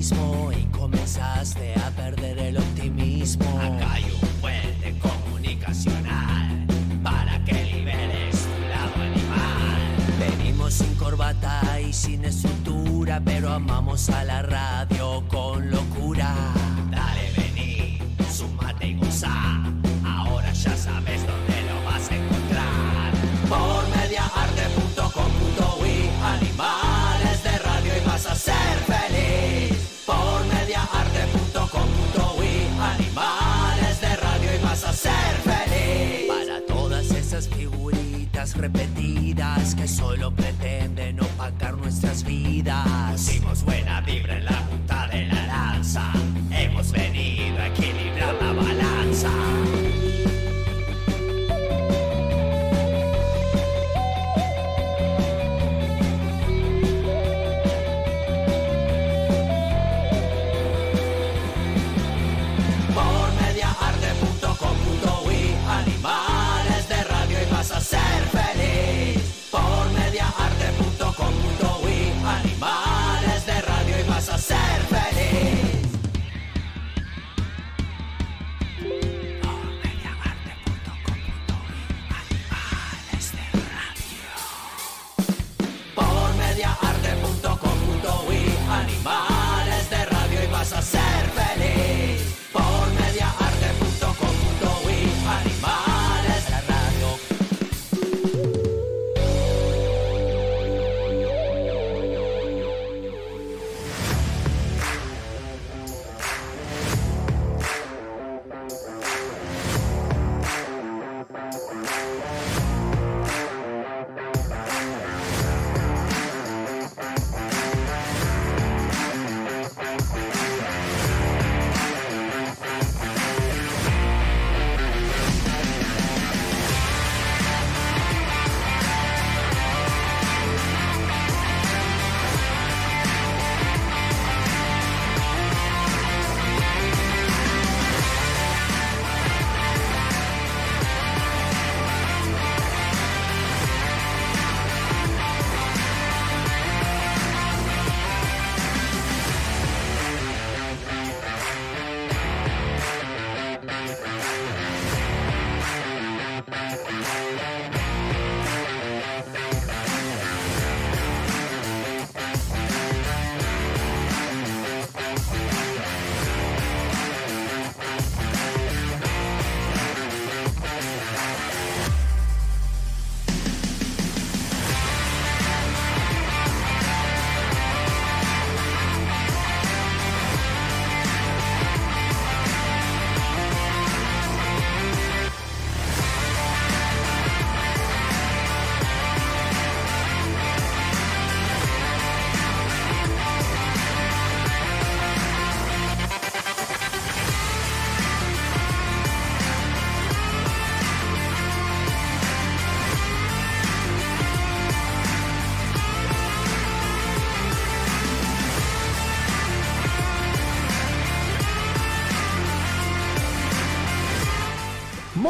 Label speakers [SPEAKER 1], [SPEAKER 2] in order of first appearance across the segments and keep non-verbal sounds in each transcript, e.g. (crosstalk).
[SPEAKER 1] mismo y comenzaste a perder el optimismo.
[SPEAKER 2] Acá hay un puente comunicacional para que liberes tu lado animal.
[SPEAKER 1] Venimos sin corbata y sin estructura, pero amamos a la que solo pretenden opacar nuestras vidas.
[SPEAKER 2] Pusimos buena vibra en la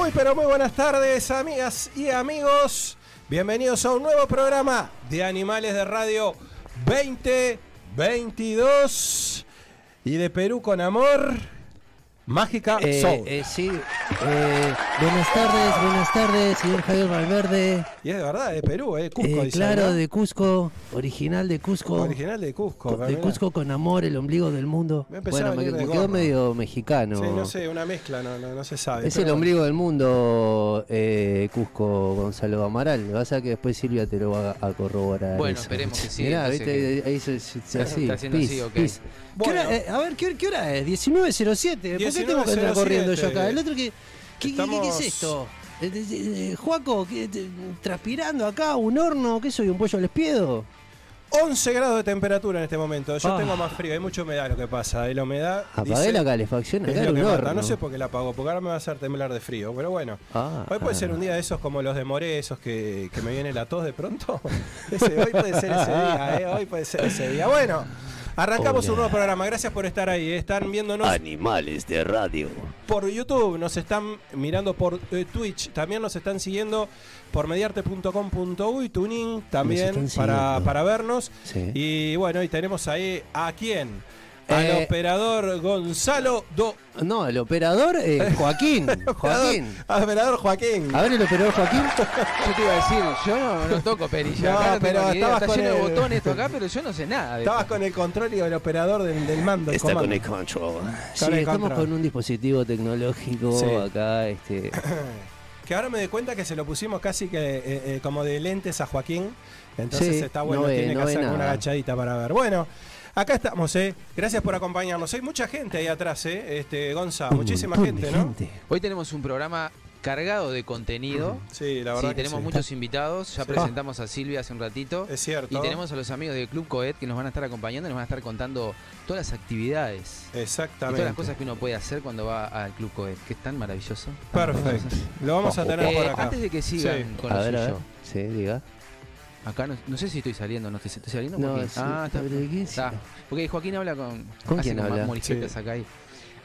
[SPEAKER 3] Muy pero muy buenas tardes amigas y amigos. Bienvenidos a un nuevo programa de Animales de Radio 2022 y de Perú con amor. Mágica
[SPEAKER 4] Eh,
[SPEAKER 3] Soul.
[SPEAKER 4] eh, sí, eh, buenas tardes, buenas tardes, señor Javier Valverde.
[SPEAKER 3] y es de verdad, de Perú, eh, Cusco.
[SPEAKER 4] Eh,
[SPEAKER 3] dice,
[SPEAKER 4] claro,
[SPEAKER 3] ¿no?
[SPEAKER 4] de Cusco, original de Cusco.
[SPEAKER 3] Original de Cusco.
[SPEAKER 4] de
[SPEAKER 3] mirá.
[SPEAKER 4] Cusco con amor, el ombligo del mundo.
[SPEAKER 3] Me
[SPEAKER 4] Bueno,
[SPEAKER 3] a
[SPEAKER 4] me,
[SPEAKER 3] de
[SPEAKER 4] quedó medio mexicano.
[SPEAKER 3] Sí, no sé, una mezcla, no, no, no se sabe.
[SPEAKER 4] Es
[SPEAKER 3] pero
[SPEAKER 4] el
[SPEAKER 3] bueno.
[SPEAKER 4] ombligo del mundo, eh, Cusco Gonzalo Amaral. Lo que pasa es que después Silvia te lo va a corroborar.
[SPEAKER 5] Bueno,
[SPEAKER 4] eso.
[SPEAKER 5] esperemos que sí,
[SPEAKER 4] Mirá, viste,
[SPEAKER 5] que-
[SPEAKER 4] ahí se, se- se- así.
[SPEAKER 5] Está haciendo
[SPEAKER 4] pis,
[SPEAKER 5] así, ok.
[SPEAKER 4] pis. ¿Qué
[SPEAKER 3] Bueno.
[SPEAKER 4] hora- eh, a ver, ¿qué, qué hora es? 19.07. ¿Por qué tengo que andar
[SPEAKER 3] 19:07?
[SPEAKER 4] corriendo yo acá? El otro que. ¿Qué, es esto? Eh, eh, eh, Juaco, ¿qué- te- transpirando acá, un horno, ¿qué soy? ¿Un pollo al espiedo?
[SPEAKER 3] 11 grados de temperatura en este momento. Yo
[SPEAKER 4] Ah.
[SPEAKER 3] tengo más frío, hay mucha humedad lo que pasa. Y la humedad.
[SPEAKER 4] Apagué
[SPEAKER 3] dice,
[SPEAKER 4] la calefacción,
[SPEAKER 3] es
[SPEAKER 4] acá
[SPEAKER 3] lo que mata. No sé por qué la apagó, porque ahora me va a hacer temblar de frío. Pero bueno.
[SPEAKER 4] Ah,
[SPEAKER 3] Hoy puede
[SPEAKER 4] ah.
[SPEAKER 3] ser un día de esos como los de More, esos que, que me viene la tos de pronto. (laughs) Ese, hoy puede ser ese día, ¿eh? Hoy puede ser ese día. Bueno, arrancamos
[SPEAKER 4] Hola.
[SPEAKER 3] un nuevo programa. Gracias por estar ahí. Están viéndonos
[SPEAKER 6] Animales de radio.
[SPEAKER 3] por YouTube, nos están mirando por eh, Twitch, también nos están siguiendo por mediarte.com.uy, Tuning también para, para vernos.
[SPEAKER 4] Sí.
[SPEAKER 3] Y bueno, y tenemos ahí a quién? Al
[SPEAKER 4] Eh,
[SPEAKER 3] operador Gonzalo Do.
[SPEAKER 4] No, el operador eh, (laughs) Joaquín. Joaquín.
[SPEAKER 3] Al operador Joaquín.
[SPEAKER 4] A ver el operador Joaquín. (laughs)
[SPEAKER 5] Yo te iba a decir, yo no, no toco perilla.
[SPEAKER 3] No,
[SPEAKER 5] acá no tengo
[SPEAKER 3] pero estabas
[SPEAKER 5] Está
[SPEAKER 3] con
[SPEAKER 5] lleno de
[SPEAKER 3] el-
[SPEAKER 5] botones esto acá, pero yo no sé nada. de
[SPEAKER 3] Estabas
[SPEAKER 5] esto.
[SPEAKER 3] con el control y el operador del, del mando.
[SPEAKER 4] Está con el control. Sí,
[SPEAKER 3] Con el
[SPEAKER 4] estamos
[SPEAKER 3] control.
[SPEAKER 4] con un dispositivo tecnológico
[SPEAKER 3] Sí.
[SPEAKER 4] acá. Este, (coughs)
[SPEAKER 3] Que ahora me doy cuenta que se lo pusimos casi que eh, eh, como de lentes a Joaquín. Entonces
[SPEAKER 4] Sí,
[SPEAKER 3] está bueno,
[SPEAKER 4] no ve-
[SPEAKER 3] tiene
[SPEAKER 4] no
[SPEAKER 3] que hacer como una
[SPEAKER 4] nada.
[SPEAKER 3] agachadita para ver. Bueno, acá estamos, ¿eh? Gracias por acompañarnos. Hay mucha gente ahí atrás, ¿eh? Este, Gonza,
[SPEAKER 4] un
[SPEAKER 3] muchísima gente, ¿no?
[SPEAKER 4] gente.
[SPEAKER 5] Hoy tenemos un programa cargado de contenido.
[SPEAKER 3] Sí, la verdad.
[SPEAKER 5] Sí,
[SPEAKER 3] que
[SPEAKER 5] tenemos
[SPEAKER 3] sí.
[SPEAKER 5] muchos invitados. Ya
[SPEAKER 3] Sí.
[SPEAKER 5] presentamos a Silvia hace un ratito.
[SPEAKER 3] Es cierto.
[SPEAKER 5] Y tenemos a los amigos del Club Coet que nos van a estar acompañando y nos van a estar contando todas las actividades. Y
[SPEAKER 3] Exactamente.
[SPEAKER 5] todas las cosas que uno puede hacer cuando va al Club Coet, que es tan maravilloso.
[SPEAKER 3] Perfecto. Lo vamos a tener
[SPEAKER 5] Eh,
[SPEAKER 3] por acá.
[SPEAKER 5] antes de que sigan
[SPEAKER 3] Sí.
[SPEAKER 5] con
[SPEAKER 4] A
[SPEAKER 5] lo
[SPEAKER 4] ver, a ver.
[SPEAKER 5] suyo,
[SPEAKER 4] Sí, diga.
[SPEAKER 5] Acá no, no sé si estoy saliendo, no estoy, ¿estoy saliendo.
[SPEAKER 4] No,
[SPEAKER 5] Joaquín?
[SPEAKER 4] sí,
[SPEAKER 5] ah, está, está. Porque Joaquín habla con.
[SPEAKER 4] ¿Con quién habla?
[SPEAKER 3] Sí.
[SPEAKER 5] acá ahí.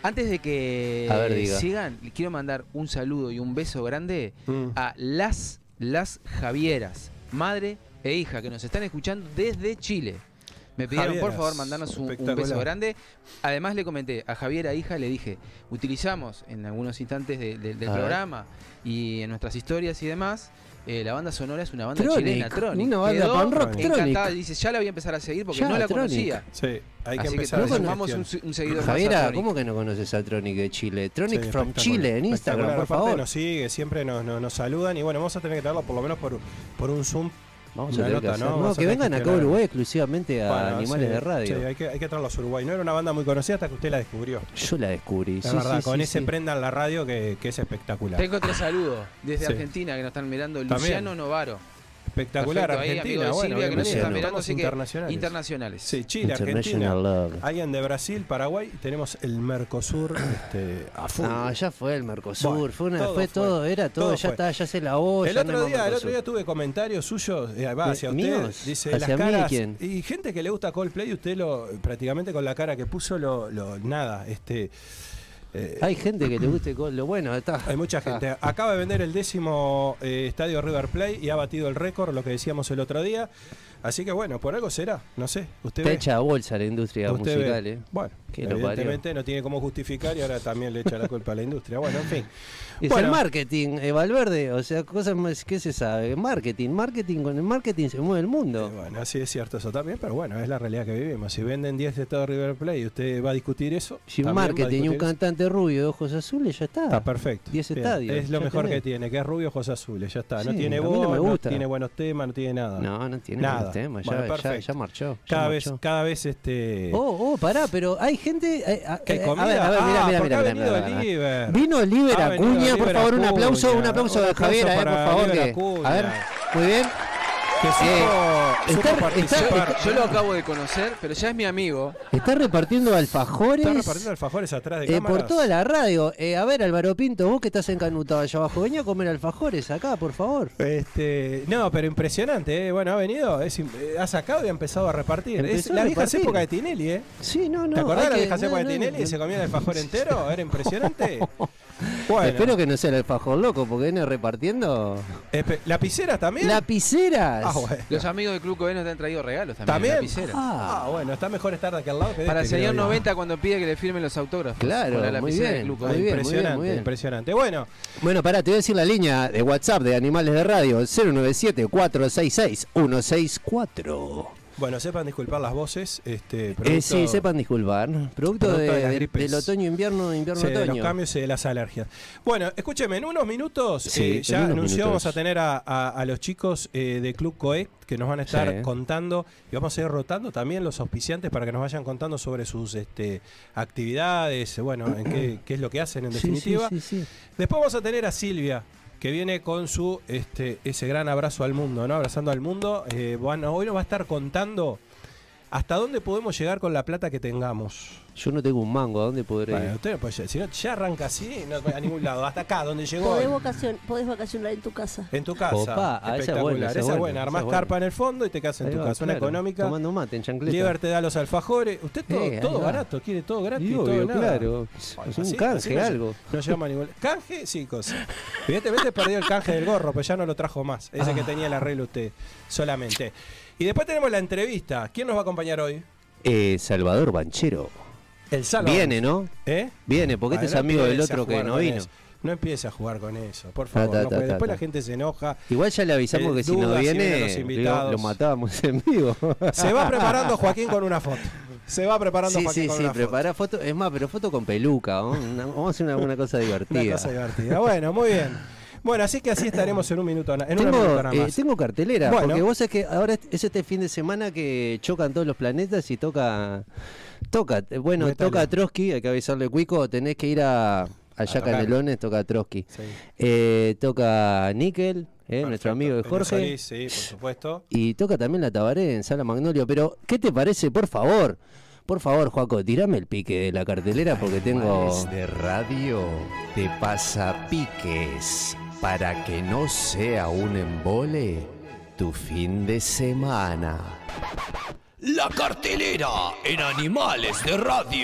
[SPEAKER 5] Antes de que
[SPEAKER 4] A ver, diga.
[SPEAKER 5] sigan, le quiero mandar un saludo y un beso grande
[SPEAKER 3] Mm.
[SPEAKER 5] a las, las Javieras, madre e hija, que nos están escuchando desde Chile. Me pidieron por favor mandarnos un, beso grande. Además le comenté a Javiera hija, le dije, utilizamos en algunos instantes de- de- del
[SPEAKER 4] A ver.
[SPEAKER 5] programa y en nuestras historias y demás, eh, la banda sonora es una banda
[SPEAKER 4] Tronic,
[SPEAKER 5] chilena, Tronic.
[SPEAKER 4] una banda punk rock,
[SPEAKER 5] encantada,
[SPEAKER 4] Tronic.
[SPEAKER 5] dice, ya la voy a empezar a seguir porque
[SPEAKER 4] Ya,
[SPEAKER 5] no la
[SPEAKER 4] Tronic.
[SPEAKER 5] conocía.
[SPEAKER 3] Sí, hay que
[SPEAKER 5] Así que
[SPEAKER 3] empezar a
[SPEAKER 5] te
[SPEAKER 3] hacer
[SPEAKER 5] sumamos un, un seguidor más a
[SPEAKER 4] Javiera. ¿cómo que no conoces a Tronic de Chile? Tronic
[SPEAKER 3] Sí,
[SPEAKER 4] from. Chile en Instagram, por favor.
[SPEAKER 3] nos sigue, siempre nos, nos, nos saludan y bueno, vamos a tener que traerlo por lo menos por, por un Zoom.
[SPEAKER 4] Vamos a
[SPEAKER 3] Una
[SPEAKER 4] que
[SPEAKER 3] nota,
[SPEAKER 4] hacer.
[SPEAKER 3] ¿no?
[SPEAKER 4] No,
[SPEAKER 3] Vamos a
[SPEAKER 4] que vengan
[SPEAKER 3] que
[SPEAKER 4] acá a. Uruguay exclusivamente a
[SPEAKER 3] Bueno,
[SPEAKER 4] Animales
[SPEAKER 3] sí,
[SPEAKER 4] de Radio.
[SPEAKER 3] Sí, hay que, hay que traerlos a Uruguay. No era una banda muy conocida hasta que usted la descubrió.
[SPEAKER 4] Yo la descubrí.
[SPEAKER 3] La
[SPEAKER 4] sí,
[SPEAKER 3] verdad,
[SPEAKER 4] sí,
[SPEAKER 3] con
[SPEAKER 4] sí,
[SPEAKER 3] ese
[SPEAKER 4] sí.
[SPEAKER 3] prenda en la radio que, que es espectacular.
[SPEAKER 5] Tengo otro saludo desde
[SPEAKER 3] Sí.
[SPEAKER 5] Argentina que nos están mirando,
[SPEAKER 3] También.
[SPEAKER 5] Luciano Novaro.
[SPEAKER 3] Espectacular,
[SPEAKER 5] Perfecto,
[SPEAKER 3] Argentina. bueno,
[SPEAKER 5] Silvia que nos
[SPEAKER 3] bienvenido.
[SPEAKER 5] está mirando, así que
[SPEAKER 3] internacionales.
[SPEAKER 5] internacionales.
[SPEAKER 3] Sí, Chile, Argentina.
[SPEAKER 4] Love.
[SPEAKER 3] Alguien de Brasil, Paraguay, tenemos el Mercosur este, a full.
[SPEAKER 4] No, ya fue el Mercosur,
[SPEAKER 3] Bueno,
[SPEAKER 4] fue, una,
[SPEAKER 3] todo
[SPEAKER 4] fue
[SPEAKER 3] fue.
[SPEAKER 4] todo, era todo,
[SPEAKER 3] Todo
[SPEAKER 4] ya
[SPEAKER 3] fue.
[SPEAKER 4] está, ya se lavó.
[SPEAKER 3] el
[SPEAKER 4] no
[SPEAKER 3] otro día, el otro día tuve comentarios suyos eh, va,
[SPEAKER 4] ¿De-
[SPEAKER 3] hacia usted.
[SPEAKER 4] míos?
[SPEAKER 3] Dice
[SPEAKER 4] ¿Hacia
[SPEAKER 3] las
[SPEAKER 4] mí
[SPEAKER 3] caras
[SPEAKER 4] quién?
[SPEAKER 3] y gente que le gusta Coldplay, usted lo prácticamente con la cara que puso lo, lo- nada, este eh,
[SPEAKER 4] Hay gente que le guste (coughs) lo bueno, está.
[SPEAKER 3] hay mucha
[SPEAKER 4] está.
[SPEAKER 3] gente. (laughs) Acaba de vender el décimo eh, estadio River Plate y ha batido el récord, lo que decíamos el otro día. Así que bueno, por algo será, no sé. Usted
[SPEAKER 4] Te
[SPEAKER 3] ve.
[SPEAKER 4] echa bolsa la industria musical,
[SPEAKER 3] ve.
[SPEAKER 4] ¿eh?
[SPEAKER 3] Bueno,
[SPEAKER 4] Que
[SPEAKER 3] evidentemente no tiene cómo justificar y ahora también le echa la culpa a la industria. Bueno, en fin. (laughs)
[SPEAKER 4] Es
[SPEAKER 3] Bueno.
[SPEAKER 4] el marketing, eh, Valverde, o sea, cosas más, ¿qué se sabe? Marketing, marketing, con el marketing se mueve el mundo.
[SPEAKER 3] Eh, bueno, sí es cierto eso también, pero bueno, es la realidad que vivimos. Si venden 10 de estado River Plate y usted va a discutir eso. Va a
[SPEAKER 4] marketing y un cantante rubio de ojos azules, ya está.
[SPEAKER 3] Está perfecto.
[SPEAKER 4] 10
[SPEAKER 3] Bien,
[SPEAKER 4] estadios,
[SPEAKER 3] Es lo mejor
[SPEAKER 4] tenés.
[SPEAKER 3] que tiene, que es rubio ojos azules, ya está. no tiene voz,
[SPEAKER 4] no me
[SPEAKER 3] no
[SPEAKER 4] gusta.
[SPEAKER 3] tiene buenos temas, no tiene nada.
[SPEAKER 4] No, no tiene
[SPEAKER 3] Nada.
[SPEAKER 4] buenos temas, ya,
[SPEAKER 3] Bueno,
[SPEAKER 4] ya, ya marchó. ya
[SPEAKER 3] cada vez,
[SPEAKER 4] marchó.
[SPEAKER 3] cada vez este.
[SPEAKER 4] Oh, oh, pará, pero hay gente. eh, a,
[SPEAKER 3] ¿Qué
[SPEAKER 4] eh, a
[SPEAKER 3] comida?
[SPEAKER 4] ver, a ver, mira,
[SPEAKER 3] Ah,
[SPEAKER 4] mira, mira, mira,
[SPEAKER 3] venido
[SPEAKER 4] mira.
[SPEAKER 3] Oliver.
[SPEAKER 4] Vino Oliver Acuña, por favor, un aplauso, un aplauso de Javier, eh, por favor. Que- a ver, muy bien.
[SPEAKER 3] Que supo,
[SPEAKER 4] Eh,
[SPEAKER 3] supo
[SPEAKER 4] está-
[SPEAKER 3] participar.
[SPEAKER 5] Yo lo acabo de conocer, pero ya es mi amigo.
[SPEAKER 4] Está repartiendo alfajores.
[SPEAKER 3] Está repartiendo alfajores atrás de
[SPEAKER 4] eh,
[SPEAKER 3] cámaras.
[SPEAKER 4] por toda la radio. Eh, a ver, Álvaro Pinto, vos que estás encanutado allá abajo, venía a comer alfajores acá, por favor.
[SPEAKER 3] Este, no, pero impresionante, ¿eh? Bueno, ha venido, es eh, ha sacado y ha empezado a repartir.
[SPEAKER 4] Empezó
[SPEAKER 3] es
[SPEAKER 4] a
[SPEAKER 3] la vieja
[SPEAKER 4] repartir.
[SPEAKER 3] época de Tinelli, ¿eh?
[SPEAKER 4] Sí, no, no.
[SPEAKER 3] ¿Te acordás de la vieja época
[SPEAKER 4] no,
[SPEAKER 3] de
[SPEAKER 4] no,
[SPEAKER 3] Tinelli?
[SPEAKER 4] no.
[SPEAKER 3] ¿Se comía el alfajor entero? ¿Era impresionante? (laughs) (laughs) Bueno,
[SPEAKER 4] Espero que no sea el alfajor loco, porque viene repartiendo.
[SPEAKER 3] espe- ¿lapiceras también?
[SPEAKER 4] Lapiceras.
[SPEAKER 3] Ah, bueno.
[SPEAKER 5] Los amigos del Club Coven nos han traído regalos también.
[SPEAKER 3] ¿También?
[SPEAKER 4] Ah,
[SPEAKER 3] Ah, bueno, está mejor estar de aquel lado que
[SPEAKER 5] Para el
[SPEAKER 3] este,
[SPEAKER 5] señor
[SPEAKER 3] creo yo.
[SPEAKER 5] 90 cuando pide que le firmen los autógrafos.
[SPEAKER 4] Claro,
[SPEAKER 5] la
[SPEAKER 4] muy
[SPEAKER 5] lapicera del
[SPEAKER 4] bien,
[SPEAKER 5] Club
[SPEAKER 4] muy
[SPEAKER 5] Coven.
[SPEAKER 4] bien.
[SPEAKER 3] impresionante,
[SPEAKER 4] muy bien.
[SPEAKER 3] impresionante. Bueno,
[SPEAKER 4] Bueno, pará, te voy a decir la línea de WhatsApp de Animales de Radio, 097-466-164.
[SPEAKER 3] Bueno, sepan disculpar las voces. Este,
[SPEAKER 4] Eh, sí, sepan disculpar. Producto,
[SPEAKER 3] Producto de
[SPEAKER 4] de- del otoño-invierno,
[SPEAKER 3] Sí, de los
[SPEAKER 4] invierno-otoño.
[SPEAKER 3] cambios y de las alergias. Bueno, escúcheme, en unos minutos
[SPEAKER 4] Sí,
[SPEAKER 3] eh, ya
[SPEAKER 4] unos
[SPEAKER 3] anunciamos
[SPEAKER 4] minutos.
[SPEAKER 3] a tener a, a- a los chicos eh, de Club Coect que nos van a estar
[SPEAKER 4] Sí.
[SPEAKER 3] contando y vamos a ir rotando también los auspiciantes para que nos vayan contando sobre sus este, actividades, bueno, en qué, qué es lo que hacen en
[SPEAKER 4] Sí, sí,
[SPEAKER 3] definitiva.
[SPEAKER 4] sí, sí.
[SPEAKER 3] Después vamos a tener a Silvia, que viene con su este, ese gran abrazo al mundo, ¿no? Abrazando al mundo. Eh, bueno, hoy nos va a estar contando ¿hasta dónde podemos llegar con la plata que tengamos?
[SPEAKER 4] Yo no tengo un mango, ¿a dónde podré
[SPEAKER 3] Bueno,
[SPEAKER 4] ir?
[SPEAKER 3] usted no puede llegar. Si no, ya arranca así, no a ningún lado. Hasta acá, donde llegó.
[SPEAKER 7] Podés, vacacion- podés vacacionar en tu casa.
[SPEAKER 3] En tu casa.
[SPEAKER 4] Opa, ah, esa es
[SPEAKER 3] Espectacular.
[SPEAKER 4] buena, esa es buena, esa
[SPEAKER 3] Armás
[SPEAKER 4] es buena.
[SPEAKER 3] carpa en el fondo y te quedas en
[SPEAKER 4] Ahí
[SPEAKER 3] tu
[SPEAKER 4] va,
[SPEAKER 3] casa. Una
[SPEAKER 4] claro,
[SPEAKER 3] económica.
[SPEAKER 4] Tomando mate en chancleta.
[SPEAKER 3] Liber te da los alfajores. Usted todo,
[SPEAKER 4] Eh,
[SPEAKER 3] todo barato, quiere todo gratis, todo
[SPEAKER 4] obvio,
[SPEAKER 3] nada.
[SPEAKER 4] claro. Es un
[SPEAKER 3] así-
[SPEAKER 4] canje,
[SPEAKER 3] así
[SPEAKER 4] algo.
[SPEAKER 3] No llama a ningún. (laughs) Canje, sí, cosa. Evidentemente perdió el canje del gorro, pues ya no lo trajo más. Ese que
[SPEAKER 4] Ah.
[SPEAKER 3] tenía el arreglo usted solamente. Y después tenemos la entrevista. ¿Quién nos va a acompañar hoy?
[SPEAKER 4] Eh, Salvador Banchero.
[SPEAKER 3] El Salva.
[SPEAKER 4] Viene, ¿no?
[SPEAKER 3] ¿Eh?
[SPEAKER 4] Viene, porque este es amigo del otro que no vino.
[SPEAKER 3] No empiece a jugar con eso, por favor.
[SPEAKER 4] ta,
[SPEAKER 3] después la gente se enoja.
[SPEAKER 4] Igual ya le avisamos
[SPEAKER 3] Eh,
[SPEAKER 4] que si no
[SPEAKER 3] si
[SPEAKER 4] viene, lo, lo matábamos (laughs) en vivo.
[SPEAKER 3] Se va preparando Joaquín con una foto. Se va preparando
[SPEAKER 4] Sí,
[SPEAKER 3] Joaquín
[SPEAKER 4] sí,
[SPEAKER 3] con
[SPEAKER 4] sí,
[SPEAKER 3] una
[SPEAKER 4] prepara foto. Es más, pero foto con peluca. ¿no? Una- vamos a hacer una, una cosa (laughs) divertida.
[SPEAKER 3] Una cosa divertida. Bueno, muy bien. Bueno, así que así estaremos en un minuto, en
[SPEAKER 4] Tengo,
[SPEAKER 3] minuto nada
[SPEAKER 4] eh,
[SPEAKER 3] más.
[SPEAKER 4] tengo cartelera,
[SPEAKER 3] Bueno.
[SPEAKER 4] porque vos sabés que ahora es este fin de semana que chocan todos los planetas y toca. Toca, eh, bueno, toca a Trotsky, hay que avisarle, Cuico, tenés que ir a, allá a. Canelones, toca a Trotsky.
[SPEAKER 3] Sí.
[SPEAKER 4] Eh, toca Níquel, eh, nuestro amigo de Jorge.
[SPEAKER 3] Solís, sí, por supuesto.
[SPEAKER 4] Y toca también la Tabaré en Sala Magnolio. Pero, ¿qué te parece? Por favor, por favor, Joaco, tirame el pique de la cartelera porque tengo.
[SPEAKER 8] De radio te pasa piques para que no sea un embole tu fin de semana.
[SPEAKER 9] La cartelera en Animales de Radio.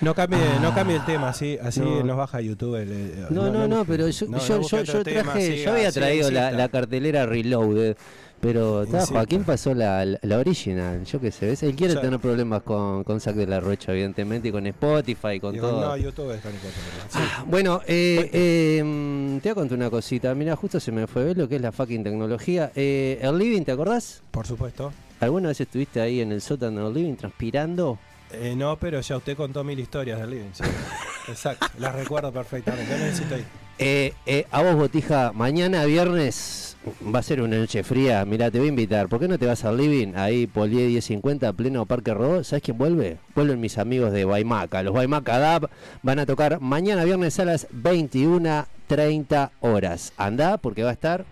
[SPEAKER 3] No cambie, no cambie el tema, así, así
[SPEAKER 4] No.
[SPEAKER 3] nos baja YouTube. el- el-
[SPEAKER 4] No, no, no, pero yo,
[SPEAKER 3] no,
[SPEAKER 4] yo, yo,
[SPEAKER 3] otro
[SPEAKER 4] yo
[SPEAKER 3] tema,
[SPEAKER 4] traje,
[SPEAKER 3] siga,
[SPEAKER 4] yo había
[SPEAKER 3] siga,
[SPEAKER 4] traído la,
[SPEAKER 3] insista.
[SPEAKER 4] la cartelera Reloaded, pero
[SPEAKER 3] Insista.
[SPEAKER 4] Joaquín pasó la, la, la original, yo qué sé, ¿ves? él quiere tener problemas con, con Zack de la Rocha, evidentemente, y con Spotify, con todo.
[SPEAKER 3] no, YouTube es canicoto, ¿verdad? Sí.
[SPEAKER 4] Ah, Bueno, eh, eh, te voy a contar una cosita. Mira, justo se me fue ver lo que es la fucking tecnología. Eh, el living, ¿te acordás?
[SPEAKER 3] Por supuesto.
[SPEAKER 4] ¿Alguna vez estuviste ahí en el sótano del living transpirando?
[SPEAKER 3] Eh, no, pero ya usted contó mil historias del living. sí. (laughs) Exacto, las recuerdo perfectamente. No necesito ir.
[SPEAKER 4] Eh, eh, a vos, Botija, mañana viernes va a ser una noche fría. Mira, te voy a invitar. ¿Por qué no te vas al living? Ahí, Polié 1050, pleno Parque Rodó. ¿Sabes quién vuelve? Vuelven mis amigos de Guaymaca. Los Guaymaca Dab van a tocar mañana viernes a las 21.30 horas. Andá porque va a estar.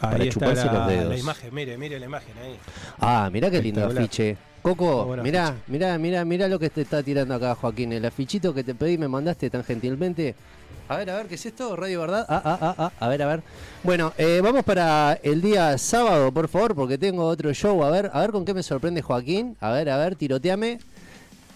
[SPEAKER 4] Para
[SPEAKER 3] Ahí está
[SPEAKER 4] chuparse
[SPEAKER 3] la,
[SPEAKER 4] los dedos.
[SPEAKER 3] la imagen, mire, mire la imagen ahí.
[SPEAKER 4] Ah, mirá qué lindo afiche. Coco,
[SPEAKER 3] buen
[SPEAKER 4] mirá,
[SPEAKER 3] afiche.
[SPEAKER 4] mirá, mirá, mirá lo que te está tirando acá, Joaquín. El afichito que te pedí me mandaste tan gentilmente. A ver, a ver, ¿qué es esto? Radio Verdad. Ah, ah, ah, ah. A ver, a ver. Bueno, eh, vamos para el día sábado, por favor, porque tengo otro show. A ver, a ver con qué me sorprende Joaquín. A ver, a ver, tiroteame.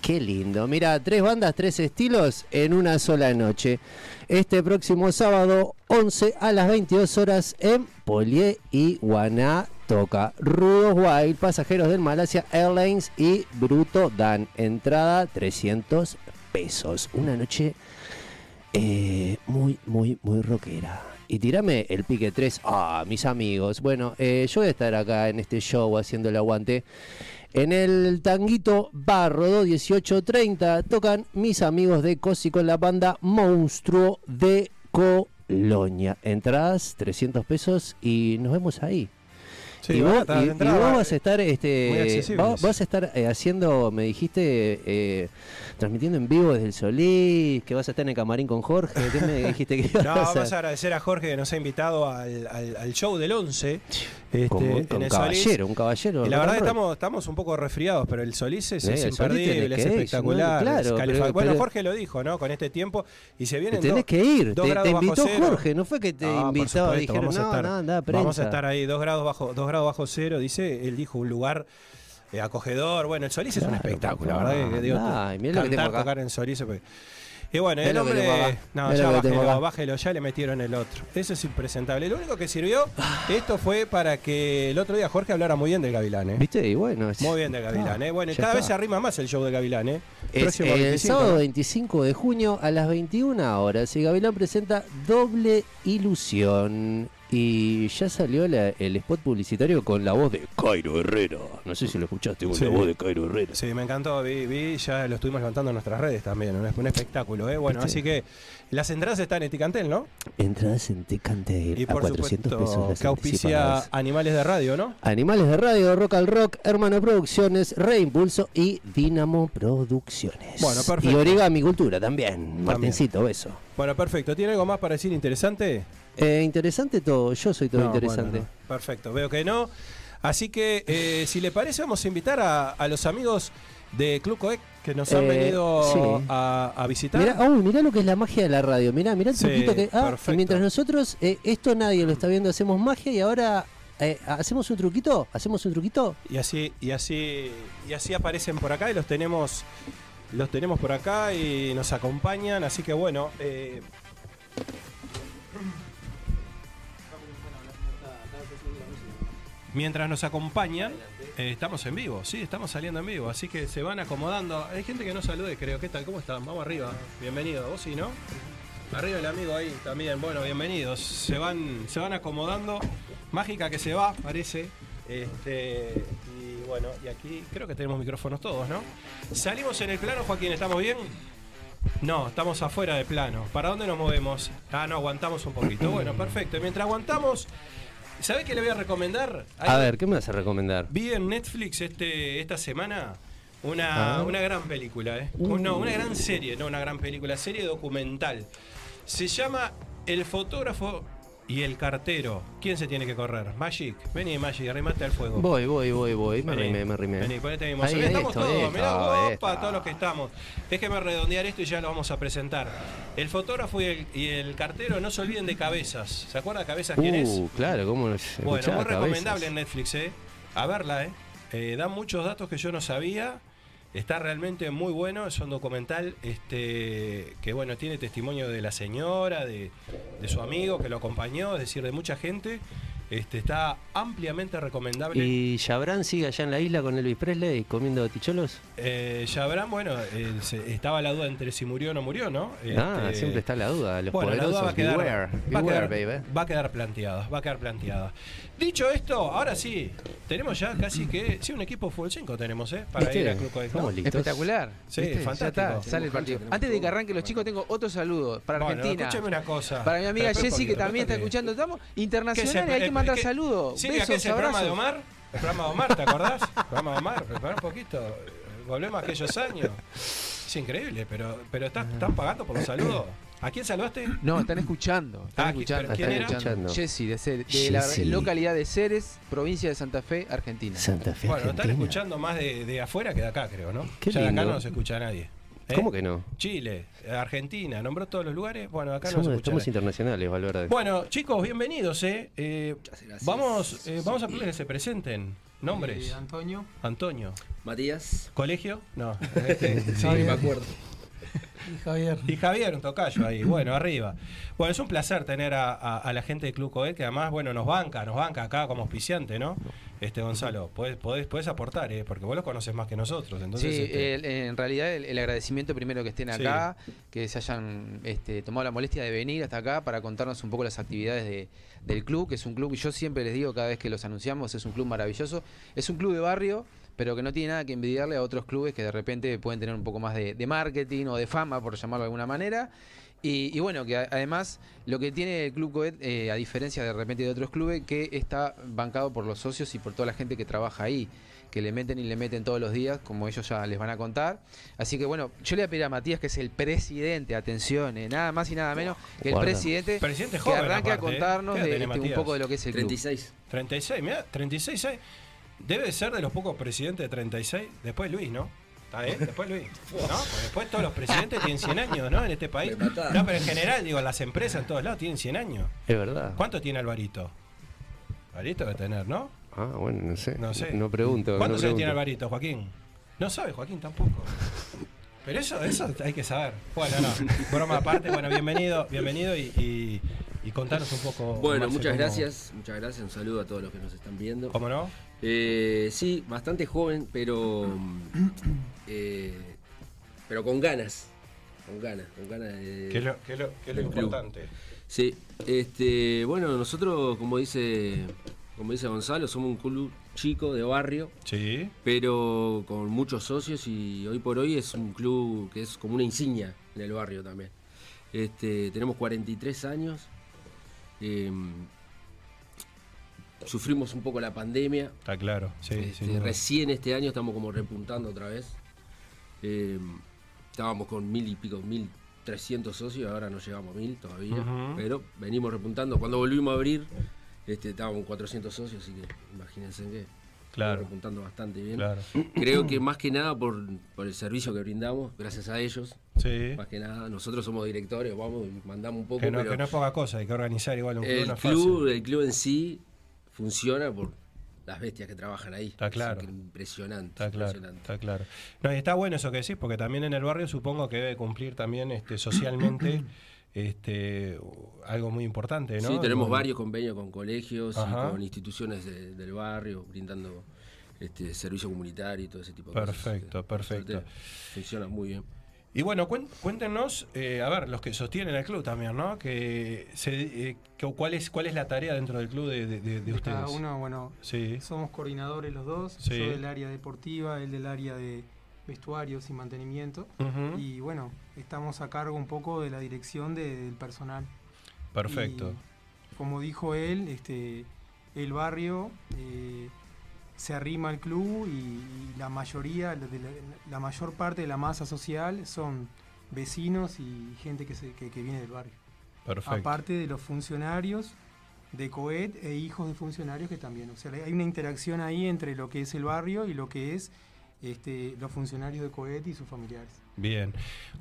[SPEAKER 4] Qué lindo. Mira, tres bandas, tres estilos en una sola noche. Este próximo sábado, 11 a las 22 horas en Polié y Guaná. Toca Rudos Wild, Pasajeros del Malasia Airlines y Bruto Dan. Entrada 300 pesos. Una noche eh, muy, muy, muy rockera. Y tirame el pique 3. Ah, mis amigos. Bueno, eh, yo voy a estar acá en este show haciendo el aguante. En el Tanguito Barrodo 1830 tocan mis amigos de Cosi con la banda Monstruo de Colonia. Entradas 300 pesos y nos vemos ahí.
[SPEAKER 3] Sí,
[SPEAKER 4] y, vos, y-
[SPEAKER 3] de
[SPEAKER 4] y
[SPEAKER 3] entrada,
[SPEAKER 4] vos vas a
[SPEAKER 3] eh,
[SPEAKER 4] estar, este, vos- vas a estar eh, haciendo, me dijiste, eh, transmitiendo en vivo desde el Solís, que vas a estar en el camarín con Jorge. ¿Qué me dijiste que (laughs) ibas
[SPEAKER 3] No,
[SPEAKER 4] a
[SPEAKER 3] a agradecer a Jorge que nos ha invitado al, al- al show del 11. Este,
[SPEAKER 4] Como un,
[SPEAKER 3] en
[SPEAKER 4] un
[SPEAKER 3] el Solís.
[SPEAKER 4] caballero, un caballero.
[SPEAKER 3] Y la verdad estamos, estamos un poco resfriados, pero el Solís es,
[SPEAKER 4] Eh,
[SPEAKER 3] es
[SPEAKER 4] el Solís
[SPEAKER 3] imperdible, es
[SPEAKER 4] ir,
[SPEAKER 3] espectacular.
[SPEAKER 4] ¿no? Claro,
[SPEAKER 3] es califa-
[SPEAKER 4] pero-
[SPEAKER 3] bueno, Jorge lo dijo, ¿no? Con este tiempo. Y se vienen
[SPEAKER 4] Tenés
[SPEAKER 3] dos-
[SPEAKER 4] que ir.
[SPEAKER 3] dos
[SPEAKER 4] Te, te invitó. Jorge, no fue que te
[SPEAKER 3] Ah, por
[SPEAKER 4] invitó, dijeron,
[SPEAKER 3] vamos a
[SPEAKER 4] no,
[SPEAKER 3] estar,
[SPEAKER 4] no, anda,
[SPEAKER 3] Vamos a estar ahí, dos grados bajo, dos grados bajo cero, dice, él dijo un lugar eh, acogedor. Bueno, el Solís es un espectáculo, la verdad que, que digo,
[SPEAKER 4] Ay, mirá lo que
[SPEAKER 3] cantar,
[SPEAKER 4] tengo acá.
[SPEAKER 3] tocar en Solís. pues. Y bueno, el hombre. No, ya bájelo, bájelo, ya le metieron el otro. Eso es impresentable. Lo único que sirvió, esto fue para que el otro día Jorge hablara muy bien del Gavilán, ¿eh?
[SPEAKER 4] ¿Viste? Y bueno. es-
[SPEAKER 3] Muy bien de Gavilán,
[SPEAKER 4] Ah,
[SPEAKER 3] ¿eh? Bueno, y cada
[SPEAKER 4] está.
[SPEAKER 3] vez se arrima más el show de Gavilán, ¿eh?
[SPEAKER 4] Es el
[SPEAKER 3] 25,
[SPEAKER 4] sábado
[SPEAKER 3] ¿no?
[SPEAKER 4] 25 de junio a las 21 horas. Y Gavilán presenta Doble Ilusión. Y ya salió la- el spot publicitario con la voz de Cairo Herrera. No sé si lo escuchaste con
[SPEAKER 3] Sí.
[SPEAKER 4] la voz de Cairo Herrera.
[SPEAKER 3] Sí, me encantó, vi, vi, ya lo estuvimos levantando en nuestras redes también, un, un espectáculo, ¿eh? Bueno, así que las entradas están en Ticantel, ¿no?
[SPEAKER 4] Entradas en Tecantel
[SPEAKER 3] Y
[SPEAKER 4] a
[SPEAKER 3] por
[SPEAKER 4] 400 pesos.
[SPEAKER 3] supuesto,
[SPEAKER 4] las
[SPEAKER 3] que auspicia. Animales de Radio, ¿no?
[SPEAKER 4] Animales de Radio, Rock al Rock, Hermano Producciones, Reimpulso y Dinamo Producciones.
[SPEAKER 3] Bueno, perfecto.
[SPEAKER 4] Y Origami Cultura también. Martincito, beso.
[SPEAKER 3] Bueno, perfecto. ¿Tiene algo más para decir interesante?
[SPEAKER 4] Eh, interesante todo, yo soy todo
[SPEAKER 3] No,
[SPEAKER 4] interesante.
[SPEAKER 3] bueno, no. Perfecto, veo que no. Así que, eh, si le parece, vamos a invitar a, a los amigos de Club Coec que nos han
[SPEAKER 4] Eh,
[SPEAKER 3] venido
[SPEAKER 4] sí.
[SPEAKER 3] a, a visitar.
[SPEAKER 4] Mirá, uy, mirá lo que es la magia de la radio. Mirá, mirá el
[SPEAKER 3] Sí,
[SPEAKER 4] truquito que. Ah, y mientras nosotros, eh, esto nadie lo está viendo, hacemos magia y ahora eh, hacemos un truquito. ¿Hacemos un truquito?
[SPEAKER 3] Y así, y así, y así aparecen por acá y los tenemos, los tenemos por acá y nos acompañan. Así que bueno, mientras nos acompañan, eh, estamos en vivo, sí, estamos saliendo en vivo, así que se van acomodando. Hay gente que no salude, creo. ¿Qué tal? ¿Cómo están? Vamos arriba. Bienvenido. ¿Vos sí, no? Arriba el amigo ahí también. Bueno, bienvenidos. Se van, se van acomodando. Mágica que se va, parece. Este, y bueno, y aquí creo que tenemos micrófonos todos, ¿no? Salimos en el plano, Joaquín, ¿estamos bien? No, estamos afuera del plano. ¿Para dónde nos movemos? Ah, no, aguantamos un poquito. Bueno, perfecto. Mientras aguantamos, ¿sabés qué le voy a recomendar? Hay-
[SPEAKER 4] A ver, ¿qué me vas a recomendar?
[SPEAKER 3] Vi en Netflix este, esta semana una,
[SPEAKER 4] Ah.
[SPEAKER 3] una gran película, ¿eh? No, una gran serie, no una gran película, serie documental. Se llama El fotógrafo y el cartero. ¿Quién se tiene que correr? Magic. Vení, Magic, arrimate al fuego.
[SPEAKER 4] Voy, voy, voy, voy. Me arrimé, me arrimé.
[SPEAKER 3] Vení, ponete mismo.
[SPEAKER 4] Ahí,
[SPEAKER 3] estamos
[SPEAKER 4] esto,
[SPEAKER 3] todos,
[SPEAKER 4] esto,
[SPEAKER 3] mirá,
[SPEAKER 4] esto.
[SPEAKER 3] opa, todos los que estamos. Déjeme redondear esto y ya lo vamos a presentar. El fotógrafo y el, y el cartero, no se olviden de Cabezas. ¿Se acuerda de Cabezas quién es?
[SPEAKER 4] Uh, claro, ¿cómo no?
[SPEAKER 3] Bueno, muy
[SPEAKER 4] cabezas.
[SPEAKER 3] recomendable en Netflix, ¿eh? A verla, ¿eh? Eh, Da muchos datos que yo no sabía. Está realmente muy bueno. Es un documental este, que, bueno, tiene testimonio de la señora, de, de su amigo que lo acompañó, es decir, de mucha gente. Este, está ampliamente recomendable.
[SPEAKER 4] ¿Y Chabran sigue allá en la isla con Elvis Presley comiendo ticholos?
[SPEAKER 3] Eh, Chabran, bueno, eh, se- estaba la duda entre si murió o no murió, ¿no?
[SPEAKER 4] ah,
[SPEAKER 3] Este,
[SPEAKER 4] siempre está la duda. Los
[SPEAKER 3] bueno, la
[SPEAKER 4] poderosos.
[SPEAKER 3] duda va a quedar,
[SPEAKER 4] beware,
[SPEAKER 3] va a
[SPEAKER 4] beware,
[SPEAKER 3] quedar-
[SPEAKER 4] baby.
[SPEAKER 3] va a quedar planteada, va a quedar planteada. Dicho esto, ahora sí, tenemos ya casi que, sí, un equipo full 5 tenemos, ¿eh? Para
[SPEAKER 4] ¿Viste?
[SPEAKER 3] ir al Club.
[SPEAKER 4] Estamos listos.
[SPEAKER 5] Espectacular.
[SPEAKER 3] Sí,
[SPEAKER 5] ¿Viste? Ya
[SPEAKER 3] fantástico.
[SPEAKER 5] está, sale el partido. Antes de que arranque los chicos, tengo otro saludo para
[SPEAKER 3] Bueno,
[SPEAKER 5] Argentina.
[SPEAKER 3] escúcheme una cosa.
[SPEAKER 5] Para mi amiga Jessy, que también está escuchando. Estamos
[SPEAKER 3] ¿Qué
[SPEAKER 5] internacionales, hay que mandar
[SPEAKER 3] qué-
[SPEAKER 5] saludos.
[SPEAKER 3] Sí, ¿qué
[SPEAKER 5] Besos,
[SPEAKER 3] es el programa de
[SPEAKER 5] abrazos.
[SPEAKER 3] Omar? El programa de Omar, ¿te acordás? El programa de Omar, prepara un poquito. Volvemos a aquellos años. Es increíble, pero, pero ¿están, ¿están pagando por los saludos? ¿A quién saludaste?
[SPEAKER 5] No, están escuchando. Están
[SPEAKER 3] Ah,
[SPEAKER 5] escuchando.
[SPEAKER 3] ¿quién
[SPEAKER 5] están
[SPEAKER 3] era?
[SPEAKER 5] escuchando. Jessy, de, Ceres- de la localidad de Ceres, provincia de Santa Fe, Argentina.
[SPEAKER 4] Santa Fe,
[SPEAKER 3] Bueno, están escuchando más de, de afuera que de acá, creo, ¿no?
[SPEAKER 4] Qué
[SPEAKER 3] ya de acá no nos escucha nadie. ¿Eh?
[SPEAKER 4] ¿Cómo que no?
[SPEAKER 3] Chile, Argentina, nombró todos los lugares. Bueno, acá
[SPEAKER 4] Somos,
[SPEAKER 3] no se escucha
[SPEAKER 4] estamos internacionales, Valverde.
[SPEAKER 3] Bueno, chicos, bienvenidos, ¿eh? Eh, vamos, eh, vamos a pedir que se presenten. Nombres.
[SPEAKER 10] Antonio.
[SPEAKER 3] Antonio.
[SPEAKER 10] Matías.
[SPEAKER 3] ¿Colegio? No. (laughs) Este, sí.
[SPEAKER 10] me acuerdo. Y Javier.
[SPEAKER 3] Y Javier, un tocayo ahí, bueno, arriba. Bueno, es un placer tener a, a- a la gente de Club Coet, que además, bueno, nos banca, nos banca acá como auspiciante, ¿no? Este, Gonzalo, podés, podés, podés aportar, ¿eh? Porque vos los conoces más que nosotros, entonces...
[SPEAKER 5] sí,
[SPEAKER 3] este,
[SPEAKER 5] el- en realidad el, el agradecimiento primero que estén
[SPEAKER 3] Sí.
[SPEAKER 5] acá, que se hayan este, tomado la molestia de venir hasta acá para contarnos un poco las actividades de- del club, que es un club que yo siempre les digo cada vez que los anunciamos, es un club maravilloso, es un club de barrio, pero que no tiene nada que envidiarle a otros clubes que de repente pueden tener un poco más de, de marketing o de fama, por llamarlo de alguna manera. Y, y bueno, que a- además lo que tiene el Club Coet, eh, a diferencia de repente de otros clubes, que está bancado por los socios y por toda la gente que trabaja ahí, que le meten y le meten todos los días, como ellos ya les van a contar. Así que bueno, yo le voy a pedir a Matías, que es el presidente, atención, eh, nada más y nada menos que el
[SPEAKER 4] Guarda.
[SPEAKER 5] presidente,
[SPEAKER 3] Presidente
[SPEAKER 5] que arranque a
[SPEAKER 3] aparte, ¿eh?
[SPEAKER 5] contarnos
[SPEAKER 3] ¿Qué edad
[SPEAKER 5] de, este, un poco de lo que es el club.
[SPEAKER 10] 36.
[SPEAKER 3] 36, mira, 36 años. Debe ser de los pocos presidentes de 36. Después Luis, ¿no? ¿Está bien? Después Luis. ¿No? Porque después todos los presidentes tienen 100 años, ¿no? En este país. No, pero en general, digo, las empresas en todos lados tienen 100 años.
[SPEAKER 4] Es verdad.
[SPEAKER 3] ¿Cuánto tiene Alvarito? Alvarito debe tener, ¿no?
[SPEAKER 4] Ah, bueno, no sé.
[SPEAKER 3] No sé.
[SPEAKER 4] No pregunto. no
[SPEAKER 3] ¿Cuántos años
[SPEAKER 4] pregunto.
[SPEAKER 3] tiene Alvarito, Joaquín? No sabe, Joaquín tampoco. Pero eso, eso hay que saber. Bueno, no, broma aparte, bueno, bienvenido, bienvenido y, y, y contanos un poco.
[SPEAKER 10] Bueno,
[SPEAKER 3] Marce,
[SPEAKER 10] muchas
[SPEAKER 3] cómo-
[SPEAKER 10] gracias. Muchas gracias. Un saludo a todos los que nos están viendo.
[SPEAKER 3] ¿Cómo no?
[SPEAKER 10] Eh, sí, bastante joven, pero. eh, pero con ganas. Con ganas, con ganas de.
[SPEAKER 3] ¿Qué es lo, qué es lo- qué es lo
[SPEAKER 10] del club.
[SPEAKER 3] importante?
[SPEAKER 10] Sí, este, bueno, nosotros, como dice, como dice Gonzalo, somos un club chico de barrio,
[SPEAKER 3] Sí.
[SPEAKER 10] pero con muchos socios y hoy por hoy es un club que es como una insignia en el barrio también. Este, tenemos 43 años, eh, sufrimos un poco la pandemia,
[SPEAKER 3] Está claro. Sí,
[SPEAKER 10] este, recién este año estamos como repuntando otra vez. Eh, estábamos con mil y pico, mil 300 socios, ahora no llegamos a 1000 todavía, pero venimos repuntando. Cuando volvimos a abrir, este, estábamos con 400 socios, así que imagínense que
[SPEAKER 3] Claro.
[SPEAKER 10] repuntando bastante bien.
[SPEAKER 3] Claro.
[SPEAKER 10] Creo que más que nada por, por el servicio que brindamos, gracias a ellos,
[SPEAKER 3] Sí.
[SPEAKER 10] más que nada, nosotros somos directores, vamos y mandamos un poco,
[SPEAKER 3] Que no,
[SPEAKER 10] pero
[SPEAKER 3] que no es poca cosa, hay que organizar igual un club.
[SPEAKER 10] el club, el club en sí funciona por las bestias que trabajan ahí.
[SPEAKER 3] Está
[SPEAKER 10] Es
[SPEAKER 3] claro.
[SPEAKER 10] impresionante.
[SPEAKER 3] Está claro,
[SPEAKER 10] impresionante.
[SPEAKER 3] está claro. No, y está bueno eso que decís, porque también en el barrio supongo que debe cumplir también este, socialmente (clears throat) este, algo muy importante, ¿no?
[SPEAKER 10] Sí, tenemos
[SPEAKER 3] Con-
[SPEAKER 10] varios convenios con colegios
[SPEAKER 3] Ajá.
[SPEAKER 10] y con instituciones de- del barrio, brindando este servicio comunitario y todo ese tipo de
[SPEAKER 3] Perfecto,
[SPEAKER 10] cosas.
[SPEAKER 3] Perfecto.
[SPEAKER 10] suerte, Funciona muy bien.
[SPEAKER 3] Y bueno, cuéntenos, eh, a ver, los que sostienen el club también, ¿no? Que, se- eh, que- ¿cuál, es, ¿Cuál es la tarea dentro del club de, de- de- de
[SPEAKER 11] De
[SPEAKER 3] ustedes?
[SPEAKER 11] cada uno, bueno,
[SPEAKER 3] Sí,
[SPEAKER 11] somos coordinadores los dos,
[SPEAKER 3] Sí.
[SPEAKER 11] yo del área deportiva, él del área de vestuarios y mantenimiento. Y bueno, estamos a cargo un poco de la dirección de- del personal.
[SPEAKER 3] perfecto.
[SPEAKER 11] Y, como dijo él, este, el barrio eh, se arrima al club y, y la mayoría, la, de la, la mayor parte de la masa social son vecinos y gente que, se- que- que viene del barrio.
[SPEAKER 3] Perfecto.
[SPEAKER 11] Aparte de los funcionarios de COET e hijos de funcionarios que también. O sea, hay una interacción ahí entre lo que es el barrio y lo que es este, los funcionarios de COET y sus familiares.
[SPEAKER 3] Bien.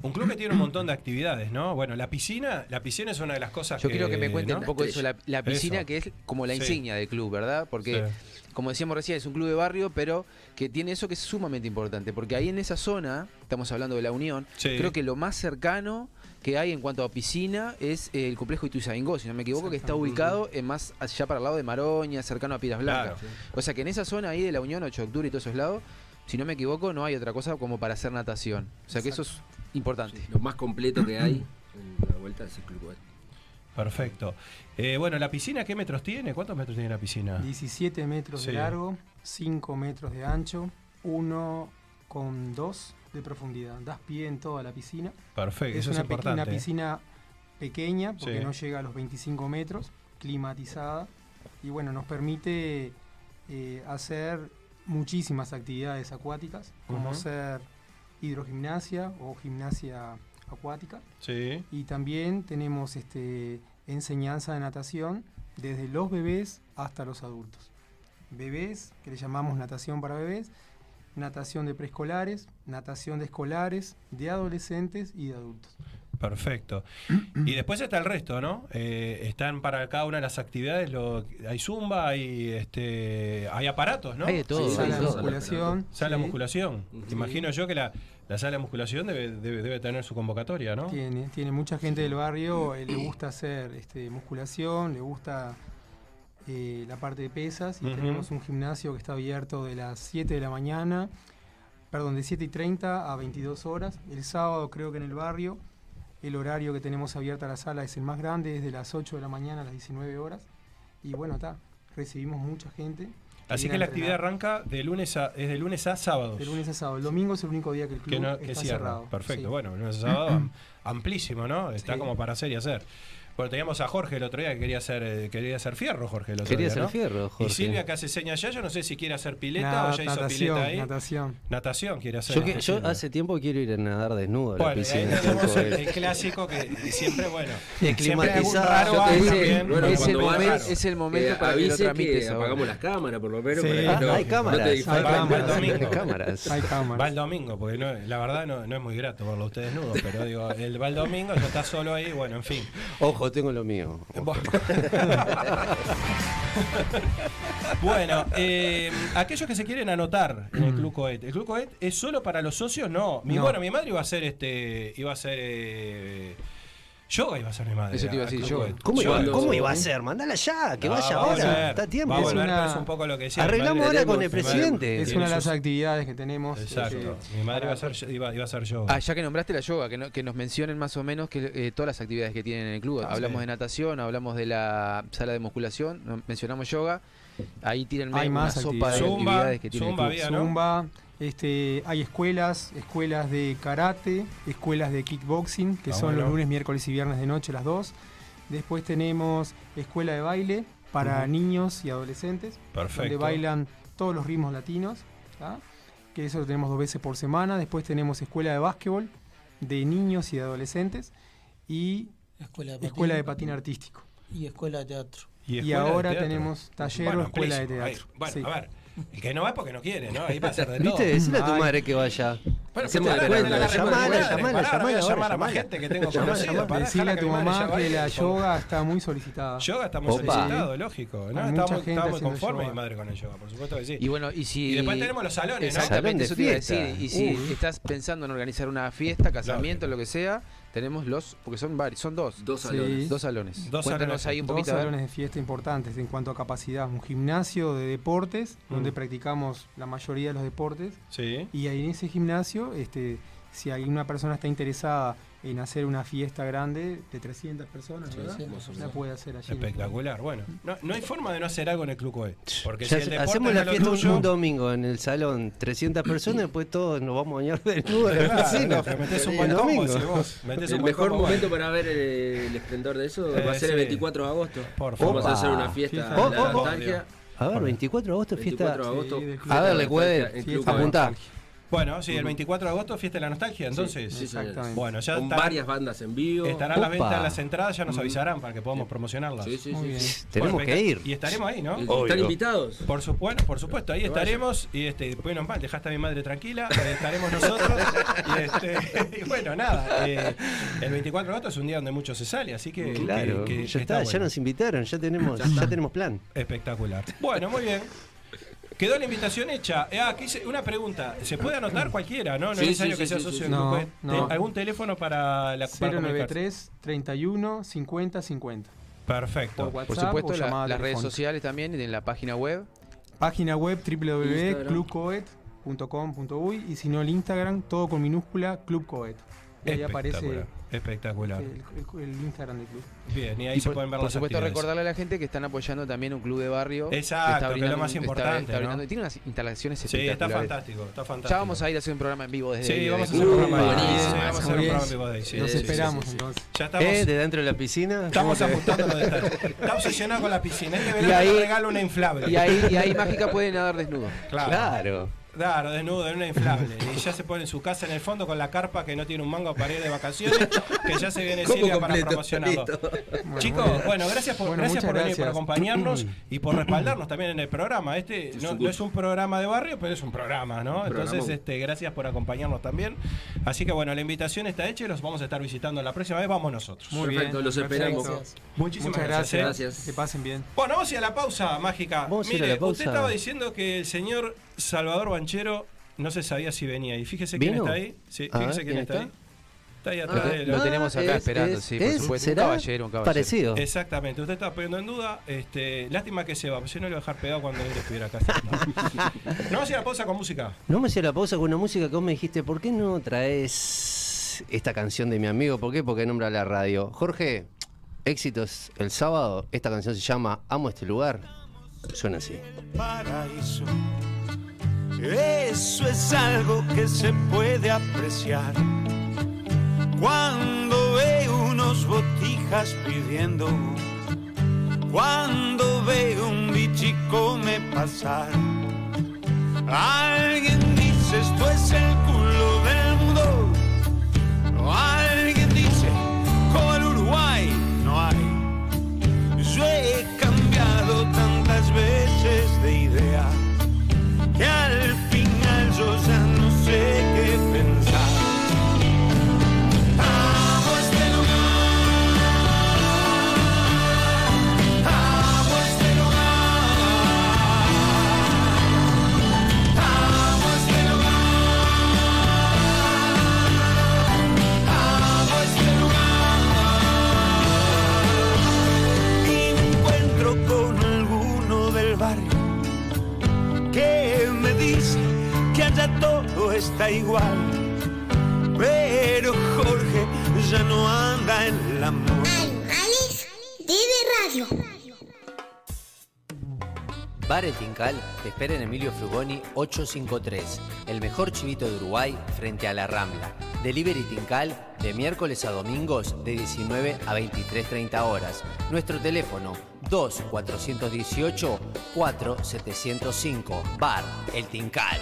[SPEAKER 3] Un club que tiene un montón de actividades, ¿no? Bueno, la piscina, la piscina es una de las cosas
[SPEAKER 5] Yo quiero que me cuente
[SPEAKER 3] ¿no?
[SPEAKER 5] un poco eso, la,
[SPEAKER 3] Eso.
[SPEAKER 5] que es como la
[SPEAKER 3] Sí.
[SPEAKER 5] insignia del club, ¿verdad? Porque,
[SPEAKER 3] Sí.
[SPEAKER 5] Como decíamos recién, es un club de barrio, pero que tiene eso que es sumamente importante. Porque ahí en esa zona, estamos hablando de la Unión,
[SPEAKER 3] Sí.
[SPEAKER 5] creo que lo más cercano que hay en cuanto a piscina es el complejo Ituzaingó, si no me equivoco, que está ubicado en más allá para el lado de Maroña, cercano a Piedras Blancas.
[SPEAKER 3] Claro.
[SPEAKER 5] O sea que en esa zona ahí de la Unión, 8 de octubre y todos esos lados, si no me equivoco, no hay otra cosa como para hacer natación. O sea que eso es importante.
[SPEAKER 10] Lo más completo que hay en la vuelta es el club.
[SPEAKER 3] Perfecto. Eh, bueno, ¿la piscina qué metros tiene? ¿Cuántos metros tiene la piscina?
[SPEAKER 11] 17 metros
[SPEAKER 3] Sí.
[SPEAKER 11] de largo, 5 metros de ancho, 1,2 de profundidad. Das pie en toda la piscina.
[SPEAKER 3] Perfecto,
[SPEAKER 11] es
[SPEAKER 3] eso
[SPEAKER 11] una,
[SPEAKER 3] es importante.
[SPEAKER 11] una piscina pequeña porque
[SPEAKER 3] Sí.
[SPEAKER 11] no llega a los 25 metros, climatizada. Y bueno, nos permite eh, hacer muchísimas actividades acuáticas, como
[SPEAKER 3] Ujú.
[SPEAKER 11] ser hidrogimnasia o gimnasia acuática.
[SPEAKER 3] Sí,
[SPEAKER 11] Y también tenemos este, enseñanza de natación desde los bebés hasta los adultos. Bebés, que le llamamos natación para bebés, natación de preescolares, natación de escolares, de adolescentes y de adultos.
[SPEAKER 3] Perfecto. Y después está el resto, ¿no? Eh, están para cada una de las actividades, lo, hay zumba, hay este hay aparatos, ¿no?
[SPEAKER 5] Hay de todo.
[SPEAKER 10] Sí,
[SPEAKER 11] Sala de musculación.
[SPEAKER 3] Sala de
[SPEAKER 11] sí,
[SPEAKER 3] musculación.
[SPEAKER 10] Sí.
[SPEAKER 3] Imagino yo que la, la sala de musculación debe, debe, debe tener su convocatoria, ¿no?
[SPEAKER 11] Tiene, tiene mucha gente del barrio, eh, le gusta hacer este, musculación, le gusta eh, la parte de pesas y tenemos un gimnasio que está abierto de las 7 de la mañana, perdón, de 7 y 30 a 22 horas. El sábado creo que en el barrio el horario que tenemos abierta la sala es el más grande, es de las 8 de la mañana a las 19 horas. Y bueno, está, recibimos mucha gente.
[SPEAKER 3] Así que la actividad arranca de lunes a, es de lunes a sábados.
[SPEAKER 11] de lunes a sábado. El domingo es el único día que el club
[SPEAKER 3] que, no, que
[SPEAKER 11] está
[SPEAKER 3] cierra.
[SPEAKER 11] cerrado.
[SPEAKER 3] Perfecto,
[SPEAKER 11] Sí.
[SPEAKER 3] bueno, lunes a sábado am- amplísimo, ¿no? Está
[SPEAKER 11] Sí.
[SPEAKER 3] como para hacer y hacer. Bueno, teníamos a Jorge el otro día que quería hacer, eh, quería hacer fierro, Jorge, el otro
[SPEAKER 4] Quería
[SPEAKER 3] día,
[SPEAKER 4] hacer
[SPEAKER 3] ¿no?
[SPEAKER 4] fierro, Jorge.
[SPEAKER 3] Y Silvia que hace señas ya, yo no sé si quiere hacer pileta
[SPEAKER 11] Nada,
[SPEAKER 3] o ya hizo pileta ahí.
[SPEAKER 11] natación.
[SPEAKER 3] Natación quiere hacer.
[SPEAKER 4] Yo, que- yo
[SPEAKER 3] Silvia.
[SPEAKER 4] hace tiempo quiero ir a nadar desnudo a la
[SPEAKER 3] Bueno, y ahí
[SPEAKER 4] piscina.
[SPEAKER 3] tenemos
[SPEAKER 4] con
[SPEAKER 3] el, clásico que siempre, bueno, (laughs)
[SPEAKER 4] Y climatizado,
[SPEAKER 5] Es, el momento,
[SPEAKER 10] Que
[SPEAKER 5] para que lo tramites
[SPEAKER 10] que
[SPEAKER 5] ahora.
[SPEAKER 10] apagamos las cámaras, por lo menos.
[SPEAKER 11] Sí.
[SPEAKER 10] para
[SPEAKER 11] Ah,
[SPEAKER 10] no-
[SPEAKER 4] hay cámaras,
[SPEAKER 10] te
[SPEAKER 4] hay
[SPEAKER 10] distraigas.
[SPEAKER 3] Va el
[SPEAKER 4] cámaras,
[SPEAKER 3] domingo.
[SPEAKER 4] hay cámaras.
[SPEAKER 3] Va el domingo, porque no, la verdad no, no es muy grato verlo a ustedes desnudos, pero digo, el va el domingo, ya está solo ahí, bueno, en fin.
[SPEAKER 4] Ojo, tengo lo mío. (laughs)
[SPEAKER 3] Bueno, eh, aquellos que se quieren anotar en el Club Coet, ¿el Club Coet es solo para los socios? No. Mi,
[SPEAKER 11] No.
[SPEAKER 3] Bueno, mi madre iba a hacer este. iba a eh, yoga iba a ser mi madre.
[SPEAKER 5] Eso te iba a decir,
[SPEAKER 3] Club
[SPEAKER 5] yoga.
[SPEAKER 4] ¿Cómo, iba,
[SPEAKER 10] Cuando-
[SPEAKER 4] ¿Cómo iba a ser? Mándala ya, que
[SPEAKER 3] No,
[SPEAKER 4] vaya ahora.
[SPEAKER 3] volver,
[SPEAKER 4] Está a tiempo.
[SPEAKER 3] Va a
[SPEAKER 11] Es
[SPEAKER 3] volver,
[SPEAKER 11] una-
[SPEAKER 3] pero es un poco lo que decía. mi
[SPEAKER 4] Arreglamos ahora con el presidente.
[SPEAKER 11] Es una de las actividades que tenemos.
[SPEAKER 3] Exacto. Mi madre iba a hacer, iba, iba a hacer yoga.
[SPEAKER 5] Ah, ya que nombraste la yoga, que, no- que nos mencionen más o menos que, eh, todas las actividades que tienen en el club.
[SPEAKER 3] Ah,
[SPEAKER 5] hablamos
[SPEAKER 3] sí.
[SPEAKER 5] de natación, hablamos de la sala de musculación, mencionamos yoga. Ahí tienen
[SPEAKER 11] Hay
[SPEAKER 5] una
[SPEAKER 11] más
[SPEAKER 5] sopa de
[SPEAKER 3] actividades. Zumba,
[SPEAKER 5] actividades que tiene el
[SPEAKER 3] zumba
[SPEAKER 5] club.
[SPEAKER 3] había, ¿no?
[SPEAKER 11] Zumba, este, hay escuelas, escuelas de karate, escuelas de kickboxing, que
[SPEAKER 3] Ah,
[SPEAKER 11] son
[SPEAKER 3] bueno.
[SPEAKER 11] los lunes, miércoles y viernes de noche, las dos. Después tenemos escuela de baile para niños y adolescentes,
[SPEAKER 3] Perfecto.
[SPEAKER 11] donde bailan todos los ritmos latinos, ¿tá? que eso lo tenemos dos veces por semana. Después tenemos escuela de básquetbol, de niños y de adolescentes y
[SPEAKER 12] Escuela de patín.
[SPEAKER 11] escuela de patín artístico.
[SPEAKER 12] Y escuela de teatro.
[SPEAKER 11] Y, ahora
[SPEAKER 3] teatro.
[SPEAKER 11] tenemos taller
[SPEAKER 3] Bueno,
[SPEAKER 11] o escuela de
[SPEAKER 3] ahí.
[SPEAKER 11] teatro.
[SPEAKER 3] Bueno,
[SPEAKER 11] Sí.
[SPEAKER 3] a ver, el que no va es porque no quiere, ¿no? Ahí pasa de todo.
[SPEAKER 4] ¿Viste? Decirle a tu
[SPEAKER 11] Ay.
[SPEAKER 4] madre que vaya.
[SPEAKER 3] Bueno, dale, dale,
[SPEAKER 4] llamala, llamala, llamala,
[SPEAKER 3] llamar a más gente que tengo
[SPEAKER 4] Llamala,
[SPEAKER 3] conocida.
[SPEAKER 11] Decirle a tu mamá que la yoga está muy solicitada.
[SPEAKER 3] Yoga está muy
[SPEAKER 4] Opa.
[SPEAKER 3] solicitado, lógico. ¿no? Estamos, conformes
[SPEAKER 11] yoga.
[SPEAKER 3] mi madre con el yoga, por supuesto que sí.
[SPEAKER 5] Y bueno, y si.
[SPEAKER 3] Y después tenemos los salones, ¿no?
[SPEAKER 5] Exactamente, eso te iba a decir. Y si estás pensando en organizar una fiesta, casamiento, lo que sea, tenemos los. Porque son varios, son dos.
[SPEAKER 10] Dos
[SPEAKER 11] Sí.
[SPEAKER 10] salones.
[SPEAKER 5] Dos salones.
[SPEAKER 3] Dos
[SPEAKER 5] Cuéntanos
[SPEAKER 3] salones.
[SPEAKER 5] ahí un
[SPEAKER 11] Dos
[SPEAKER 5] poquito. ver.
[SPEAKER 11] salones de fiesta importantes en cuanto a capacidad. Un gimnasio de deportes, donde
[SPEAKER 3] Mm.
[SPEAKER 11] practicamos la mayoría de los deportes.
[SPEAKER 3] Sí.
[SPEAKER 11] Y ahí en ese gimnasio, este, si alguna persona está interesada en hacer una fiesta grande de 300 personas,
[SPEAKER 10] Sí,
[SPEAKER 11] ¿verdad?
[SPEAKER 10] sí,
[SPEAKER 11] la puede hacer allí.
[SPEAKER 3] Espectacular. Bueno, no, no hay forma de no hacer algo en el Club COE. Porque
[SPEAKER 4] Ya
[SPEAKER 3] si el deporte
[SPEAKER 4] hacemos la fiesta un,
[SPEAKER 3] tuyo,
[SPEAKER 4] un domingo en el salón, 300 personas, después todos nos vamos a bañar desnudos en la piscina.
[SPEAKER 3] metés un
[SPEAKER 4] El
[SPEAKER 3] buen
[SPEAKER 4] domingo.
[SPEAKER 3] decís vos. Metés
[SPEAKER 10] El
[SPEAKER 3] un
[SPEAKER 10] mejor
[SPEAKER 3] combo,
[SPEAKER 10] momento
[SPEAKER 3] bueno.
[SPEAKER 10] para ver el, el esplendor de eso
[SPEAKER 3] Eh,
[SPEAKER 10] va a ser
[SPEAKER 3] sí.
[SPEAKER 10] el 24 de agosto.
[SPEAKER 3] Por favor.
[SPEAKER 10] Vamos a hacer una fiesta
[SPEAKER 11] Fiesta.
[SPEAKER 10] de
[SPEAKER 4] Oh,
[SPEAKER 10] la
[SPEAKER 4] oh, oh.
[SPEAKER 10] nostalgia.
[SPEAKER 4] A ver, 24 de agosto,
[SPEAKER 10] 24 de
[SPEAKER 4] fiesta.
[SPEAKER 10] agosto.
[SPEAKER 11] Sí, del
[SPEAKER 10] fiesta
[SPEAKER 4] A ver,
[SPEAKER 10] de
[SPEAKER 4] le
[SPEAKER 10] la
[SPEAKER 3] Bueno, sí, el 24 de agosto, fiesta de la nostalgia. Entonces,
[SPEAKER 10] Sí.
[SPEAKER 11] Exactamente.
[SPEAKER 3] bueno, ya
[SPEAKER 10] Con
[SPEAKER 3] estarán-
[SPEAKER 10] varias bandas en vivo.
[SPEAKER 3] estarán a la venta las entradas, ya nos avisarán para que podamos promocionarlas.
[SPEAKER 10] Sí, sí,
[SPEAKER 11] Muy
[SPEAKER 10] sí.
[SPEAKER 11] bien.
[SPEAKER 4] Tenemos
[SPEAKER 3] Bueno,
[SPEAKER 4] que ir.
[SPEAKER 3] Y estaremos ahí, ¿no?
[SPEAKER 4] Obvio.
[SPEAKER 10] Están invitados.
[SPEAKER 3] Por supuesto, por supuesto, ahí
[SPEAKER 10] Que vaya.
[SPEAKER 3] estaremos y este, bueno, mal, dejaste a mi madre tranquila, estaremos nosotros (laughs) y, este, (laughs) y bueno, nada, eh, el 24 de agosto es un día donde mucho se sale, así que,
[SPEAKER 4] Claro,
[SPEAKER 3] que- que
[SPEAKER 4] ya
[SPEAKER 3] está
[SPEAKER 4] está, ya
[SPEAKER 3] bueno.
[SPEAKER 4] nos invitaron, ya tenemos, ya tenemos plan.
[SPEAKER 3] espectacular. Bueno, muy bien. Quedó la invitación hecha. Eh, ah, aquí se- una pregunta. ¿Se puede anotar cualquiera, no? No
[SPEAKER 10] Sí,
[SPEAKER 3] es necesario
[SPEAKER 10] sí,
[SPEAKER 3] que
[SPEAKER 10] sí,
[SPEAKER 3] sea
[SPEAKER 10] sí,
[SPEAKER 3] socio del
[SPEAKER 11] No,
[SPEAKER 3] grupo. ¿eh?
[SPEAKER 11] no.
[SPEAKER 3] ¿Te- ¿Algún teléfono para la para comunicarse?
[SPEAKER 11] 093 31 50 50.
[SPEAKER 3] Perfecto.
[SPEAKER 11] Por
[SPEAKER 5] Por
[SPEAKER 11] WhatsApp
[SPEAKER 5] supuesto,
[SPEAKER 11] o
[SPEAKER 5] la-
[SPEAKER 11] llamada
[SPEAKER 5] las redes sociales también y en la página web.
[SPEAKER 11] Página web www.clubcoet.com.uy y si no el Instagram, todo con minúscula Club Coet. Y ahí aparece
[SPEAKER 3] Espectacular.
[SPEAKER 11] El, el- el Instagram del club.
[SPEAKER 3] Bien, y ahí
[SPEAKER 5] Y
[SPEAKER 3] se
[SPEAKER 5] por,
[SPEAKER 3] pueden ver
[SPEAKER 5] por
[SPEAKER 3] las
[SPEAKER 5] supuesto, recordarle a la gente que están apoyando también un club de barrio.
[SPEAKER 3] Exacto, que es lo más importante,
[SPEAKER 5] está
[SPEAKER 3] ¿no?
[SPEAKER 5] brindando- tiene unas instalaciones
[SPEAKER 3] Sí, está
[SPEAKER 5] espectaculares.
[SPEAKER 3] fantástico, está fantástico.
[SPEAKER 5] Ya vamos a ir a hacer un programa en vivo desde
[SPEAKER 3] Sí,
[SPEAKER 5] ahí,
[SPEAKER 3] vamos a
[SPEAKER 5] desde
[SPEAKER 3] hacer un
[SPEAKER 10] Uh,
[SPEAKER 3] programa.
[SPEAKER 10] buenísimo,
[SPEAKER 3] Sí, vamos a hacer un
[SPEAKER 11] muy bien.
[SPEAKER 3] programa en vivo de ahí, sí,
[SPEAKER 11] Los
[SPEAKER 3] sí, sí,
[SPEAKER 11] esperamos
[SPEAKER 3] sí, sí.
[SPEAKER 11] entonces.
[SPEAKER 3] Ya estamos,
[SPEAKER 4] ¿Eh? ¿De dentro de la piscina?
[SPEAKER 3] estamos
[SPEAKER 4] ¿Cómo te-
[SPEAKER 3] ajustando los detalles. (laughs) Está obsesionado con la piscina. Este verano
[SPEAKER 5] ahí-
[SPEAKER 3] te regalo una inflable.
[SPEAKER 5] Y ahí, y ahí Mágica puede nadar desnudo.
[SPEAKER 3] Claro.
[SPEAKER 4] Claro.
[SPEAKER 3] Claro, desnudo, en una inflable. Y ya se pone en su casa en el fondo con la carpa que no tiene un mango para ir de vacaciones, que ya se viene (laughs) Silvia para promocionarlo.
[SPEAKER 11] Bueno,
[SPEAKER 3] Chicos, bueno, gracias por,
[SPEAKER 11] Bueno,
[SPEAKER 3] gracias por venir, por
[SPEAKER 11] gracias.
[SPEAKER 3] acompañarnos (clears throat) y por respaldarnos también en el programa. Este
[SPEAKER 10] Es
[SPEAKER 3] no, es un programa de barrio, pero es un programa, ¿no? Entonces, este, gracias por acompañarnos también. Así que bueno, la invitación está hecha y los vamos a estar visitando la próxima vez. Vamos nosotros.
[SPEAKER 11] Muy
[SPEAKER 10] Perfecto,
[SPEAKER 11] bien.
[SPEAKER 10] los esperamos.
[SPEAKER 3] Muchísimas
[SPEAKER 11] Muchas
[SPEAKER 3] gracias.
[SPEAKER 11] gracias.
[SPEAKER 3] ¿eh?
[SPEAKER 10] Gracias.
[SPEAKER 11] Que pasen bien.
[SPEAKER 3] Bueno, vamos a ir a la pausa mágica. Mire,
[SPEAKER 4] a la pausa.
[SPEAKER 3] usted estaba diciendo que el señor Salvador Banchero no se sabía si venía. Y fíjese quién
[SPEAKER 4] ¿Vino?
[SPEAKER 3] está ahí. Sí, fíjese
[SPEAKER 4] ver,
[SPEAKER 3] quién
[SPEAKER 4] ¿quién
[SPEAKER 3] está,
[SPEAKER 4] está?
[SPEAKER 3] ahí. Está ahí
[SPEAKER 5] Lo,
[SPEAKER 3] atrás de él.
[SPEAKER 5] lo tenemos acá
[SPEAKER 4] Ah, es-
[SPEAKER 5] esperando,
[SPEAKER 4] es-
[SPEAKER 5] sí, por
[SPEAKER 4] es-
[SPEAKER 5] supuesto. Un caballero, un caballero.
[SPEAKER 4] Parecido.
[SPEAKER 3] Exactamente, usted estaba poniendo en duda. Este, lástima que se va, porque si no le voy a dejar pegado cuando él estuviera acá. (laughs) no vamos a ir a la pausa con música.
[SPEAKER 4] No vamos a ir a la pausa con una música que vos me dijiste, ¿por qué no traes esta canción de mi amigo? ¿Por qué? Porque nombra la radio. Jorge, éxitos el sábado. Esta canción se llama Amo este lugar. Suena así.
[SPEAKER 13] paraíso. Eso es algo que se puede apreciar. Cuando veo unos botijas pidiendo, cuando veo un bichico me pasar. Alguien dice esto es el culo igual. Pero Jorge ya no anda en el amor.
[SPEAKER 14] Animales de radio.
[SPEAKER 2] Bar El Tincal te espera en Emilio Frugoni 853, el mejor chivito de Uruguay frente a la Rambla. Delivery Tincal de miércoles a domingos de 19 a 23.30 horas. Nuestro teléfono 2-418-4705. Bar El Tincal.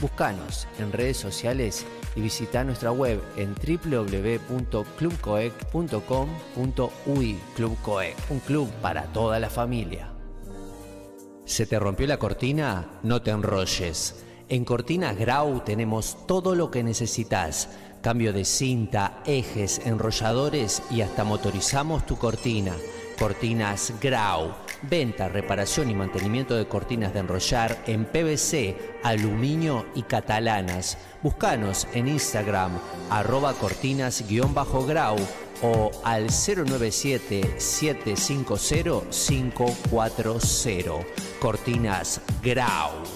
[SPEAKER 2] Búscanos en redes sociales y visita nuestra web en www.clubcoec.com.ui. Club Coec, un club para toda la familia. ¿Se te rompió la cortina? No te enrolles. En Cortinas Grau tenemos todo lo que necesitas. Cambio de cinta, ejes, enrolladores y hasta motorizamos tu cortina. Cortinas Grau. Venta, reparación y mantenimiento de cortinas de enrollar en PVC, aluminio y catalanas. Búscanos en Instagram, arroba cortinas-grau o al 097-750-540. Cortinas Grau.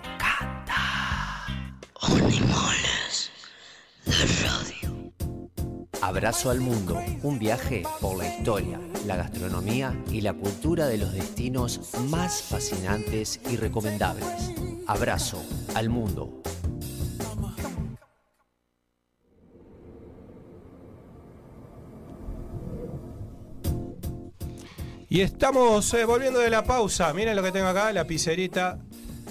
[SPEAKER 14] Animales de radio.
[SPEAKER 2] Abrazo al mundo, un viaje por la historia, la gastronomía y la cultura de los destinos más fascinantes y recomendables. Abrazo al mundo.
[SPEAKER 3] Y estamos eh, volviendo de la pausa. Miren lo que tengo acá, la pizzerita.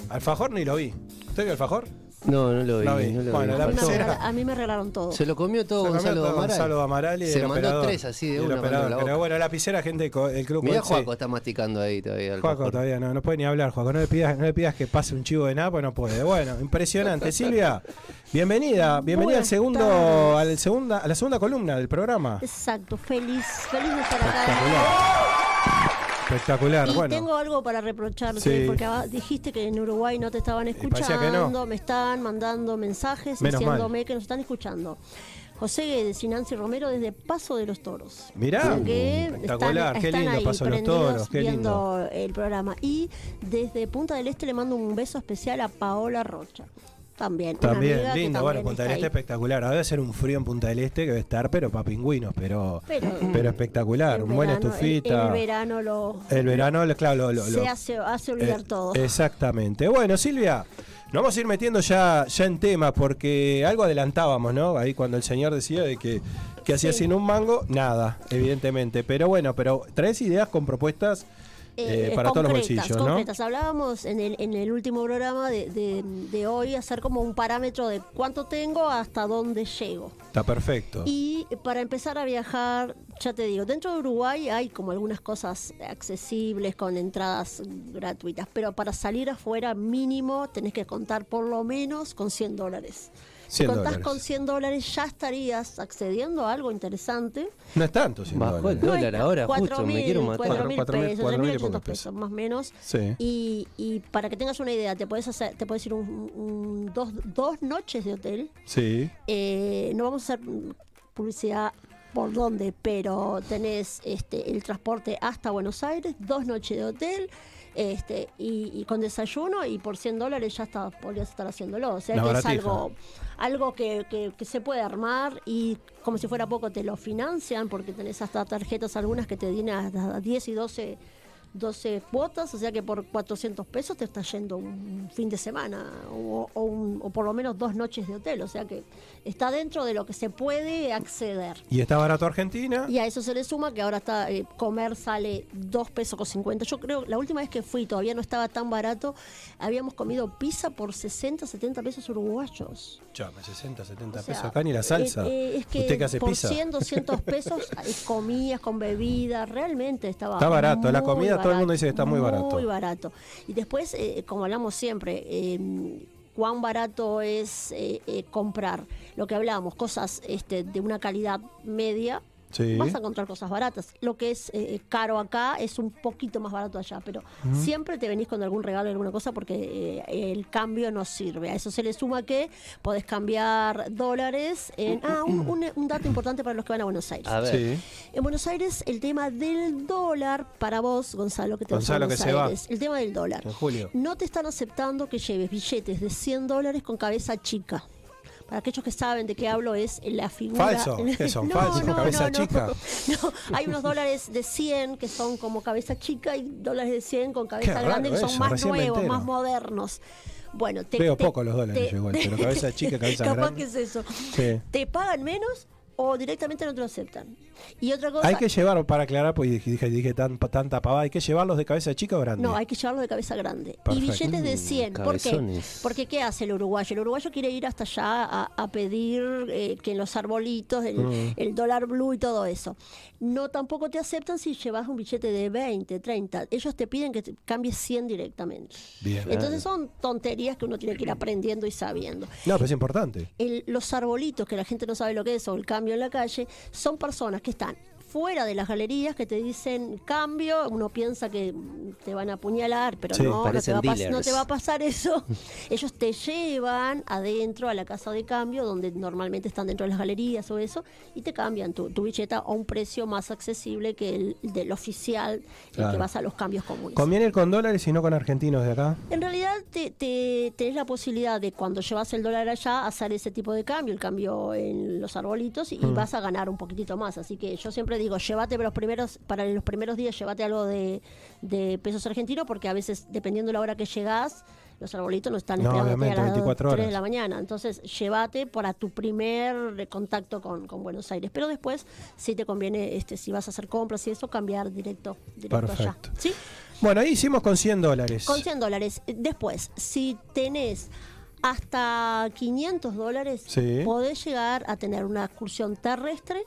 [SPEAKER 3] Alfajor ni lo vi. ¿Usted vio alfajor?
[SPEAKER 4] No, no lo vi.
[SPEAKER 3] No vi.
[SPEAKER 4] no lo
[SPEAKER 3] Bueno,
[SPEAKER 4] vi.
[SPEAKER 3] la
[SPEAKER 7] A mí me regalaron- a mí me regalaron todo.
[SPEAKER 4] Se lo comió todo
[SPEAKER 3] Se comió
[SPEAKER 4] Gonzalo
[SPEAKER 3] todo
[SPEAKER 4] Amaral.
[SPEAKER 3] Gonzalo Amaral y
[SPEAKER 4] Se
[SPEAKER 3] el
[SPEAKER 4] mandó
[SPEAKER 3] operador.
[SPEAKER 4] tres así de una
[SPEAKER 3] operador. Pero bueno, la piscera, gente, del club Coetzee.
[SPEAKER 4] Juaco, está masticando ahí todavía.
[SPEAKER 3] Juaco todavía no, no puede ni hablar, Juaco. No le pidas, no le pidas que pase un chivo de nada, pues no puede. Bueno, impresionante. (laughs) Silvia, bienvenida, bienvenida al segundo, al segunda, a la segunda columna del programa.
[SPEAKER 7] Exacto, feliz, feliz de estar acá.
[SPEAKER 3] Espectacular,
[SPEAKER 7] Y
[SPEAKER 3] bueno.
[SPEAKER 7] tengo algo para reprocharte,
[SPEAKER 3] Sí.
[SPEAKER 7] porque dijiste que en Uruguay no te estaban escuchando,
[SPEAKER 3] no.
[SPEAKER 7] me están mandando mensajes
[SPEAKER 3] Menos
[SPEAKER 7] diciéndome que nos están escuchando. José Guedes y Nancy Romero desde Paso de los Toros.
[SPEAKER 3] Mirá,
[SPEAKER 7] que
[SPEAKER 3] espectacular,
[SPEAKER 7] están-
[SPEAKER 3] qué
[SPEAKER 7] están
[SPEAKER 3] lindo
[SPEAKER 7] ahí
[SPEAKER 3] Paso de los Toros, qué
[SPEAKER 7] viendo
[SPEAKER 3] lindo.
[SPEAKER 7] el programa. Y desde Punta del Este le mando un beso especial a Paola Rocha. También.
[SPEAKER 3] También, lindo, bueno, Punta del Este
[SPEAKER 7] ahí.
[SPEAKER 3] espectacular. Ahora debe ser un frío en Punta del Este que debe estar, pero para pingüinos, pero,
[SPEAKER 7] Pero-
[SPEAKER 3] pero, espectacular. Un
[SPEAKER 7] el-
[SPEAKER 3] estufita.
[SPEAKER 7] El, verano lo,
[SPEAKER 3] El verano, lo- claro, lo, lo-
[SPEAKER 7] se hace, hace olvidar
[SPEAKER 3] Eh,
[SPEAKER 7] todo.
[SPEAKER 3] Exactamente. Bueno, Silvia, nos vamos a ir metiendo ya, ya en tema, porque algo adelantábamos, ¿no? Ahí cuando el señor decía de que, que hacía sin un mango, nada, evidentemente. Pero bueno, pero traes ideas con propuestas eh,
[SPEAKER 7] Eh,
[SPEAKER 3] para todos los bolsillos, ¿no?
[SPEAKER 7] concretas. Hablábamos en el, en el último programa de, de- de hoy hacer como un parámetro de cuánto tengo hasta dónde llego.
[SPEAKER 3] Está perfecto.
[SPEAKER 7] Y para empezar a viajar, ya te digo, dentro de Uruguay hay como algunas cosas accesibles con entradas gratuitas, pero para salir afuera mínimo tenés que contar por lo menos con 100 dólares. Si
[SPEAKER 3] 100
[SPEAKER 7] contás
[SPEAKER 3] dólares.
[SPEAKER 7] con 100 dólares ya estarías accediendo a algo interesante.
[SPEAKER 3] No es tanto, sin
[SPEAKER 4] Bajó el
[SPEAKER 3] dólares.
[SPEAKER 4] dólar ahora, justo,
[SPEAKER 7] 4.000,
[SPEAKER 4] me quiero matar.
[SPEAKER 7] 4.000
[SPEAKER 3] Cuatro mil-
[SPEAKER 7] pesos,
[SPEAKER 3] cuatro mil y
[SPEAKER 7] 3.800
[SPEAKER 3] pocos
[SPEAKER 7] pesos,
[SPEAKER 3] pesos.
[SPEAKER 7] más o menos.
[SPEAKER 3] Sí.
[SPEAKER 7] Y, y para que tengas una idea, te puedes hacer, te puedes ir un, un- dos, dos noches de hotel.
[SPEAKER 3] Sí.
[SPEAKER 7] Eh, no vamos a hacer publicidad por dónde, pero tenés este, el transporte hasta Buenos Aires, dos noches de hotel. Este, y, y con desayuno y por 100 dólares ya está, podrías estar haciéndolo. O sea
[SPEAKER 3] La
[SPEAKER 7] que es algo, algo que, que- que se puede armar y como si fuera poco te lo financian porque tenés hasta tarjetas algunas que te dan hasta 10 y 12 12 cuotas, o sea que por 400 pesos te está yendo un fin de semana o un- o por lo menos dos noches de hotel, o sea que está dentro de lo que se puede acceder.
[SPEAKER 3] ¿Y está barato Argentina?
[SPEAKER 7] Y a eso se le suma que ahora está eh, comer sale 2 pesos con 50. Yo creo, la última vez que fui todavía no estaba tan barato, habíamos comido pizza por 60, 70 pesos uruguayos.
[SPEAKER 3] Chame, 60, 70
[SPEAKER 7] O sea,
[SPEAKER 3] pesos acá ni la salsa.
[SPEAKER 7] eh, eh, es que
[SPEAKER 3] ¿Usted que hace
[SPEAKER 7] por
[SPEAKER 3] pizza?
[SPEAKER 7] 100, 200 (laughs) pesos eh, comías con bebida, realmente estaba
[SPEAKER 3] Está barato, la
[SPEAKER 7] muy
[SPEAKER 3] comida todo el mundo dice que está muy barato.
[SPEAKER 7] Muy barato. Y después, eh, como hablamos siempre, eh, cuán barato es eh, eh, comprar lo que hablábamos, cosas este, de una calidad media.
[SPEAKER 3] Sí.
[SPEAKER 7] Vas a encontrar cosas baratas. Lo que es eh, caro acá es un poquito más barato allá, pero siempre te venís con algún regalo, alguna cosa, porque eh, el cambio no sirve. A eso se le suma que podés cambiar dólares en... Ah, un, un- un dato importante para los que van a Buenos Aires.
[SPEAKER 4] A ver.
[SPEAKER 3] Sí.
[SPEAKER 7] En Buenos Aires, el tema del dólar, para vos, Gonzalo, que te vas a
[SPEAKER 3] Gonzalo,
[SPEAKER 7] Buenos
[SPEAKER 3] que se va.
[SPEAKER 7] Aires, el tema del dólar.
[SPEAKER 3] En julio.
[SPEAKER 7] No te están aceptando que lleves billetes de 100 dólares con cabeza chica. Para aquellos que saben de qué hablo, es la figura.
[SPEAKER 3] Falso. (laughs) ¿Qué son? ¿Falsos con cabeza chica? (laughs)
[SPEAKER 7] No, hay unos dólares de 100 que son como cabeza chica y dólares de 100 con cabeza grande que son
[SPEAKER 3] eso,
[SPEAKER 7] más nuevos, más modernos. Bueno, te,
[SPEAKER 3] Veo
[SPEAKER 7] te-
[SPEAKER 3] poco los dólares
[SPEAKER 7] te-
[SPEAKER 3] igual, pero (laughs) cabeza chica, cabeza
[SPEAKER 7] Capaz
[SPEAKER 3] grande.
[SPEAKER 7] que es eso.
[SPEAKER 3] Sí.
[SPEAKER 7] Te pagan menos o directamente no te lo aceptan. Y otra cosa.
[SPEAKER 3] Hay que llevar, para aclarar, pues dije, dije, dije tan, tanta pavada, hay que llevarlos de cabeza chica o grande.
[SPEAKER 7] No, hay que llevarlo de cabeza grande. Y billetes de
[SPEAKER 3] Mm,
[SPEAKER 7] 100. ¿Por qué? Porque ¿qué hace el uruguayo? El uruguayo quiere ir hasta allá a, a pedir eh, que en los arbolitos, el,
[SPEAKER 3] Mm.
[SPEAKER 7] el dólar blue y todo eso. No tampoco te aceptan si llevas un billete de 20, 30. Ellos te piden que te cambies 100 directamente.
[SPEAKER 3] Bien.
[SPEAKER 7] Entonces son tonterías que uno tiene que ir aprendiendo y sabiendo.
[SPEAKER 3] No, pero es importante.
[SPEAKER 7] El- los arbolitos, que la gente no sabe lo que es, o el cambio en la calle, son personas que están fuera de las galerías que te dicen cambio, uno piensa que te van a apuñalar, pero
[SPEAKER 4] Sí,
[SPEAKER 7] no, no te, va no te va a pasar eso. (laughs) Ellos te llevan adentro a la casa de cambio, donde normalmente están dentro de las galerías o eso, y te cambian tu, tu billeta a un precio más accesible que el del oficial, el
[SPEAKER 3] Claro.
[SPEAKER 7] que vas a los cambios comunes.
[SPEAKER 3] ¿Conviene ir con dólares y no con argentinos de acá?
[SPEAKER 7] En realidad te, te- tenés la posibilidad de cuando llevas el dólar allá hacer ese tipo de cambio, el cambio en los arbolitos y, y
[SPEAKER 3] Mm.
[SPEAKER 7] vas a ganar un poquitito más. Así que yo siempre digo, llévate los primeros, para los primeros días, llévate algo de, de pesos argentinos porque a veces, dependiendo de la hora que llegás, los arbolitos no están
[SPEAKER 3] No,
[SPEAKER 7] esperando a las
[SPEAKER 3] 24
[SPEAKER 7] 3 de la mañana. Entonces, llévate para tu primer contacto con, con Buenos Aires. Pero después, sí te conviene, este, si vas a hacer compras y eso, cambiar directo, directo allá.
[SPEAKER 3] Perfecto.
[SPEAKER 7] ¿Sí?
[SPEAKER 3] Bueno, ahí hicimos con 100 dólares.
[SPEAKER 7] Con 100 dólares. Después, si tenés hasta 500 dólares,
[SPEAKER 3] Sí.
[SPEAKER 7] podés llegar a tener una excursión terrestre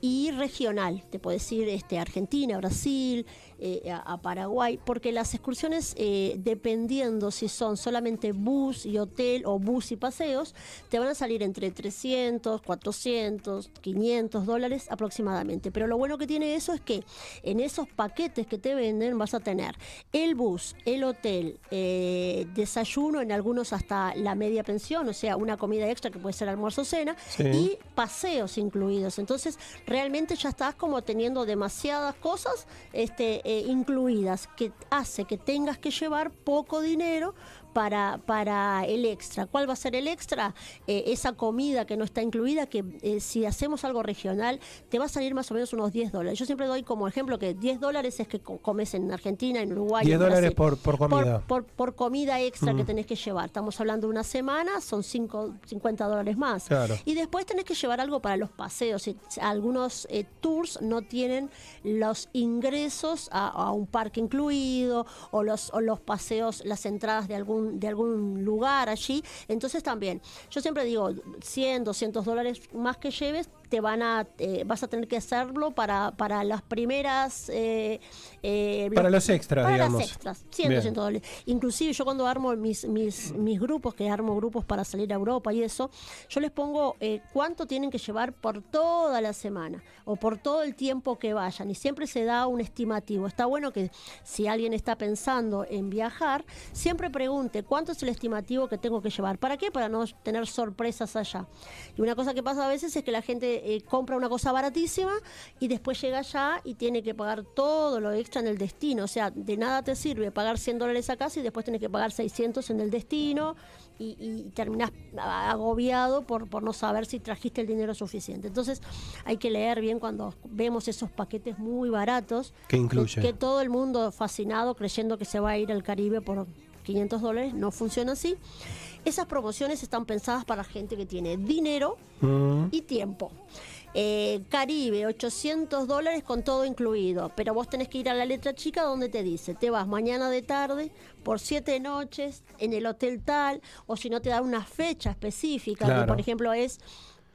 [SPEAKER 7] y regional. Te podés ir este, a Argentina, Brasil, eh, a, a Paraguay, porque las excursiones, eh, dependiendo si son solamente bus y hotel o bus y paseos, te van a salir entre 300, 400, 500 dólares aproximadamente. Pero lo bueno que tiene eso es que en esos paquetes que te venden vas a tener el bus, el hotel, eh, desayuno, en algunos hasta la media pensión, o sea, una comida extra que puede ser almuerzo cena,
[SPEAKER 15] Sí.
[SPEAKER 7] y paseos incluidos. Entonces, realmente ya estás como teniendo demasiadas cosas este, eh, incluidas que hace que tengas que llevar poco dinero para, para el extra. ¿Cuál va a ser el extra? Eh, esa comida que no está incluida, que eh, si hacemos algo regional, te va a salir más o menos unos 10 dólares. Yo siempre doy como ejemplo que 10 dólares es que co- comes en Argentina, en Uruguay.
[SPEAKER 3] 10
[SPEAKER 7] en
[SPEAKER 3] dólares por- por comida.
[SPEAKER 7] Por, por comida extra que
[SPEAKER 3] Mm.
[SPEAKER 7] tenés que llevar. Estamos hablando de una semana, son cinco, 50 dólares más.
[SPEAKER 3] Claro.
[SPEAKER 7] Y después tenés que llevar algo para los paseos. Algunos eh, tours no tienen los ingresos a, a un parque incluido o los, o los paseos, las entradas de algún, de algún lugar allí. Entonces también, yo siempre digo, 100, 200 dólares más que lleves, te van a, eh, vas a tener que hacerlo para, para las primeras... eh, eh,
[SPEAKER 3] Para los extras,
[SPEAKER 7] para
[SPEAKER 3] digamos.
[SPEAKER 7] las extras, 100,
[SPEAKER 3] Bien.
[SPEAKER 7] 200 dólares. Inclusive yo cuando armo mis, mis, mis grupos, que armo grupos para salir a Europa y eso, yo les pongo eh, cuánto tienen que llevar por toda la semana o por todo el tiempo que vayan. Y siempre se da un estimativo. Está bueno que si alguien está pensando en viajar, siempre pregunte cuánto es el estimativo que tengo que llevar. ¿Para qué? Para no tener sorpresas allá. Y una cosa que pasa a veces es que la gente eh, compra una cosa baratísima y después llega allá y tiene que pagar todo lo extra en el destino. O sea, de nada te sirve pagar 100 dólares acá si después tienes que pagar 600 en el destino y, y terminas agobiado por, por no saber si trajiste el dinero suficiente. Entonces hay que leer bien cuando vemos esos paquetes muy baratos.
[SPEAKER 3] ¿Qué incluye?
[SPEAKER 7] Que, que todo el mundo fascinado creyendo que se va a ir al Caribe por 500 dólares. No funciona así. Esas promociones están pensadas para gente que tiene dinero
[SPEAKER 3] Mm.
[SPEAKER 7] y tiempo. Eh, Caribe, 800 dólares con todo incluido, pero vos tenés que ir a la letra chica donde te dice, te vas mañana de tarde por siete noches en el hotel tal, o si no te da una fecha específica, que por ejemplo es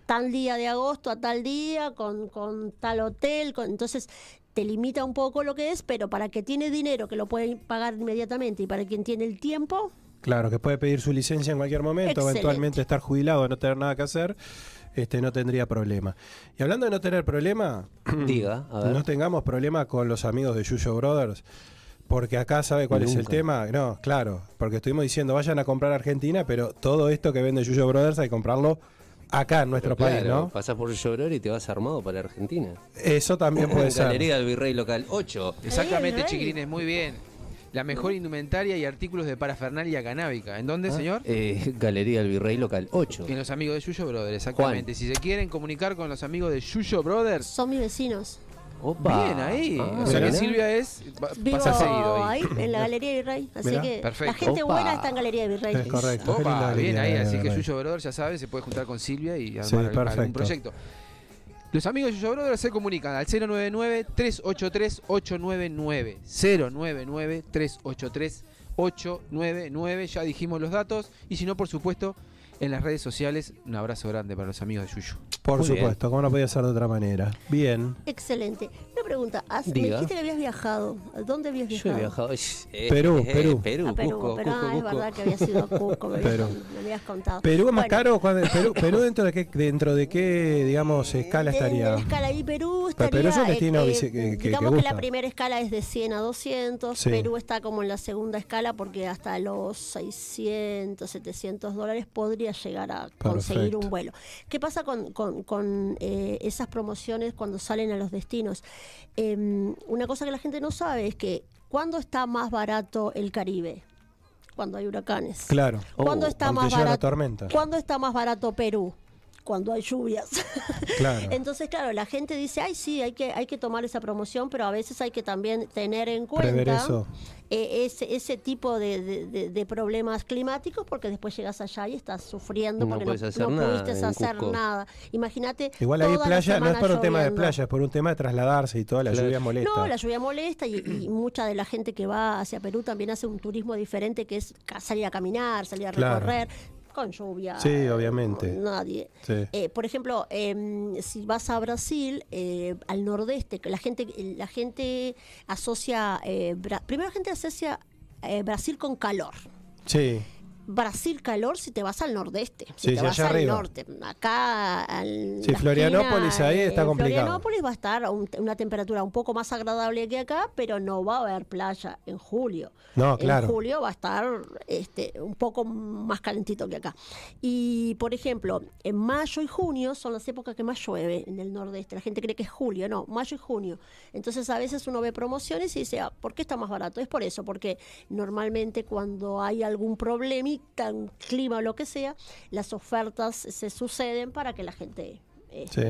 [SPEAKER 7] tal día de agosto a tal día, con, con tal hotel, con- entonces te limita un poco lo que es, pero para que tiene dinero que lo puede pagar inmediatamente y para quien tiene el tiempo,
[SPEAKER 3] Claro, que puede pedir su licencia en cualquier momento,
[SPEAKER 7] Excelente.
[SPEAKER 3] eventualmente estar jubilado, no tener nada que hacer, este, no tendría problema. Y hablando de no tener problema, (clears throat)
[SPEAKER 4] Diga, a ver.
[SPEAKER 3] no tengamos problema con los amigos de Yuyo Brothers, porque acá sabe cuál es el tema. No, claro, porque estuvimos diciendo vayan a comprar a Argentina, pero todo esto que vende Yuyo Brothers hay que comprarlo acá en nuestro país, ¿no?
[SPEAKER 4] Pasás por Lloror y te vas armado para Argentina.
[SPEAKER 3] Eso también (clears throat) puede ser.
[SPEAKER 4] Galería del Virrey Local 8.
[SPEAKER 5] Exactamente, chiquilines, muy bien. La mejor indumentaria y artículos de parafernalia canábica. ¿En dónde,
[SPEAKER 4] Ah,
[SPEAKER 5] señor?
[SPEAKER 4] eh, Galería del Virrey Local 8.
[SPEAKER 5] En los amigos de Yuyo Brothers, exactamente. Si se quieren comunicar con los amigos de Yuyo Brothers,
[SPEAKER 7] son mis vecinos.
[SPEAKER 4] Opa.
[SPEAKER 5] bien ahí.
[SPEAKER 4] Ah,
[SPEAKER 5] o sea que. Silvia es.
[SPEAKER 7] Vivo
[SPEAKER 5] pasa seguido ahí.
[SPEAKER 7] ahí, en la Galería Virrey. Así
[SPEAKER 5] Mirá.
[SPEAKER 7] que
[SPEAKER 5] Perfecto.
[SPEAKER 7] la gente
[SPEAKER 5] Opa.
[SPEAKER 7] buena está en Galería Virrey.
[SPEAKER 3] Es correcto.
[SPEAKER 5] Opa, bien ahí,
[SPEAKER 3] de
[SPEAKER 5] así que
[SPEAKER 3] Virrey.
[SPEAKER 5] Yuyo Brothers ya sabe, se puede juntar con Silvia y armar
[SPEAKER 3] Sí,
[SPEAKER 5] al- algún
[SPEAKER 3] perfecto.
[SPEAKER 5] proyecto. Los amigos de Yuyo Brothers se comunican al 099-383-899. 099-383-899. Ya dijimos los datos. Y si no, por supuesto, en las redes sociales, un abrazo grande para los amigos de Yuyo.
[SPEAKER 3] Por
[SPEAKER 5] Muy bien.
[SPEAKER 3] supuesto, como no podía ser de otra manera. Bien.
[SPEAKER 7] Excelente. Una pregunta. ¿has- Me
[SPEAKER 4] Diga.
[SPEAKER 7] dijiste que habías viajado. ¿A ¿Dónde habías
[SPEAKER 4] Yo
[SPEAKER 7] viajado?
[SPEAKER 4] he viajado. eh,
[SPEAKER 3] Perú,
[SPEAKER 4] eh,
[SPEAKER 3] Perú.
[SPEAKER 4] Perú,
[SPEAKER 7] A Perú,
[SPEAKER 4] Cusco,
[SPEAKER 7] pero
[SPEAKER 4] Cusco,
[SPEAKER 7] ah, es verdad que había sido a Cusco, (laughs) me, habías,
[SPEAKER 3] Perú.
[SPEAKER 7] me habías contado.
[SPEAKER 3] ¿Perú es más
[SPEAKER 7] Bueno,
[SPEAKER 3] caro? ¿Cuándo- Perú, Perú dentro de qué, dentro de qué digamos, escala
[SPEAKER 7] de-
[SPEAKER 3] estaría?
[SPEAKER 7] de la escala ahí Perú
[SPEAKER 3] Pero
[SPEAKER 7] estaría...
[SPEAKER 3] Perú es un
[SPEAKER 7] eh,
[SPEAKER 3] destino
[SPEAKER 7] eh,
[SPEAKER 3] que- que- que
[SPEAKER 7] digamos que, la
[SPEAKER 3] gusta.
[SPEAKER 7] primera escala es de 100 a 200.
[SPEAKER 3] Sí.
[SPEAKER 7] Perú está como en la segunda escala porque hasta los 600, 700 dólares podría llegar a conseguir
[SPEAKER 3] Perfecto.
[SPEAKER 7] un vuelo. ¿Qué pasa con, con- con, eh, esas promociones cuando salen a los destinos? Em, una cosa que la gente no sabe es que ¿cuándo está más barato el Caribe? Cuando hay huracanes.
[SPEAKER 3] Claro.
[SPEAKER 7] ¿Cuándo
[SPEAKER 3] Oh,
[SPEAKER 7] está más barato?
[SPEAKER 3] tormenta.
[SPEAKER 7] ¿Cuándo está más barato Perú? Cuando hay lluvias. (laughs)
[SPEAKER 3] Claro.
[SPEAKER 7] Entonces, claro, la gente dice, ay, sí, hay que, hay que tomar esa promoción, pero a veces hay que también tener en cuenta
[SPEAKER 3] eso.
[SPEAKER 7] eh, ese, ese tipo de, de- de- de problemas climáticos, porque después llegas allá y estás sufriendo
[SPEAKER 4] No
[SPEAKER 7] porque
[SPEAKER 4] puedes
[SPEAKER 7] no,
[SPEAKER 4] hacer
[SPEAKER 7] no
[SPEAKER 4] nada
[SPEAKER 7] pudiste hacer
[SPEAKER 4] Cusco.
[SPEAKER 7] nada. Imagínate.
[SPEAKER 3] Igual ahí playa, no es por un tema de playa, es por un tema de trasladarse y toda la
[SPEAKER 4] Claro.
[SPEAKER 3] lluvia molesta.
[SPEAKER 7] No, la lluvia molesta y, y mucha de la gente que va hacia Perú también hace un turismo diferente que es ca- salir a caminar, salir a
[SPEAKER 3] Claro.
[SPEAKER 7] recorrer con lluvia.
[SPEAKER 3] Sí, obviamente.
[SPEAKER 7] Nadie.
[SPEAKER 3] Sí.
[SPEAKER 7] Eh, por ejemplo, em, si vas a Brasil, eh, al nordeste, que la gente, la gente asocia, eh, primero la gente asocia eh, Brasil con calor.
[SPEAKER 3] Sí.
[SPEAKER 7] Brasil calor si te vas al nordeste, si
[SPEAKER 3] Sí,
[SPEAKER 7] te vas al
[SPEAKER 3] arriba.
[SPEAKER 7] norte. Acá al
[SPEAKER 3] Sí, Florianópolis
[SPEAKER 7] esquina,
[SPEAKER 3] ahí está
[SPEAKER 7] en
[SPEAKER 3] complicado.
[SPEAKER 7] Florianópolis va a estar a un- una temperatura un poco más agradable que acá, pero no va a haber playa en julio.
[SPEAKER 3] No, claro.
[SPEAKER 7] En julio va a estar este, un poco más calentito que acá. Y, por ejemplo, en mayo y junio son las épocas que más llueve en el nordeste. La gente cree que es julio, no, mayo y junio. Entonces, a veces uno ve promociones y dice, ah, ¿por qué está más barato? Es por eso, porque normalmente cuando hay algún problemita, un clima o lo que sea, las ofertas se suceden para que la gente eh,
[SPEAKER 3] Sí.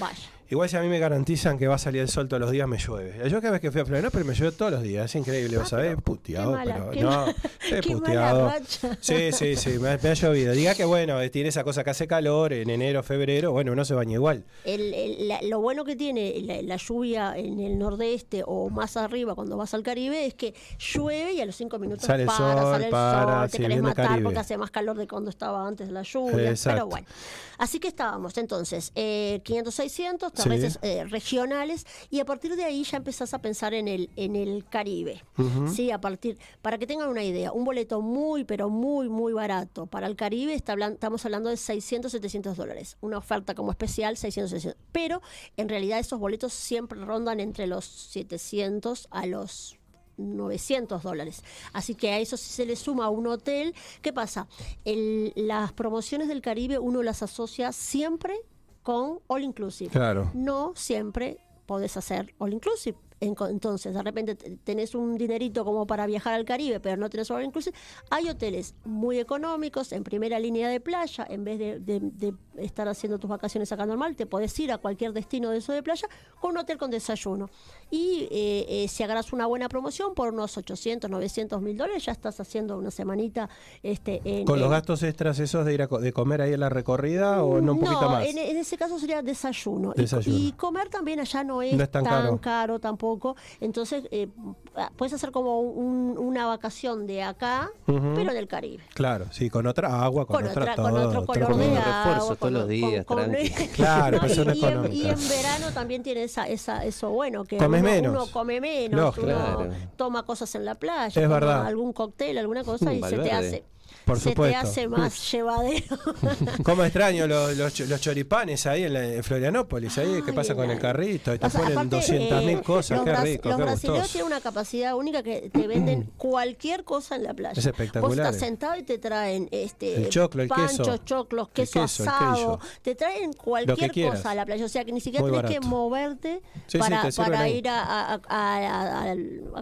[SPEAKER 7] vaya.
[SPEAKER 3] Igual si a mí me garantizan que va a salir el sol todos los días, me llueve. Yo cada vez que fui a Florianópolis me llueve todos los días. Es increíble, ¿vos sabés? Puteado,
[SPEAKER 7] mala-
[SPEAKER 3] pero no. he (laughs) (laughs) puteado. Sí, sí, sí, me, ha- me ha llovido. Diga que bueno, eh, tiene esa cosa que hace calor en enero, febrero, bueno, uno se baña igual.
[SPEAKER 7] El- el- la- lo bueno que tiene la, la lluvia en el nordeste o más arriba cuando vas al Caribe es que llueve y a los cinco minutos
[SPEAKER 3] Sale el
[SPEAKER 7] para,
[SPEAKER 3] sol,
[SPEAKER 7] sale el
[SPEAKER 3] para,
[SPEAKER 7] sol, te
[SPEAKER 3] sí,
[SPEAKER 7] querés matar
[SPEAKER 3] Caribe.
[SPEAKER 7] porque hace más calor de cuando estaba antes de la lluvia.
[SPEAKER 3] Exacto.
[SPEAKER 7] Pero bueno, así que estábamos entonces, eh, 500, 600,
[SPEAKER 3] Sí.
[SPEAKER 7] eh, regionales y a partir de ahí ya empezás a pensar en el, en el Caribe. Sí, a partir, para que tengan una idea, un boleto muy, pero muy, muy barato para el Caribe, está hablan- estamos hablando de 600, 700 dólares. Una oferta como especial, 600, 700. Pero en realidad esos boletos siempre rondan entre los 700 a los 900 dólares. Así que a eso si se le suma un hotel, ¿qué pasa? El- las promociones del Caribe uno las asocia siempre con All Inclusive.
[SPEAKER 3] Claro.
[SPEAKER 7] No siempre podés hacer All Inclusive. En- Entonces, de repente te- tenés un dinerito como para viajar al Caribe, pero no tenés All Inclusive. Hay hoteles muy económicos, en primera línea de playa, en vez de, de- de estar haciendo tus vacaciones acá normal, te podés ir a cualquier destino de eso de playa con un hotel con desayuno. Y eh, eh, si agarras una buena promoción por unos 800, 900 mil dólares, ya estás haciendo una semanita este, en,
[SPEAKER 3] ¿Con los gastos extras esos de ir a co- de comer ahí en la recorrida o no un poquito
[SPEAKER 7] no,
[SPEAKER 3] más?
[SPEAKER 7] En, en ese caso sería desayuno. Y- comer también allá no es,
[SPEAKER 3] No es tan
[SPEAKER 7] tan,
[SPEAKER 3] caro.
[SPEAKER 7] caro. tampoco. Entonces, eh, puedes hacer como un- una vacación de acá, pero en el Caribe.
[SPEAKER 3] Claro, sí, con otra agua, con,
[SPEAKER 7] Con
[SPEAKER 3] otra,
[SPEAKER 7] otra-
[SPEAKER 3] todo.
[SPEAKER 7] con otro color de agua,
[SPEAKER 4] todos
[SPEAKER 7] con-
[SPEAKER 4] los días,
[SPEAKER 7] con- con-
[SPEAKER 4] tranqui. (laughs)
[SPEAKER 3] Claro,
[SPEAKER 7] No, y, y en, y en verano también tiene esa, esa, eso bueno, que
[SPEAKER 3] Comes
[SPEAKER 7] uno,
[SPEAKER 3] menos.
[SPEAKER 7] uno come menos, uno
[SPEAKER 3] Claro.
[SPEAKER 7] toma cosas en la playa,
[SPEAKER 3] Es
[SPEAKER 7] toma
[SPEAKER 3] verdad.
[SPEAKER 7] algún cóctel, alguna cosa
[SPEAKER 3] Mm,
[SPEAKER 7] y se te hace...
[SPEAKER 3] Por
[SPEAKER 7] se
[SPEAKER 3] supuesto.
[SPEAKER 7] te hace más llevadero. (laughs)
[SPEAKER 3] ¿Cómo extraño los, los, ch- los choripanes ahí en, la- en Florianópolis? Ahí, ¿Qué pasa con el carrito? Y te
[SPEAKER 7] O sea,
[SPEAKER 3] ponen
[SPEAKER 7] aparte,
[SPEAKER 3] 200 mil
[SPEAKER 7] eh,
[SPEAKER 3] cosas, qué rico,
[SPEAKER 7] Los
[SPEAKER 3] qué
[SPEAKER 7] brasileños tienen una capacidad única que te venden (clears throat) cualquier cosa en la playa.
[SPEAKER 3] Es espectacular.
[SPEAKER 7] Vos estás sentado y te traen este
[SPEAKER 3] El choclo, el
[SPEAKER 7] panchos,
[SPEAKER 3] queso.
[SPEAKER 7] choclos,
[SPEAKER 3] El
[SPEAKER 7] queso,
[SPEAKER 3] queso, el
[SPEAKER 7] asado. Te traen cualquier cosa a la playa. O sea que ni siquiera tenés que moverte
[SPEAKER 3] Sí,
[SPEAKER 7] para, para ir a, a-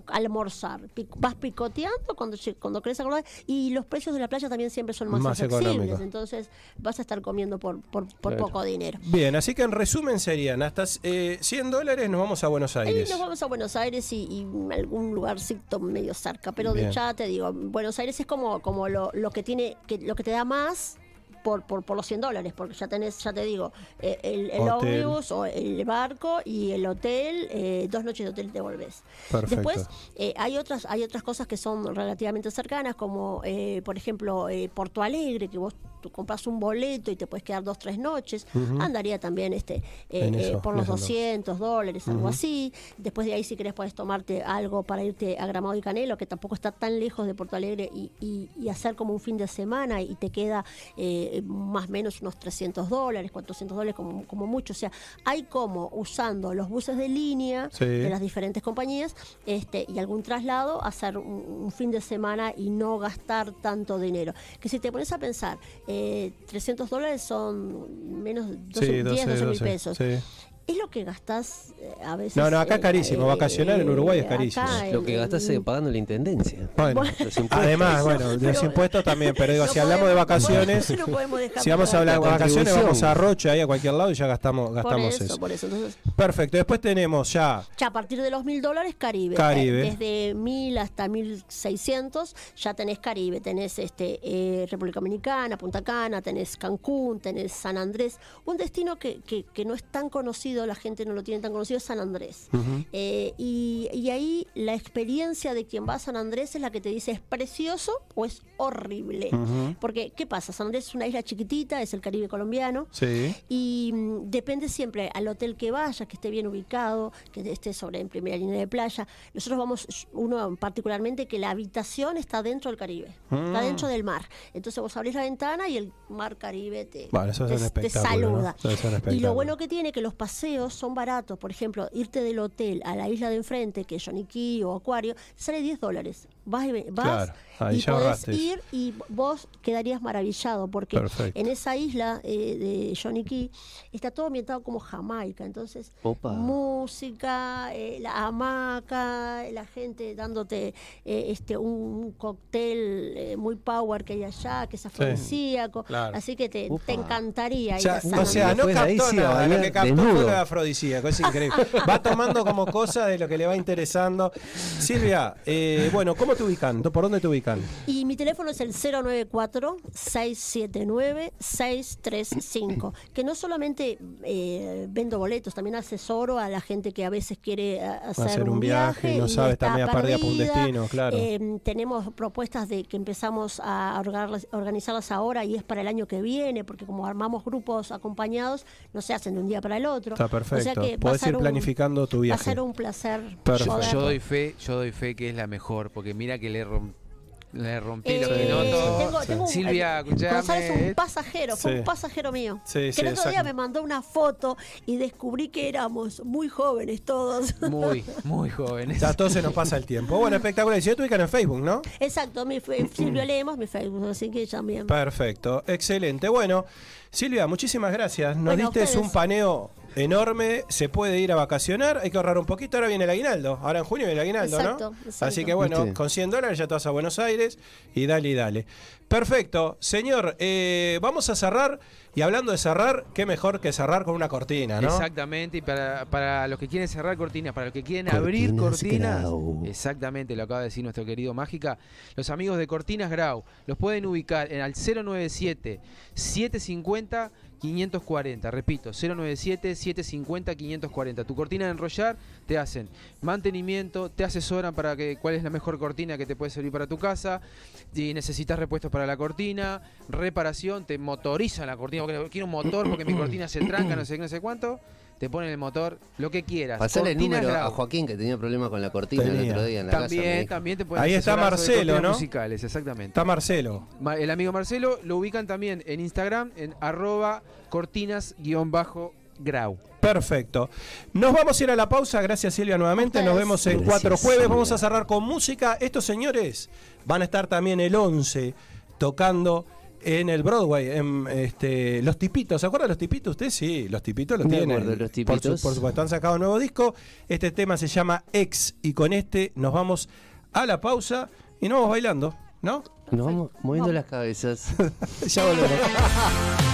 [SPEAKER 7] almorzar. Vas picoteando cuando, cuando querés acordar. Y los precios de la playa también siempre son más,
[SPEAKER 3] Más
[SPEAKER 7] accesibles. Entonces vas a estar comiendo por, por, por
[SPEAKER 3] Claro.
[SPEAKER 7] poco dinero.
[SPEAKER 3] Bien, así que en resumen serían hasta eh, 100 dólares nos vamos a Buenos
[SPEAKER 7] Y
[SPEAKER 3] Aires.
[SPEAKER 7] nos vamos a Buenos Aires y, y algún lugarcito medio cerca, pero de
[SPEAKER 3] Bien.
[SPEAKER 7] ya te digo, Buenos Aires es como, como lo, lo que tiene, que, lo que te da más por, por, por los 100 dólares, porque ya tenés, ya te digo, eh, el, el ómnibus o el barco y el hotel, eh, dos noches de hotel te volvés.
[SPEAKER 3] Perfecto.
[SPEAKER 7] Después eh, hay otras, hay otras cosas que son relativamente cercanas, como eh, por ejemplo eh, Porto Alegre, que vos tú compras un boleto y te puedes quedar dos, tres noches, andaría también este eh, eh, por los
[SPEAKER 3] eso.
[SPEAKER 7] 200 dólares, algo así. Después de ahí, si querés, puedes tomarte algo para irte a Gramado y Canelo, que tampoco está tan lejos de Porto Alegre, y, y- y hacer como un fin de semana y te queda eh, más o menos unos 300 dólares, 400 dólares como, como mucho. O sea, hay como usando los buses de línea
[SPEAKER 3] Sí.
[SPEAKER 7] de las diferentes compañías este, y algún traslado, hacer un, un fin de semana y no gastar tanto dinero. Que si te pones a pensar, eh, 300 dólares son menos de 12,
[SPEAKER 3] Sí,
[SPEAKER 7] 10, 12 mil
[SPEAKER 3] 12,
[SPEAKER 7] pesos.
[SPEAKER 3] sí.
[SPEAKER 7] Es lo que gastás eh, a veces.
[SPEAKER 3] No, no, acá
[SPEAKER 7] eh,
[SPEAKER 3] carísimo.
[SPEAKER 7] eh,
[SPEAKER 3] Vacacionar en Uruguay es carísimo.
[SPEAKER 4] Lo que gastás eh, pagando la intendencia.
[SPEAKER 3] Bueno,
[SPEAKER 4] Los impuestos.
[SPEAKER 3] además, bueno, los
[SPEAKER 7] pero-
[SPEAKER 3] impuestos también, pero digo,
[SPEAKER 7] no
[SPEAKER 3] si hablamos de
[SPEAKER 7] podemos-
[SPEAKER 3] vacaciones,
[SPEAKER 7] no podemos
[SPEAKER 3] si vamos a hablar de vacaciones, vamos a Rocha, ahí a cualquier lado y ya gastamos,
[SPEAKER 7] Por
[SPEAKER 3] gastamos
[SPEAKER 7] eso,
[SPEAKER 3] eso.
[SPEAKER 7] por eso. Entonces,
[SPEAKER 3] Perfecto, después tenemos ya
[SPEAKER 7] ya a partir de los mil dólares, Caribe.
[SPEAKER 3] Caribe.
[SPEAKER 7] Eh, Desde mil hasta mil seiscientos, ya tenés Caribe. Tenés este eh, República Dominicana, Punta Cana, tenés Cancún, tenés San Andrés. Un destino que, que, que no es tan conocido conocido, la gente no lo tiene tan conocido, es San Andrés.
[SPEAKER 16] Ujú.
[SPEAKER 7] Eh, y, y ahí la experiencia de quien va a San Andrés es la que te dice es precioso o es horrible.
[SPEAKER 15] Ujú.
[SPEAKER 7] Porque, ¿qué pasa? San Andrés es una isla chiquitita, es el Caribe colombiano.
[SPEAKER 15] Sí.
[SPEAKER 7] Y mm, depende siempre al hotel que vayas, que esté bien ubicado, que esté sobre en primera línea de playa. Nosotros vamos, uno particularmente, que la habitación está dentro del Caribe, está
[SPEAKER 15] Mm.
[SPEAKER 7] dentro del mar. Entonces vos abrís la ventana y el mar Caribe te,
[SPEAKER 15] eso es
[SPEAKER 7] te- te
[SPEAKER 15] espectáculo, ¿no?
[SPEAKER 7] saluda.
[SPEAKER 15] Eso es
[SPEAKER 7] Y lo bueno que tiene que los paseos son baratos. Por ejemplo, irte del hotel a la isla de enfrente, que es Johnny Key o Acuario, sale 10 dólares. Vas, y, vas
[SPEAKER 15] Claro, ahí
[SPEAKER 7] y
[SPEAKER 15] ya
[SPEAKER 7] podés
[SPEAKER 15] ahorraste.
[SPEAKER 7] ir y vos quedarías maravillado porque
[SPEAKER 15] Perfecto.
[SPEAKER 7] en esa isla eh, de Johnny Key está todo ambientado como Jamaica. Entonces,
[SPEAKER 4] Opa.
[SPEAKER 7] música, eh, la hamaca, la gente dándote eh, este un cóctel eh, muy power que hay allá, que es afrodisíaco.
[SPEAKER 15] claro.
[SPEAKER 7] Así que te, te encantaría ir
[SPEAKER 15] Ya,
[SPEAKER 7] a San
[SPEAKER 15] o sea, no captó
[SPEAKER 4] sí a
[SPEAKER 15] nada, lo que captó fue lo afrodisíaco, es increíble. Va tomando como cosas de lo que le va interesando. Silvia, eh, bueno, ¿cómo te ubican? ¿Por dónde te ubican?
[SPEAKER 7] Y mi teléfono es el 094-679-635, que no solamente eh, vendo boletos, también asesoro a la gente que a veces quiere eh, hacer,
[SPEAKER 15] Hacer un viaje y no sabe, está media perdida por un destino, claro.
[SPEAKER 7] Eh, tenemos propuestas de que empezamos a organizarlas ahora y es para el año que viene, porque como armamos grupos acompañados, no se hacen de un día para el otro.
[SPEAKER 15] Está
[SPEAKER 7] O sea
[SPEAKER 15] perfecto.
[SPEAKER 7] que va a
[SPEAKER 15] Podés
[SPEAKER 7] ser
[SPEAKER 15] ir
[SPEAKER 7] un-
[SPEAKER 15] planificando tu
[SPEAKER 7] Va a
[SPEAKER 15] viaje.
[SPEAKER 7] ser un placer.
[SPEAKER 15] Perfecto.
[SPEAKER 7] poder-
[SPEAKER 5] Yo doy fe, yo doy fe que es la mejor, porque mira que le, rom- le rompí los
[SPEAKER 7] Eh,
[SPEAKER 5] quinotos.
[SPEAKER 7] tengo- tengo un-
[SPEAKER 5] Silvia,
[SPEAKER 7] eh, Gonzalo es un pasajero, fue
[SPEAKER 15] Sí.
[SPEAKER 7] un pasajero mío.
[SPEAKER 15] Sí,
[SPEAKER 7] que
[SPEAKER 15] sí,
[SPEAKER 7] el otro día me mandó una foto y descubrí que éramos muy jóvenes todos.
[SPEAKER 5] Muy, (laughs) muy jóvenes.
[SPEAKER 15] Ya todo se nos pasa el tiempo. Bueno, espectacular. Y si no te ubican en Facebook, ¿no?
[SPEAKER 7] Exacto, mi Silvio Lemos, mi Facebook, así que también.
[SPEAKER 15] Perfecto, excelente. Bueno, Silvia, muchísimas gracias. Nos
[SPEAKER 7] Bueno,
[SPEAKER 15] diste
[SPEAKER 7] ustedes.
[SPEAKER 15] un paneo enorme. Se puede ir a vacacionar, hay que ahorrar un poquito. Ahora viene el aguinaldo. Ahora en junio viene el aguinaldo,
[SPEAKER 7] Exacto,
[SPEAKER 15] ¿no?
[SPEAKER 7] exacto.
[SPEAKER 15] Así que bueno,
[SPEAKER 4] ¿Viste?
[SPEAKER 15] con 100 dólares ya te vas a Buenos Aires y dale y dale. Perfecto, señor. eh, vamos a cerrar. Y hablando de cerrar, qué mejor que cerrar con una cortina, ¿no?
[SPEAKER 5] Exactamente, y para, para los que quieren cerrar cortinas, para los que quieren
[SPEAKER 4] Cortinas
[SPEAKER 5] abrir cortinas,
[SPEAKER 4] Grau.
[SPEAKER 5] exactamente, lo acaba de decir nuestro querido Mágica, los amigos de Cortinas Grau los pueden ubicar en al 097 750 540, repito, 097 750 540. Tu cortina de enrollar te hacen mantenimiento, te asesoran para que cuál es la mejor cortina que te puede servir para tu casa, si necesitas repuestos para la cortina, reparación, te motorizan la cortina, quiero un motor porque mi cortina se tranca, no sé qué, no sé cuánto, te ponen el motor, lo que quieras.
[SPEAKER 4] Pasale el número a. Joaquín que tenía problemas con la cortina el otro día en la casa.
[SPEAKER 5] También,
[SPEAKER 4] dijo.
[SPEAKER 5] también te pueden
[SPEAKER 15] Ahí está Marcelo, ¿no?
[SPEAKER 5] musicales, exactamente.
[SPEAKER 15] Está Marcelo.
[SPEAKER 5] Ma- El amigo Marcelo lo ubican también en Instagram en arroba cortinas-grau.
[SPEAKER 15] Perfecto. Nos vamos a ir a la pausa. Gracias Silvia nuevamente. Nos vemos en
[SPEAKER 4] Gracias,
[SPEAKER 15] cuatro jueves.
[SPEAKER 4] Silvia.
[SPEAKER 15] Vamos a cerrar con música. Estos señores van a estar también el 11 tocando en el Broadway, en este, Los Tipitos. ¿Se acuerdan de Los Tipitos? ¿Usted? Sí, Los Tipitos lo
[SPEAKER 4] Me
[SPEAKER 15] tienen.
[SPEAKER 4] acuerdo de Los
[SPEAKER 15] Por,
[SPEAKER 4] Tipitos.
[SPEAKER 15] su- por supuesto, han sacado un nuevo disco. Este tema se llama Ex y con este nos vamos a la pausa y nos vamos bailando, ¿no?
[SPEAKER 4] Nos vamos moviendo las cabezas. (laughs)
[SPEAKER 15] ya volvemos. (laughs)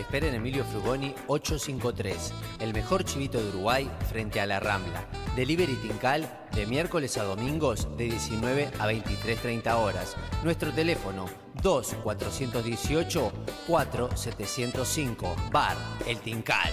[SPEAKER 2] te espera en Emilio Frugoni 853, el mejor chivito de Uruguay frente a la Rambla. Delivery Tincal de miércoles a domingos de 19 a 23.30 horas. Nuestro teléfono 2-418-4705. Bar El Tincal.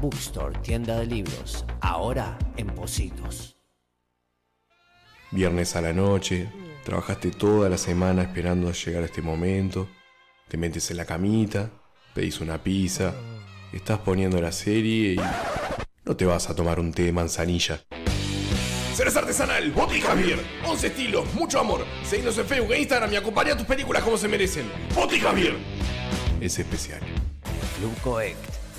[SPEAKER 2] Bookstore, tienda de libros. Ahora en Positos.
[SPEAKER 17] Viernes a la noche, trabajaste toda la semana esperando llegar a este momento, te metes en la camita, pedís una pizza, estás poniendo la serie y no te vas a tomar un té de manzanilla.
[SPEAKER 18] Cerveza artesanal, Botica Beer, 11 estilos, mucho amor. Seguinos en Facebook e Instagram y acompaña tus películas como se merecen. Botica Beer.
[SPEAKER 17] Es especial.
[SPEAKER 2] Club Coect.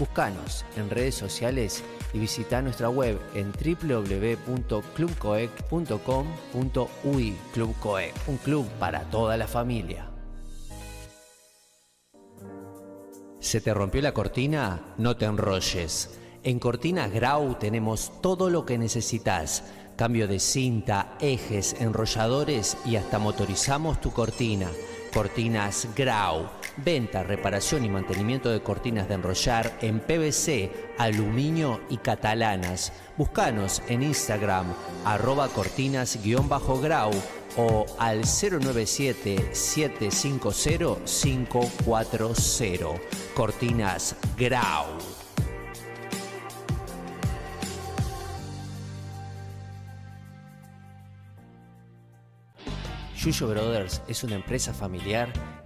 [SPEAKER 2] Buscanos en redes sociales y visita nuestra web en www.clubcoec.com.ui. Club Coec, un club para toda la familia. ¿Se te rompió la cortina? No te enrolles. En Cortinas Grau tenemos todo lo que necesitas. Cambio de cinta, ejes, enrolladores y hasta motorizamos tu cortina. Cortinas Grau. Venta, reparación y mantenimiento de cortinas de enrollar en PVC, aluminio y catalanas. Búscanos en Instagram, arroba cortinas-grau o al 097-750-540. Cortinas Grau. Yuyo Brothers es una empresa familiar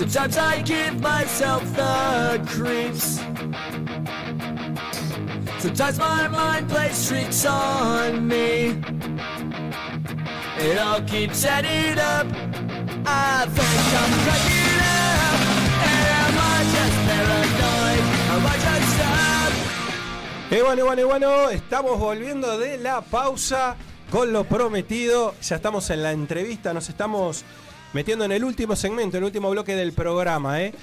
[SPEAKER 9] Sometimes I give myself the creeps. Sometimes my mind plays tricks on me. It all keeps adding up. I think I'm cracking up. Am I just paranoid? Am I just up?
[SPEAKER 3] Y bueno, bueno, bueno, estamos volviendo de la pausa con lo prometido. Ya estamos en la entrevista, nos estamos metiendo en el último segmento, el último bloque del programa, ¿eh?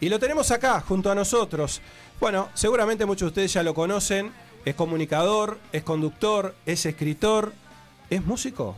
[SPEAKER 3] Y lo tenemos acá, junto a nosotros. Bueno, seguramente muchos de ustedes ya lo conocen. Es comunicador, es conductor, es escritor. ¿Es músico?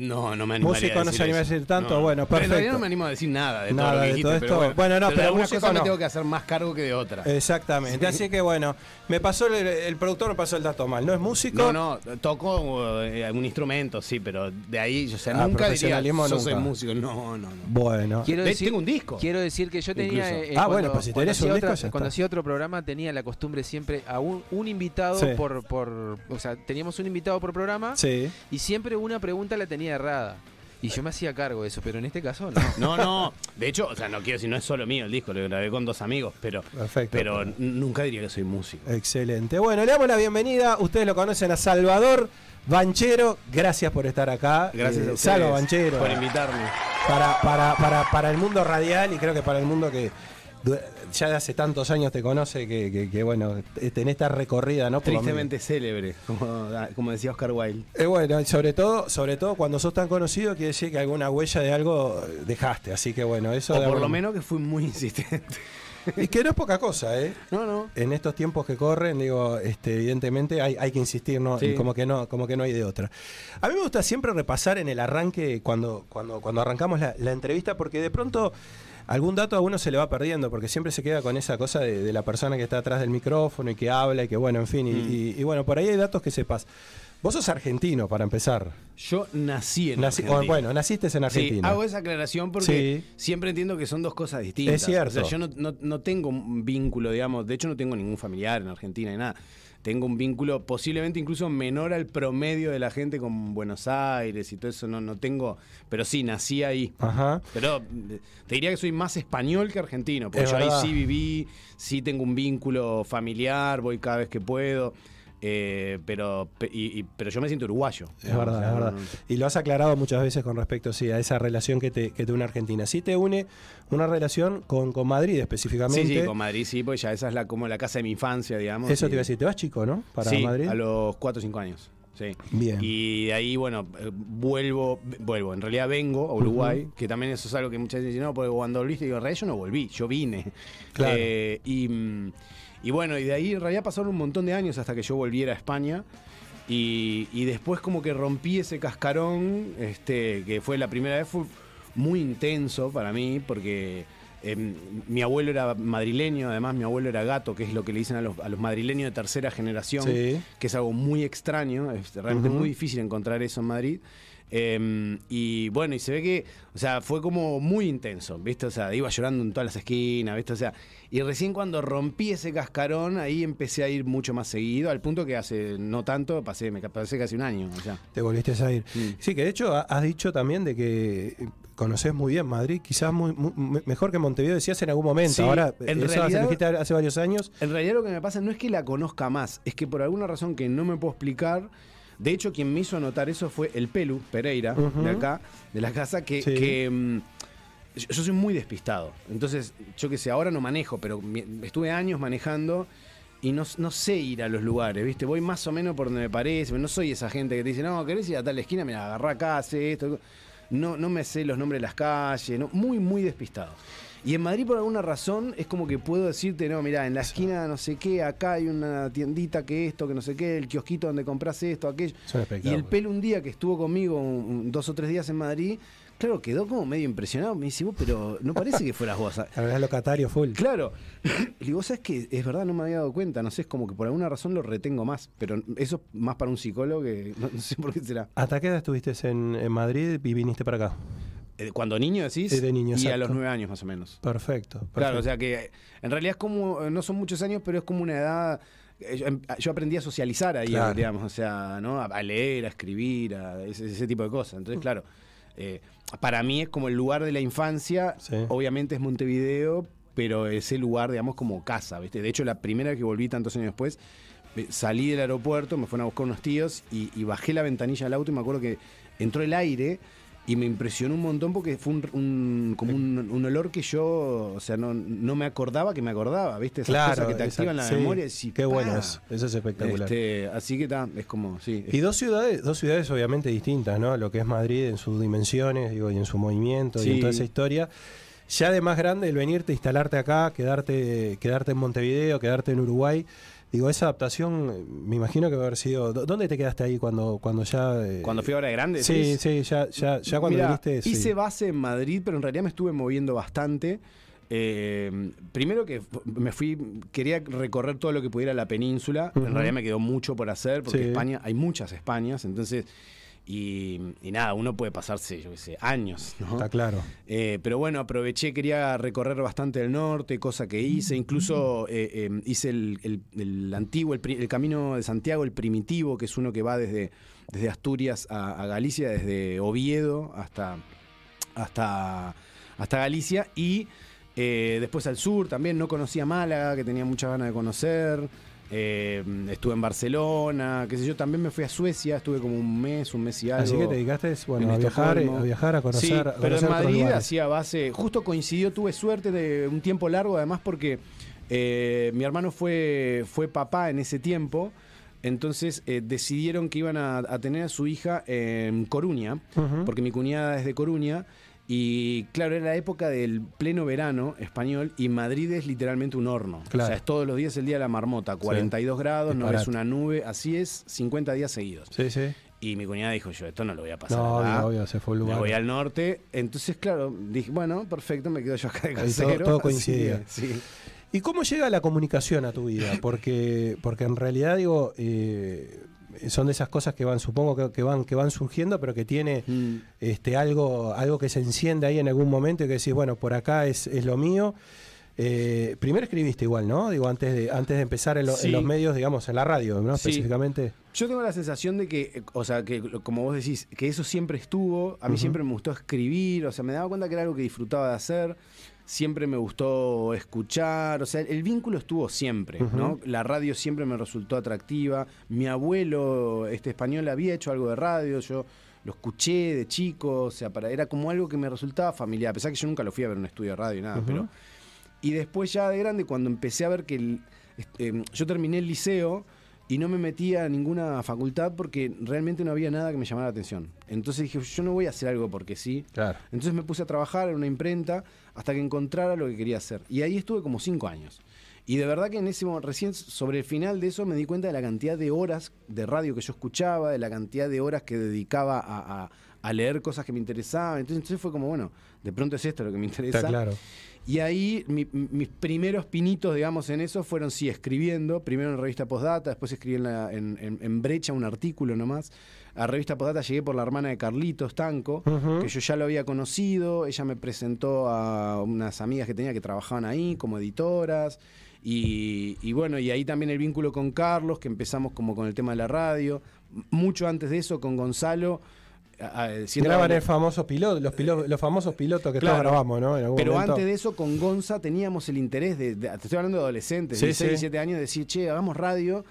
[SPEAKER 16] No, no me
[SPEAKER 3] Músico
[SPEAKER 16] a
[SPEAKER 3] no
[SPEAKER 16] decir
[SPEAKER 3] se anima a decir tanto,
[SPEAKER 16] No.
[SPEAKER 3] bueno,
[SPEAKER 16] Pero en realidad
[SPEAKER 3] perfecto.
[SPEAKER 16] no me animo a decir nada de
[SPEAKER 3] Nada
[SPEAKER 16] todo lo que
[SPEAKER 3] de
[SPEAKER 16] dijiste,
[SPEAKER 3] todo
[SPEAKER 16] pero
[SPEAKER 3] esto.
[SPEAKER 16] bueno.
[SPEAKER 3] Bueno, no,
[SPEAKER 16] de
[SPEAKER 3] pero
[SPEAKER 16] alguna
[SPEAKER 3] músico
[SPEAKER 16] cosa me
[SPEAKER 3] no.
[SPEAKER 16] tengo que hacer más cargo que de otra.
[SPEAKER 3] Exactamente. Así que bueno, me pasó el, el productor me pasó el dato mal. No es músico.
[SPEAKER 16] No, no, toco eh, algún instrumento, sí, pero de ahí, o sea,
[SPEAKER 3] Ah,
[SPEAKER 16] nunca diría, yo soy
[SPEAKER 3] nunca.
[SPEAKER 16] músico. No, no, no.
[SPEAKER 3] Bueno.
[SPEAKER 5] Quiero
[SPEAKER 16] De-
[SPEAKER 5] decir,
[SPEAKER 16] tengo un disco.
[SPEAKER 5] Quiero decir que yo tenía. Eh,
[SPEAKER 3] Ah,
[SPEAKER 5] cuando-
[SPEAKER 3] bueno, pues si
[SPEAKER 5] cuando
[SPEAKER 3] tenés un
[SPEAKER 5] hacía
[SPEAKER 3] disco, ya.
[SPEAKER 5] Cuando hacía otro programa tenía la costumbre siempre a un, un invitado
[SPEAKER 3] Sí.
[SPEAKER 5] por, por. O sea, teníamos un invitado por programa
[SPEAKER 3] Sí.
[SPEAKER 5] y siempre una pregunta la tenía errada. Y yo me hacía cargo de eso, pero en este caso no. (laughs)
[SPEAKER 16] No, no. De hecho, o sea, no quiero decir, no es solo mío el disco, lo grabé con dos amigos, pero,
[SPEAKER 3] Perfecto.
[SPEAKER 16] pero nunca diría que soy músico.
[SPEAKER 3] Excelente. Bueno, le damos la bienvenida. Ustedes lo conocen a Salvador Banchero. Gracias por estar acá.
[SPEAKER 16] Gracias
[SPEAKER 3] Eh,
[SPEAKER 16] a ustedes
[SPEAKER 3] Salva Banchero.
[SPEAKER 16] por invitarme.
[SPEAKER 3] Para, para, para, para el mundo radial y creo que para el mundo que ya de hace tantos años te conoce, que, que- que, bueno, tenés esta recorrida, ¿no? Por.
[SPEAKER 16] Tristemente célebre, como, como decía Oscar Wilde.
[SPEAKER 3] Eh, bueno, y sobre todo, sobre todo cuando sos tan conocido, quiere decir que alguna huella de algo dejaste. Así que bueno, eso
[SPEAKER 16] O por lo menos que fui muy insistente.
[SPEAKER 3] Y que no es poca cosa, ¿eh?
[SPEAKER 16] No, no.
[SPEAKER 3] En estos tiempos que corren, digo, este, evidentemente hay, hay que insistir, ¿no?
[SPEAKER 16] Sí.
[SPEAKER 3] Y como que no, como que no hay de otra. A mí me gusta siempre repasar en el arranque, cuando, cuando, cuando arrancamos la, la entrevista, porque de pronto algún dato a uno se le va perdiendo, porque siempre se queda con esa cosa de, de la persona que está atrás del micrófono y que habla y que bueno, en fin, y,
[SPEAKER 16] Mm.
[SPEAKER 3] y- y bueno, por ahí hay datos que sepas. Vos sos argentino, para empezar.
[SPEAKER 16] Yo nací en
[SPEAKER 3] Nací-
[SPEAKER 16] Argentina.
[SPEAKER 3] bueno, naciste en Argentina.
[SPEAKER 16] Sí, hago esa aclaración porque
[SPEAKER 3] Sí.
[SPEAKER 16] siempre entiendo que son dos cosas distintas.
[SPEAKER 3] Es cierto.
[SPEAKER 16] O sea, yo no, no- no tengo un vínculo, digamos, de hecho no tengo ningún familiar en Argentina ni nada. Tengo un vínculo posiblemente incluso menor al promedio de la gente con Buenos Aires y todo eso, no, no tengo, pero sí, nací ahí.
[SPEAKER 3] Ajá.
[SPEAKER 16] Pero eh, te diría que soy más español que argentino, porque
[SPEAKER 3] Es
[SPEAKER 16] yo ahí sí viví, sí tengo un vínculo familiar, voy cada vez que puedo, eh, pero, pe- y- y- pero yo me siento uruguayo.
[SPEAKER 3] Es verdad,
[SPEAKER 16] o sea,
[SPEAKER 3] es verdad. Y lo has aclarado muchas veces con respecto sí, a esa relación que te, que te une Argentina. Sí te une una relación con, con Madrid específicamente.
[SPEAKER 16] Sí, sí, con Madrid sí, porque ya esa es la, como la casa de mi infancia, digamos.
[SPEAKER 3] Eso
[SPEAKER 16] y-
[SPEAKER 3] te iba a decir, te vas chico, ¿no? Para
[SPEAKER 16] sí,
[SPEAKER 3] Madrid.
[SPEAKER 16] a los 4 o 5 años. Sí.
[SPEAKER 3] Bien.
[SPEAKER 16] Y de ahí, bueno, eh, vuelvo, vuelvo, en realidad vengo a Uruguay, que también eso es algo que muchas veces dicen, no, porque cuando volviste, digo, en realidad yo no volví, yo vine.
[SPEAKER 3] Claro.
[SPEAKER 16] Eh, y, mm, y bueno, y de ahí en realidad pasaron un montón de años hasta que yo volviera a España. Y, y después como que rompí ese cascarón, este, que fue la primera vez, fue muy intenso para mí, porque em, mi abuelo era madrileño, además mi abuelo era gato, que es lo que le dicen a los, a los madrileños de tercera generación,
[SPEAKER 3] Sí.
[SPEAKER 16] que es algo muy extraño, es realmente muy difícil encontrar eso en Madrid. Em, y bueno, y se ve que, o sea, fue como muy intenso, ¿viste? O sea, iba llorando en todas las esquinas, ¿viste? O sea, y recién cuando rompí ese cascarón, ahí empecé a ir mucho más seguido, al punto que hace no tanto, pasé, me pasé casi un año, o sea.
[SPEAKER 3] Te volviste a ir.
[SPEAKER 16] Mm.
[SPEAKER 3] Sí, que de hecho ha- has dicho también de que conoces muy bien Madrid, quizás muy, muy- me- mejor que Montevideo decías en algún momento.
[SPEAKER 16] Sí,
[SPEAKER 3] Ahora,
[SPEAKER 16] en
[SPEAKER 3] eso
[SPEAKER 16] realidad-
[SPEAKER 3] hace varios años.
[SPEAKER 16] En realidad lo que me pasa no es que la conozca más, es que por alguna razón que no me puedo explicar, de hecho quien me hizo anotar eso fue el Pelu Pereira, de acá, de la casa, que,
[SPEAKER 3] Sí.
[SPEAKER 16] que, mm, yo, soy muy despistado. Entonces, yo que sé, ahora no manejo, pero estuve años manejando y no, no sé ir a los lugares, ¿viste? Voy más o menos por donde me parece, no soy esa gente que te dice, no, ¿querés ir a tal esquina? Mira, agarrá acá, hace esto. No, no me sé los nombres de las calles, no, muy, muy despistado. Y en Madrid, por alguna razón, es como que puedo decirte, no, mira, en la esquina no sé qué, acá hay una tiendita que esto, que no sé qué, el kiosquito donde compras esto, aquello. Y el pelo un día que estuvo conmigo un- dos o tres días en Madrid, claro, quedó como medio impresionado. Me dice, vos, pero no parece que fueras vos. (laughs)
[SPEAKER 3] La verdad locatario full.
[SPEAKER 16] Claro. (coughs) Le digo, ¿sabes qué? Es verdad, no me había dado cuenta. No sé, es como que por alguna razón lo retengo más. Pero eso es más para un psicólogo que (laughs) no, no sé por qué será.
[SPEAKER 3] ¿Hasta qué edad estuviste en, en Madrid y viniste para acá?
[SPEAKER 16] Eh, Cuando niño decís.
[SPEAKER 3] De niño,
[SPEAKER 16] y a los nueve años más o menos.
[SPEAKER 3] Perfecto.
[SPEAKER 16] Claro,
[SPEAKER 3] perfecto.
[SPEAKER 16] o sea que eh, en realidad es como, eh, no son muchos años, pero es como una edad. Yo, em- yo aprendí a socializar ahí,
[SPEAKER 3] Claro.
[SPEAKER 16] digamos, o sea, ¿no? A, leer, a escribir, a ese, ese tipo de cosas.
[SPEAKER 3] Mm.
[SPEAKER 16] Entonces, claro, eh, para mí es como el lugar de la infancia, obviamente es Montevideo, pero es el lugar, digamos, como casa, ¿viste? De hecho, la primera vez que volví tantos años después, salí del aeropuerto, me fueron a buscar unos tíos y, y bajé la ventanilla del auto y me acuerdo que entró el aire y me impresionó un montón porque fue un, un- como un, un olor que yo, o sea, no, no me acordaba que me acordaba, ¿viste? Esas
[SPEAKER 3] Claro,
[SPEAKER 16] cosas que te activan la
[SPEAKER 3] sí,
[SPEAKER 16] memoria. y
[SPEAKER 3] qué bueno eso, eso es espectacular.
[SPEAKER 16] Este, así que está, es como, sí.
[SPEAKER 3] Y dos ciudades, dos ciudades obviamente distintas, ¿no? Lo que es Madrid en sus dimensiones, digo, y en su movimiento y en toda esa historia. ya de más grande el venirte, instalarte acá, quedarte, quedarte en Montevideo, quedarte en Uruguay. Digo, esa adaptación, eh, me imagino que va a haber sido. ¿dó- ¿Dónde te quedaste ahí cuando, cuando ya. eh,
[SPEAKER 16] Cuando fui ahora de grande.
[SPEAKER 3] Sí, sí, ya, ya, ya cuando
[SPEAKER 16] Mira,
[SPEAKER 3] viniste. sí.
[SPEAKER 16] Hice base en Madrid, pero en realidad me estuve moviendo bastante. Eh, primero que me fui, quería recorrer todo lo que pudiera la península. En realidad me quedó mucho por hacer, porque
[SPEAKER 3] Sí.
[SPEAKER 16] España, hay muchas Españas, entonces. Y, y nada, uno puede pasarse, yo qué sé, años, ¿no?
[SPEAKER 3] Está claro.
[SPEAKER 16] Eh, pero bueno, aproveché, quería recorrer bastante el norte, cosa que hice. Incluso eh, eh, hice el, el- el antiguo, el camino de Santiago, el primitivo, que es uno que va desde, desde Asturias a, a Galicia, desde Oviedo hasta, hasta, hasta Galicia. Y eh, después al sur también, no conocía Málaga, que tenía muchas ganas de conocer. Eh, estuve en Barcelona, qué sé yo, también me fui a Suecia, estuve como un mes, un mes y algo.
[SPEAKER 3] Así que te dedicaste bueno,
[SPEAKER 16] en
[SPEAKER 3] a viajar,
[SPEAKER 16] Estocolmo.
[SPEAKER 3] a viajar, a conocer.
[SPEAKER 16] Sí,
[SPEAKER 3] a
[SPEAKER 16] pero en Madrid hacía base. Justo coincidió, tuve suerte de un tiempo largo, además, porque eh, mi hermano fue, fue papá en ese tiempo. Entonces eh, decidieron que iban a, a tener a su hija en Coruña, porque mi cuñada es de Coruña. Y claro, era la época del pleno verano español y Madrid es literalmente un horno.
[SPEAKER 3] Claro.
[SPEAKER 16] O sea, es todos los días el día de la marmota, 42 grados, no ves una nube, así es 50 días seguidos.
[SPEAKER 3] Sí, sí.
[SPEAKER 16] Y mi cuñada dijo, yo esto no lo voy a pasar
[SPEAKER 3] No, obvio, obvio, se fue a un
[SPEAKER 16] Me
[SPEAKER 3] lugar.
[SPEAKER 16] voy al norte. Entonces, claro, dije, bueno, perfecto, me quedo yo acá de
[SPEAKER 3] todo-
[SPEAKER 16] casero.
[SPEAKER 3] todo (laughs)
[SPEAKER 16] así
[SPEAKER 3] coincidía.
[SPEAKER 16] sí.
[SPEAKER 3] ¿Y cómo llega la comunicación a tu vida? Porque, porque en realidad, digo, eh, son de esas cosas que van, supongo que, que van, que van surgiendo, pero que tiene
[SPEAKER 16] Mm.
[SPEAKER 3] este, algo, algo que se enciende ahí en algún momento y que decís, bueno, por acá es, es lo mío. Eh, primero escribiste igual, ¿no? Digo, antes de, antes de empezar en, lo- en los medios, digamos, en la radio, ¿no?
[SPEAKER 16] Sí.
[SPEAKER 3] Específicamente.
[SPEAKER 16] Yo tengo la sensación de que, o sea, que como vos decís, que eso siempre estuvo. A mí siempre me gustó escribir, o sea, me daba cuenta que era algo que disfrutaba de hacer. Siempre me gustó escuchar, o sea, el vínculo estuvo siempre, ¿no? La radio siempre me resultó atractiva. Mi abuelo, este español, había hecho algo de radio, yo lo escuché de chico, o sea, para, era como algo que me resultaba familiar, a pesar que yo nunca lo fui a ver en un estudio de radio y nada, pero y después ya de grande, cuando empecé a ver que el- este, yo terminé el liceo y no me metí a ninguna facultad porque realmente no había nada que me llamara la atención. Entonces dije, yo no voy a hacer algo porque sí.
[SPEAKER 3] Claro.
[SPEAKER 16] Entonces me puse a trabajar en una imprenta hasta que encontrara lo que quería hacer. Y ahí estuve como cinco años. Y de verdad que en ese momento, recién sobre el final de eso me di cuenta de la cantidad de horas de radio que yo escuchaba, de la cantidad de horas que dedicaba a, a- a leer cosas que me interesaban. Entonces, entonces fue como, bueno, de pronto es esto lo que me interesa.
[SPEAKER 3] Está claro.
[SPEAKER 16] Y ahí mi- mis primeros pinitos, digamos, en eso fueron, sí, escribiendo, primero en revista Postdata, después escribí en, la- en- en- en Brecha un artículo nomás. A revista Postdata llegué por la hermana de Carlitos Tanco, que yo ya lo había conocido, ella me presentó a unas amigas que tenía que trabajaban ahí como editoras. Y, y bueno, y ahí también el vínculo con Carlos, que empezamos como con el tema de la radio. Mucho antes de eso, con Gonzalo. A- a-
[SPEAKER 3] Graban el famoso piloto, los, pilo- los famosos pilotos que todos
[SPEAKER 16] Claro.
[SPEAKER 3] grabamos, ¿no? En algún
[SPEAKER 16] Pero
[SPEAKER 3] momento.
[SPEAKER 16] antes de eso, con Gonza teníamos el interés de, de- te estoy hablando de adolescentes,
[SPEAKER 3] Sí,
[SPEAKER 16] 16,
[SPEAKER 3] sí.
[SPEAKER 16] 17 años, de decir, che, hagamos radio.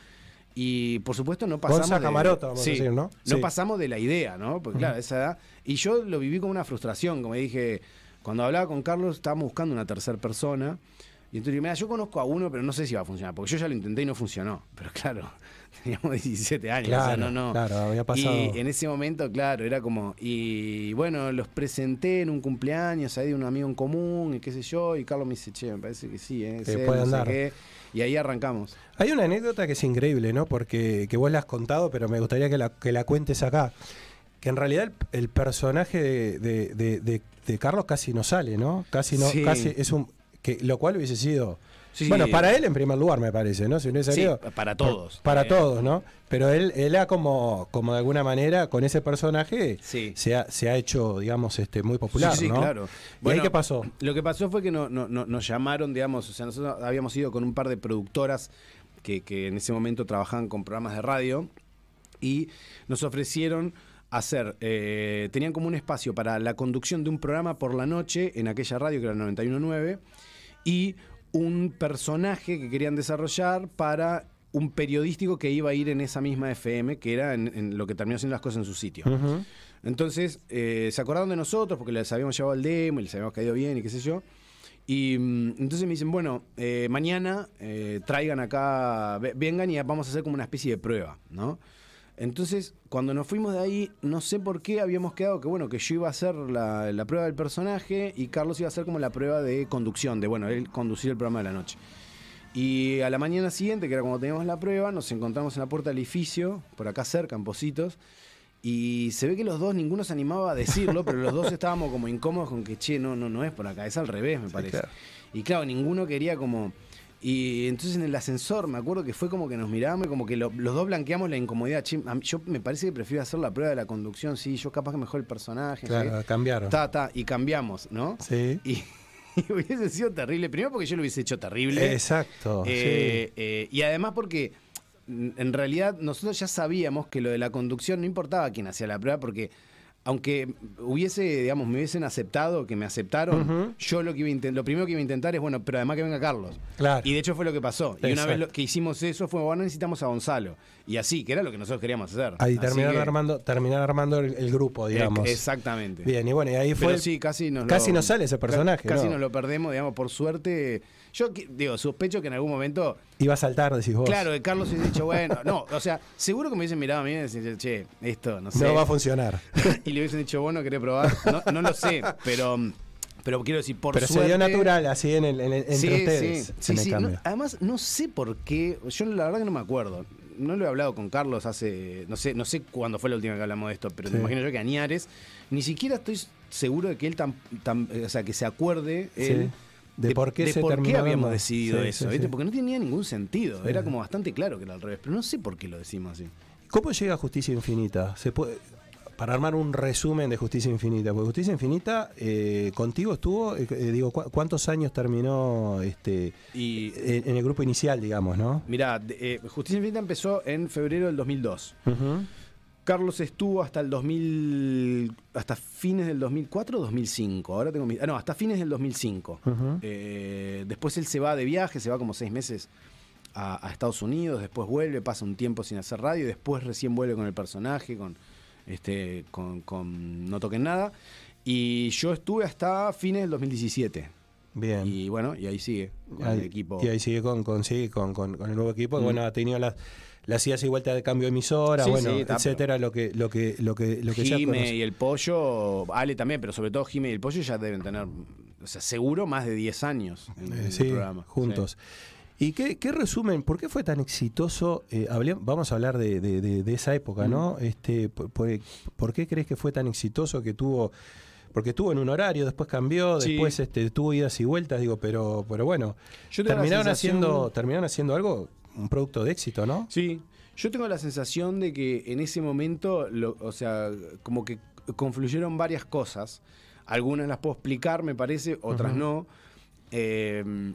[SPEAKER 16] Y por supuesto no pasamos.
[SPEAKER 3] Gonza
[SPEAKER 16] de-
[SPEAKER 3] Camarota, vamos a
[SPEAKER 16] Sí,
[SPEAKER 3] decir, ¿no?
[SPEAKER 16] No
[SPEAKER 3] Sí.
[SPEAKER 16] pasamos de la idea, ¿no? Porque claro, esa edad. Y yo lo viví como una frustración, como dije, cuando hablaba con Carlos, estábamos buscando una tercera persona. Y entonces, mira, yo conozco a uno, pero no sé si va a funcionar, porque yo ya lo intenté y no funcionó. (laughs) Pero claro, (laughs) teníamos 17 años, o sea,
[SPEAKER 3] Claro,
[SPEAKER 16] no, no.
[SPEAKER 3] claro, había pasado.
[SPEAKER 16] Y en ese momento, claro, era como. Y bueno, los presenté en un cumpleaños ahí de un amigo en común y qué sé yo. Y Carlos me dice, che, me parece que sí, ¿eh? Sé,
[SPEAKER 3] puede
[SPEAKER 16] no sé
[SPEAKER 3] andar.
[SPEAKER 16] qué. Y ahí arrancamos.
[SPEAKER 3] Hay una anécdota que es increíble, ¿no? Porque que vos la has contado, pero me gustaría que la, que la cuentes acá. Que en realidad el, el personaje de, de- de- de- de Carlos casi no sale, ¿no? Casi no,
[SPEAKER 16] Sí.
[SPEAKER 3] casi es un. Que, lo cual hubiese sido.
[SPEAKER 16] Sí.
[SPEAKER 3] Bueno, para él en primer lugar, me parece, ¿no? Si hubiese
[SPEAKER 16] Sí,
[SPEAKER 3] salido.
[SPEAKER 16] para todos.
[SPEAKER 3] Para
[SPEAKER 16] Eh.
[SPEAKER 3] todos, ¿no? Pero él, él ha como, como de alguna manera, con ese personaje,
[SPEAKER 16] Sí.
[SPEAKER 3] se, ha, se ha hecho, digamos, este muy popular,
[SPEAKER 16] Sí, sí,
[SPEAKER 3] ¿no?
[SPEAKER 16] claro.
[SPEAKER 3] ¿Y ahí
[SPEAKER 16] Bueno,
[SPEAKER 3] qué pasó?
[SPEAKER 16] Lo que pasó fue que no, no- no- nos llamaron, digamos, o sea, nosotros habíamos ido con un par de productoras que, que en ese momento trabajaban con programas de radio y nos ofrecieron hacer, eh, tenían como un espacio para la conducción de un programa por la noche en aquella radio que era el 919 y un personaje que querían desarrollar para un periodístico que iba a ir en esa misma FM, que era en, en lo que terminó siendo las cosas en su sitio. Entonces, eh, se acordaron de nosotros porque les habíamos llevado el demo y les habíamos caído bien y qué sé yo. Y mm, entonces me dicen, bueno, eh, mañana eh, traigan acá, ve- vengan y vamos a hacer como una especie de prueba, ¿no? Entonces, cuando nos fuimos de ahí, no sé por qué habíamos quedado que, bueno, que yo iba a hacer la, la prueba del personaje y Carlos iba a hacer como la prueba de conducción, de, bueno, él conducir el programa de la noche. Y a la mañana siguiente, que era cuando teníamos la prueba, nos encontramos en la puerta del edificio, por acá cerca, en Positos, y se ve que los dos, ninguno se animaba a decirlo, pero los dos estábamos como incómodos con que, che, no, no, no es por acá, es al revés, me parece.
[SPEAKER 3] claro.
[SPEAKER 16] Y claro, ninguno quería como... Y entonces en el ascensor me acuerdo que fue como que nos mirábamos y como que lo- los dos blanqueamos la incomodidad. Yo me parece que prefiero hacer la prueba de la conducción, sí, yo capaz que mejor el personaje.
[SPEAKER 3] Claro,
[SPEAKER 16] qué.
[SPEAKER 3] cambiaron.
[SPEAKER 16] Ta, ta, y cambiamos, ¿no?
[SPEAKER 3] Sí.
[SPEAKER 16] Y, (laughs) y hubiese sido terrible. Primero porque yo lo hubiese hecho terrible.
[SPEAKER 3] Exacto,
[SPEAKER 16] Eh, eh, y además porque mm, en realidad nosotros ya sabíamos que lo de la conducción no importaba quién hacía la prueba porque aunque hubiese, digamos, me hubiesen aceptado, que me aceptaron, yo lo que iba a lo primero que iba a intentar es, bueno, pero además que venga Carlos.
[SPEAKER 3] Claro.
[SPEAKER 16] Y de hecho fue lo que pasó. Y una vez lo- que hicimos eso fue, bueno, necesitamos a Gonzalo. Y así, que era lo que nosotros queríamos hacer.
[SPEAKER 3] Ahí terminar
[SPEAKER 16] que-
[SPEAKER 3] armando, terminar armando el, el grupo, digamos.
[SPEAKER 16] Eh, Exactamente.
[SPEAKER 3] Bien, y bueno, y ahí fue.
[SPEAKER 16] Pero sí, casi nos
[SPEAKER 3] casi
[SPEAKER 16] lo-
[SPEAKER 3] nos sale ese
[SPEAKER 16] ca-
[SPEAKER 3] personaje.
[SPEAKER 16] Casi
[SPEAKER 3] ¿no?
[SPEAKER 16] nos lo perdemos, digamos, por suerte. Yo digo, sospecho que en algún momento.
[SPEAKER 3] Iba a saltar, decís vos.
[SPEAKER 16] Claro, que Carlos hubiese dicho, bueno, no, o sea, seguro que me hubiesen mirado a mí y decir, che, esto, no sé.
[SPEAKER 3] No va a funcionar. (laughs)
[SPEAKER 16] y le hubiesen dicho, bueno, ¿querés probar? No, no lo sé, pero, pero quiero decir, por
[SPEAKER 3] Pero
[SPEAKER 16] suerte.
[SPEAKER 3] se dio natural, así en el, en el- entre
[SPEAKER 16] Sí,
[SPEAKER 3] ustedes.
[SPEAKER 16] sí,
[SPEAKER 3] en
[SPEAKER 16] sí,
[SPEAKER 3] el.
[SPEAKER 16] No, además, no sé por qué. Yo la verdad que no me acuerdo. No lo he hablado con Carlos hace. No sé, no sé cuándo fue la última que hablamos de esto, pero
[SPEAKER 3] Sí.
[SPEAKER 16] me imagino yo que Añares. Ni siquiera estoy seguro de que él tan, tan- o sea, que se acuerde
[SPEAKER 3] Sí. De por qué se
[SPEAKER 16] por
[SPEAKER 3] terminó
[SPEAKER 16] habíamos decidido
[SPEAKER 3] Sí,
[SPEAKER 16] eso, ¿viste? Porque no tenía ningún sentido. Era como bastante claro que era al revés, pero no sé por qué lo decimos así.
[SPEAKER 3] ¿Cómo llega Justicia Infinita? Se puede, para armar un resumen de Justicia Infinita, porque Justicia Infinita eh, contigo estuvo, eh, eh, digo, ¿cu- ¿cuántos años terminó este
[SPEAKER 16] Y
[SPEAKER 3] en, en el grupo inicial, digamos, no?
[SPEAKER 16] Mirá, eh, Justicia Infinita empezó en febrero del 2002.
[SPEAKER 3] Ujú.
[SPEAKER 16] Carlos estuvo hasta el 2000, hasta fines del 2004 o 2005. Ahora tengo mi- ah, no, hasta fines del 2005.
[SPEAKER 3] Ujú.
[SPEAKER 16] Eh, después él se va de viaje, se va como seis meses a, a Estados Unidos, después vuelve, pasa un tiempo sin hacer radio, después recién vuelve con el personaje, con este, con, con No Toquen Nada. Y yo estuve hasta fines del 2017.
[SPEAKER 3] Bien.
[SPEAKER 16] Y bueno, y ahí sigue con
[SPEAKER 3] Ahí-
[SPEAKER 16] el equipo.
[SPEAKER 3] Y ahí sigue con, con, sí, con, con- con el nuevo equipo.
[SPEAKER 16] Mm.
[SPEAKER 3] Bueno, ha tenido las, las idas y vueltas de cambio de emisora,
[SPEAKER 16] Sí,
[SPEAKER 3] bueno,
[SPEAKER 16] sí,
[SPEAKER 3] etcétera, lo que, lo que, lo que, lo que
[SPEAKER 16] Jime y el pollo, Ale también, pero sobre todo Jime y el pollo ya deben tener, o sea, seguro más de 10 años en, en
[SPEAKER 3] Eh,
[SPEAKER 16] el
[SPEAKER 3] sí,
[SPEAKER 16] programa.
[SPEAKER 3] juntos. ¿Y qué, qué resumen? ¿Por qué fue tan exitoso? Eh, vamos a hablar de, de- de- de esa época, ¿no? Este, por, qué crees que fue tan exitoso que tuvo? Porque estuvo en un horario, después cambió,
[SPEAKER 16] Sí.
[SPEAKER 3] después este, tuvo idas y vueltas, digo, pero, pero bueno,
[SPEAKER 16] Yo
[SPEAKER 3] terminaron
[SPEAKER 16] sensación-
[SPEAKER 3] haciendo, terminaron haciendo algo, un producto de éxito, ¿no?
[SPEAKER 16] Sí, yo tengo la sensación de que en ese momento, lo- o sea, como que confluyeron varias cosas. Algunas las puedo explicar, me parece, otras no. Eh,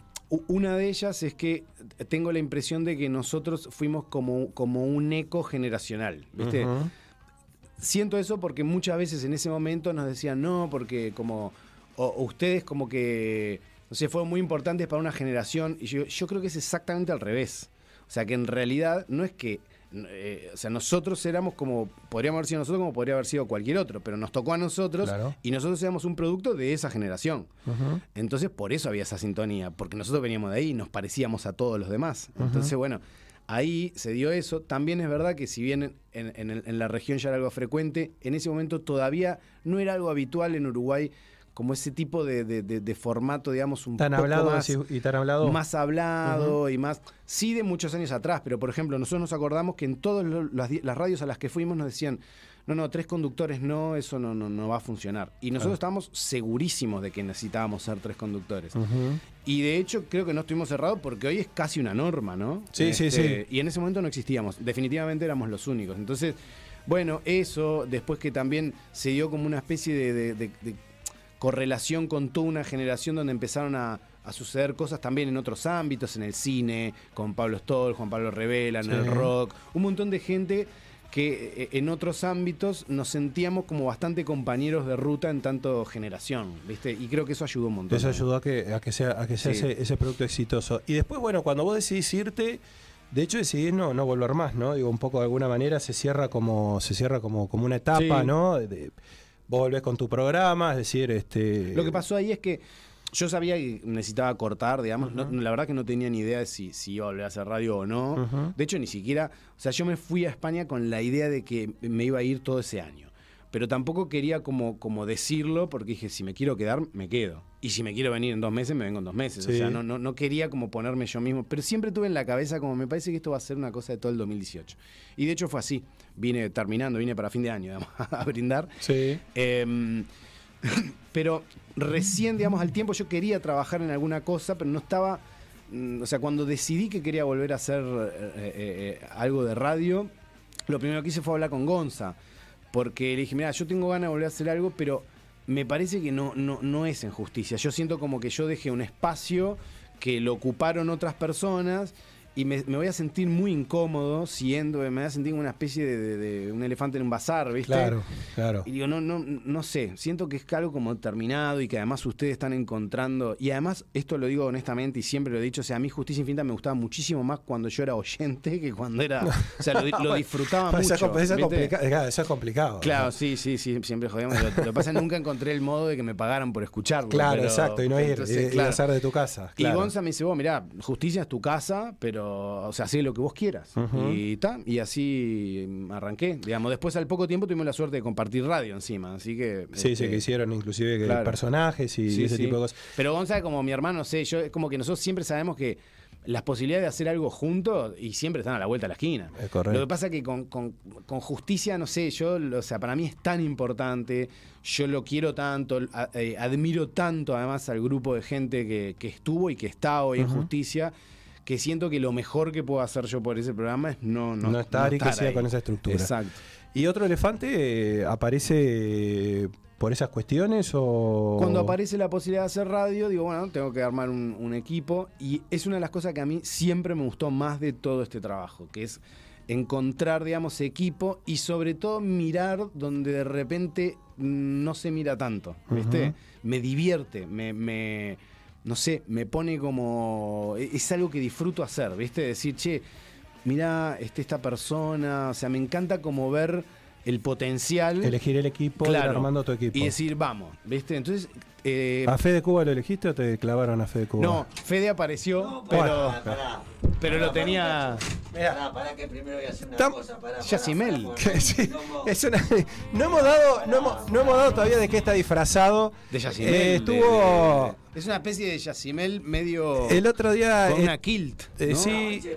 [SPEAKER 16] una de ellas es que tengo la impresión de que nosotros fuimos como, como un eco generacional. Siento eso porque muchas veces en ese momento nos decían no, porque como o, o ustedes como que, no sé, fueron muy importantes para una generación y yo, yo creo que es exactamente al revés. O sea, que en realidad no es que, eh, o sea, nosotros éramos como, podríamos haber sido nosotros como podría haber sido cualquier otro, pero nos tocó a nosotros
[SPEAKER 3] Claro.
[SPEAKER 16] y nosotros éramos un producto de esa generación. Entonces por eso había esa sintonía, porque nosotros veníamos de ahí y nos parecíamos a todos los demás. Entonces, bueno, ahí se dio eso. También es verdad que si bien en, en- en- en la región ya era algo frecuente, en ese momento todavía no era algo habitual en Uruguay como ese tipo de, de- de- de formato, digamos, un
[SPEAKER 3] Tan
[SPEAKER 16] poco
[SPEAKER 3] hablado
[SPEAKER 16] más,
[SPEAKER 3] y tan hablado.
[SPEAKER 16] más hablado y más... Sí de muchos años atrás, pero por ejemplo, nosotros nos acordamos que en todas las, las radios a las que fuimos nos decían, no, no, tres conductores no, eso no, no, no va a funcionar. Y nosotros
[SPEAKER 3] Claro.
[SPEAKER 16] estábamos segurísimos de que necesitábamos ser tres conductores. Y de hecho creo que no estuvimos cerrados porque hoy es casi una norma, ¿no?
[SPEAKER 3] Sí, sí, sí.
[SPEAKER 16] Y en ese momento no existíamos. Definitivamente éramos los únicos. Entonces, bueno, eso, después que también se dio como una especie de, de- de- de correlación con toda una generación donde empezaron a, a suceder cosas también en otros ámbitos, en el cine, con Pablo Stoll, Juan Pablo Revela, en
[SPEAKER 3] Sí.
[SPEAKER 16] el rock, un montón de gente que eh, en otros ámbitos nos sentíamos como bastante compañeros de ruta en tanto generación, ¿viste? Y creo que eso ayudó un montón.
[SPEAKER 3] Eso ayudó a que, a que sea, a que sea
[SPEAKER 16] Sí.
[SPEAKER 3] ese, ese producto exitoso. Y después, bueno, cuando vos decidís irte, de hecho decidís no, no volver más, ¿no? Digo, un poco de alguna manera se cierra como, se cierra como, como una etapa,
[SPEAKER 16] Sí.
[SPEAKER 3] ¿no? De- vos volvés con tu programa, es decir, este.
[SPEAKER 16] Lo que pasó ahí es que yo sabía que necesitaba cortar, digamos. no- la verdad que no tenía ni idea de si, si iba a volver a hacer radio o no. De hecho, ni siquiera. O sea, yo me fui a España con la idea de que me iba a ir todo ese año. Pero tampoco quería como, como decirlo, porque dije, si me quiero quedar, me quedo. Y si me quiero venir en dos meses, me vengo en dos meses. O sea, no, no, no quería como ponerme yo mismo. Pero siempre tuve en la cabeza como me parece que esto va a ser una cosa de todo el 2018. Y de hecho fue así. Vine terminando, vine para fin de año, (laughs) digamos, a brindar.
[SPEAKER 3] Sí.
[SPEAKER 16] Em, (coughs) pero recién, digamos, al tiempo yo quería trabajar en alguna cosa, pero no estaba. mm, O sea, cuando decidí que quería volver a hacer eh, eh, eh, algo de radio, lo primero que hice fue hablar con Gonza. Porque le dije, mira, yo tengo ganas de volver a hacer algo, pero me parece que no, no, no es en justicia. Yo siento como que yo dejé un espacio que lo ocuparon otras personas y me, me voy a sentir muy incómodo siendo, me voy a sentir como una especie de, de- de un elefante en un bazar, ¿viste?
[SPEAKER 3] Claro, claro.
[SPEAKER 16] Y digo, no, no, no sé, siento que es algo como terminado y que además ustedes están encontrando, y además esto lo digo honestamente y siempre lo he dicho, o sea, a mí Justicia Infinita me gustaba muchísimo más cuando yo era oyente que cuando era, o sea, lo, lo (laughs) disfrutaba
[SPEAKER 3] eso
[SPEAKER 16] mucho.
[SPEAKER 3] eso es
[SPEAKER 16] ¿viste?
[SPEAKER 3] complica- claro, eso es complicado.
[SPEAKER 16] Claro, sí, sí, sí, siempre jodíamos. Lo, lo que pasa es que nunca encontré el modo de que me pagaran por escucharlo.
[SPEAKER 3] Claro,
[SPEAKER 16] pero-
[SPEAKER 3] exacto, y no ir,
[SPEAKER 16] entonces,
[SPEAKER 3] y- y
[SPEAKER 16] claro.
[SPEAKER 3] hacer de tu casa.
[SPEAKER 16] Y. Gonza me dice, vos, mirá, justicia es tu casa, pero, o sea, haz lo que vos quieras. Y ta, y así arranqué. Digamos, después al poco tiempo tuvimos la suerte de compartir radio encima, así que...
[SPEAKER 3] Sí, sí,
[SPEAKER 16] este,
[SPEAKER 3] que hicieron inclusive que
[SPEAKER 16] claro.
[SPEAKER 3] personajes y
[SPEAKER 16] Sí,
[SPEAKER 3] ese
[SPEAKER 16] sí.
[SPEAKER 3] tipo de cosas.
[SPEAKER 16] Pero Gonza es como mi hermano, no sé, yo es como que nosotros siempre sabemos que las posibilidades de hacer algo juntos y siempre están a la vuelta de la esquina.
[SPEAKER 3] Es correcto.
[SPEAKER 16] Lo que pasa que con, con- con justicia, no sé, yo, o sea, para mí es tan importante, yo lo quiero tanto, a- eh, admiro tanto además al grupo de gente que, que estuvo y que está hoy en justicia, que siento que lo mejor que puedo hacer yo por ese programa es no, no,
[SPEAKER 3] No, estar y que sea
[SPEAKER 16] ahí.
[SPEAKER 3] con esa estructura.
[SPEAKER 16] Exacto.
[SPEAKER 3] ¿Y otro elefante eh, aparece por esas cuestiones o...?
[SPEAKER 16] Cuando aparece la posibilidad de hacer radio, digo, bueno, tengo que armar un, un equipo. Y es una de las cosas que a mí siempre me gustó más de todo este trabajo, que es encontrar, digamos, equipo y sobre todo mirar donde de repente no se mira tanto, ¿viste? Me divierte, me, me- no sé, me pone como... e, Es algo que disfruto hacer, ¿viste? Decir, che, mira este, esta persona, o sea, me encanta como ver el potencial.
[SPEAKER 3] Elegir el equipo, ir
[SPEAKER 16] Claro.
[SPEAKER 3] armando tu equipo.
[SPEAKER 16] Y decir, vamos, ¿viste? Entonces, eh,
[SPEAKER 3] ¿A Fede Cuba lo elegiste o te clavaron a Fede Cuba?
[SPEAKER 16] no, Fede apareció, pero, pero lo tenía...
[SPEAKER 12] Pará, pará, que primero voy a hacer una
[SPEAKER 3] Tam-
[SPEAKER 12] cosa. Pará,
[SPEAKER 16] Yacimel.
[SPEAKER 12] pará,
[SPEAKER 3] Que (laughs) sí, (laughs) es una- no hemos dado, no hemos, no hemos dado todavía de qué está disfrazado.
[SPEAKER 16] De Yacimel.
[SPEAKER 3] Eh,
[SPEAKER 16] de-
[SPEAKER 3] estuvo
[SPEAKER 16] de- es una especie de Yacimel medio...
[SPEAKER 3] el otro día.
[SPEAKER 16] Con
[SPEAKER 3] eh,
[SPEAKER 16] una kilt.
[SPEAKER 3] eh,
[SPEAKER 16] ¿no?
[SPEAKER 3] sí. (laughs)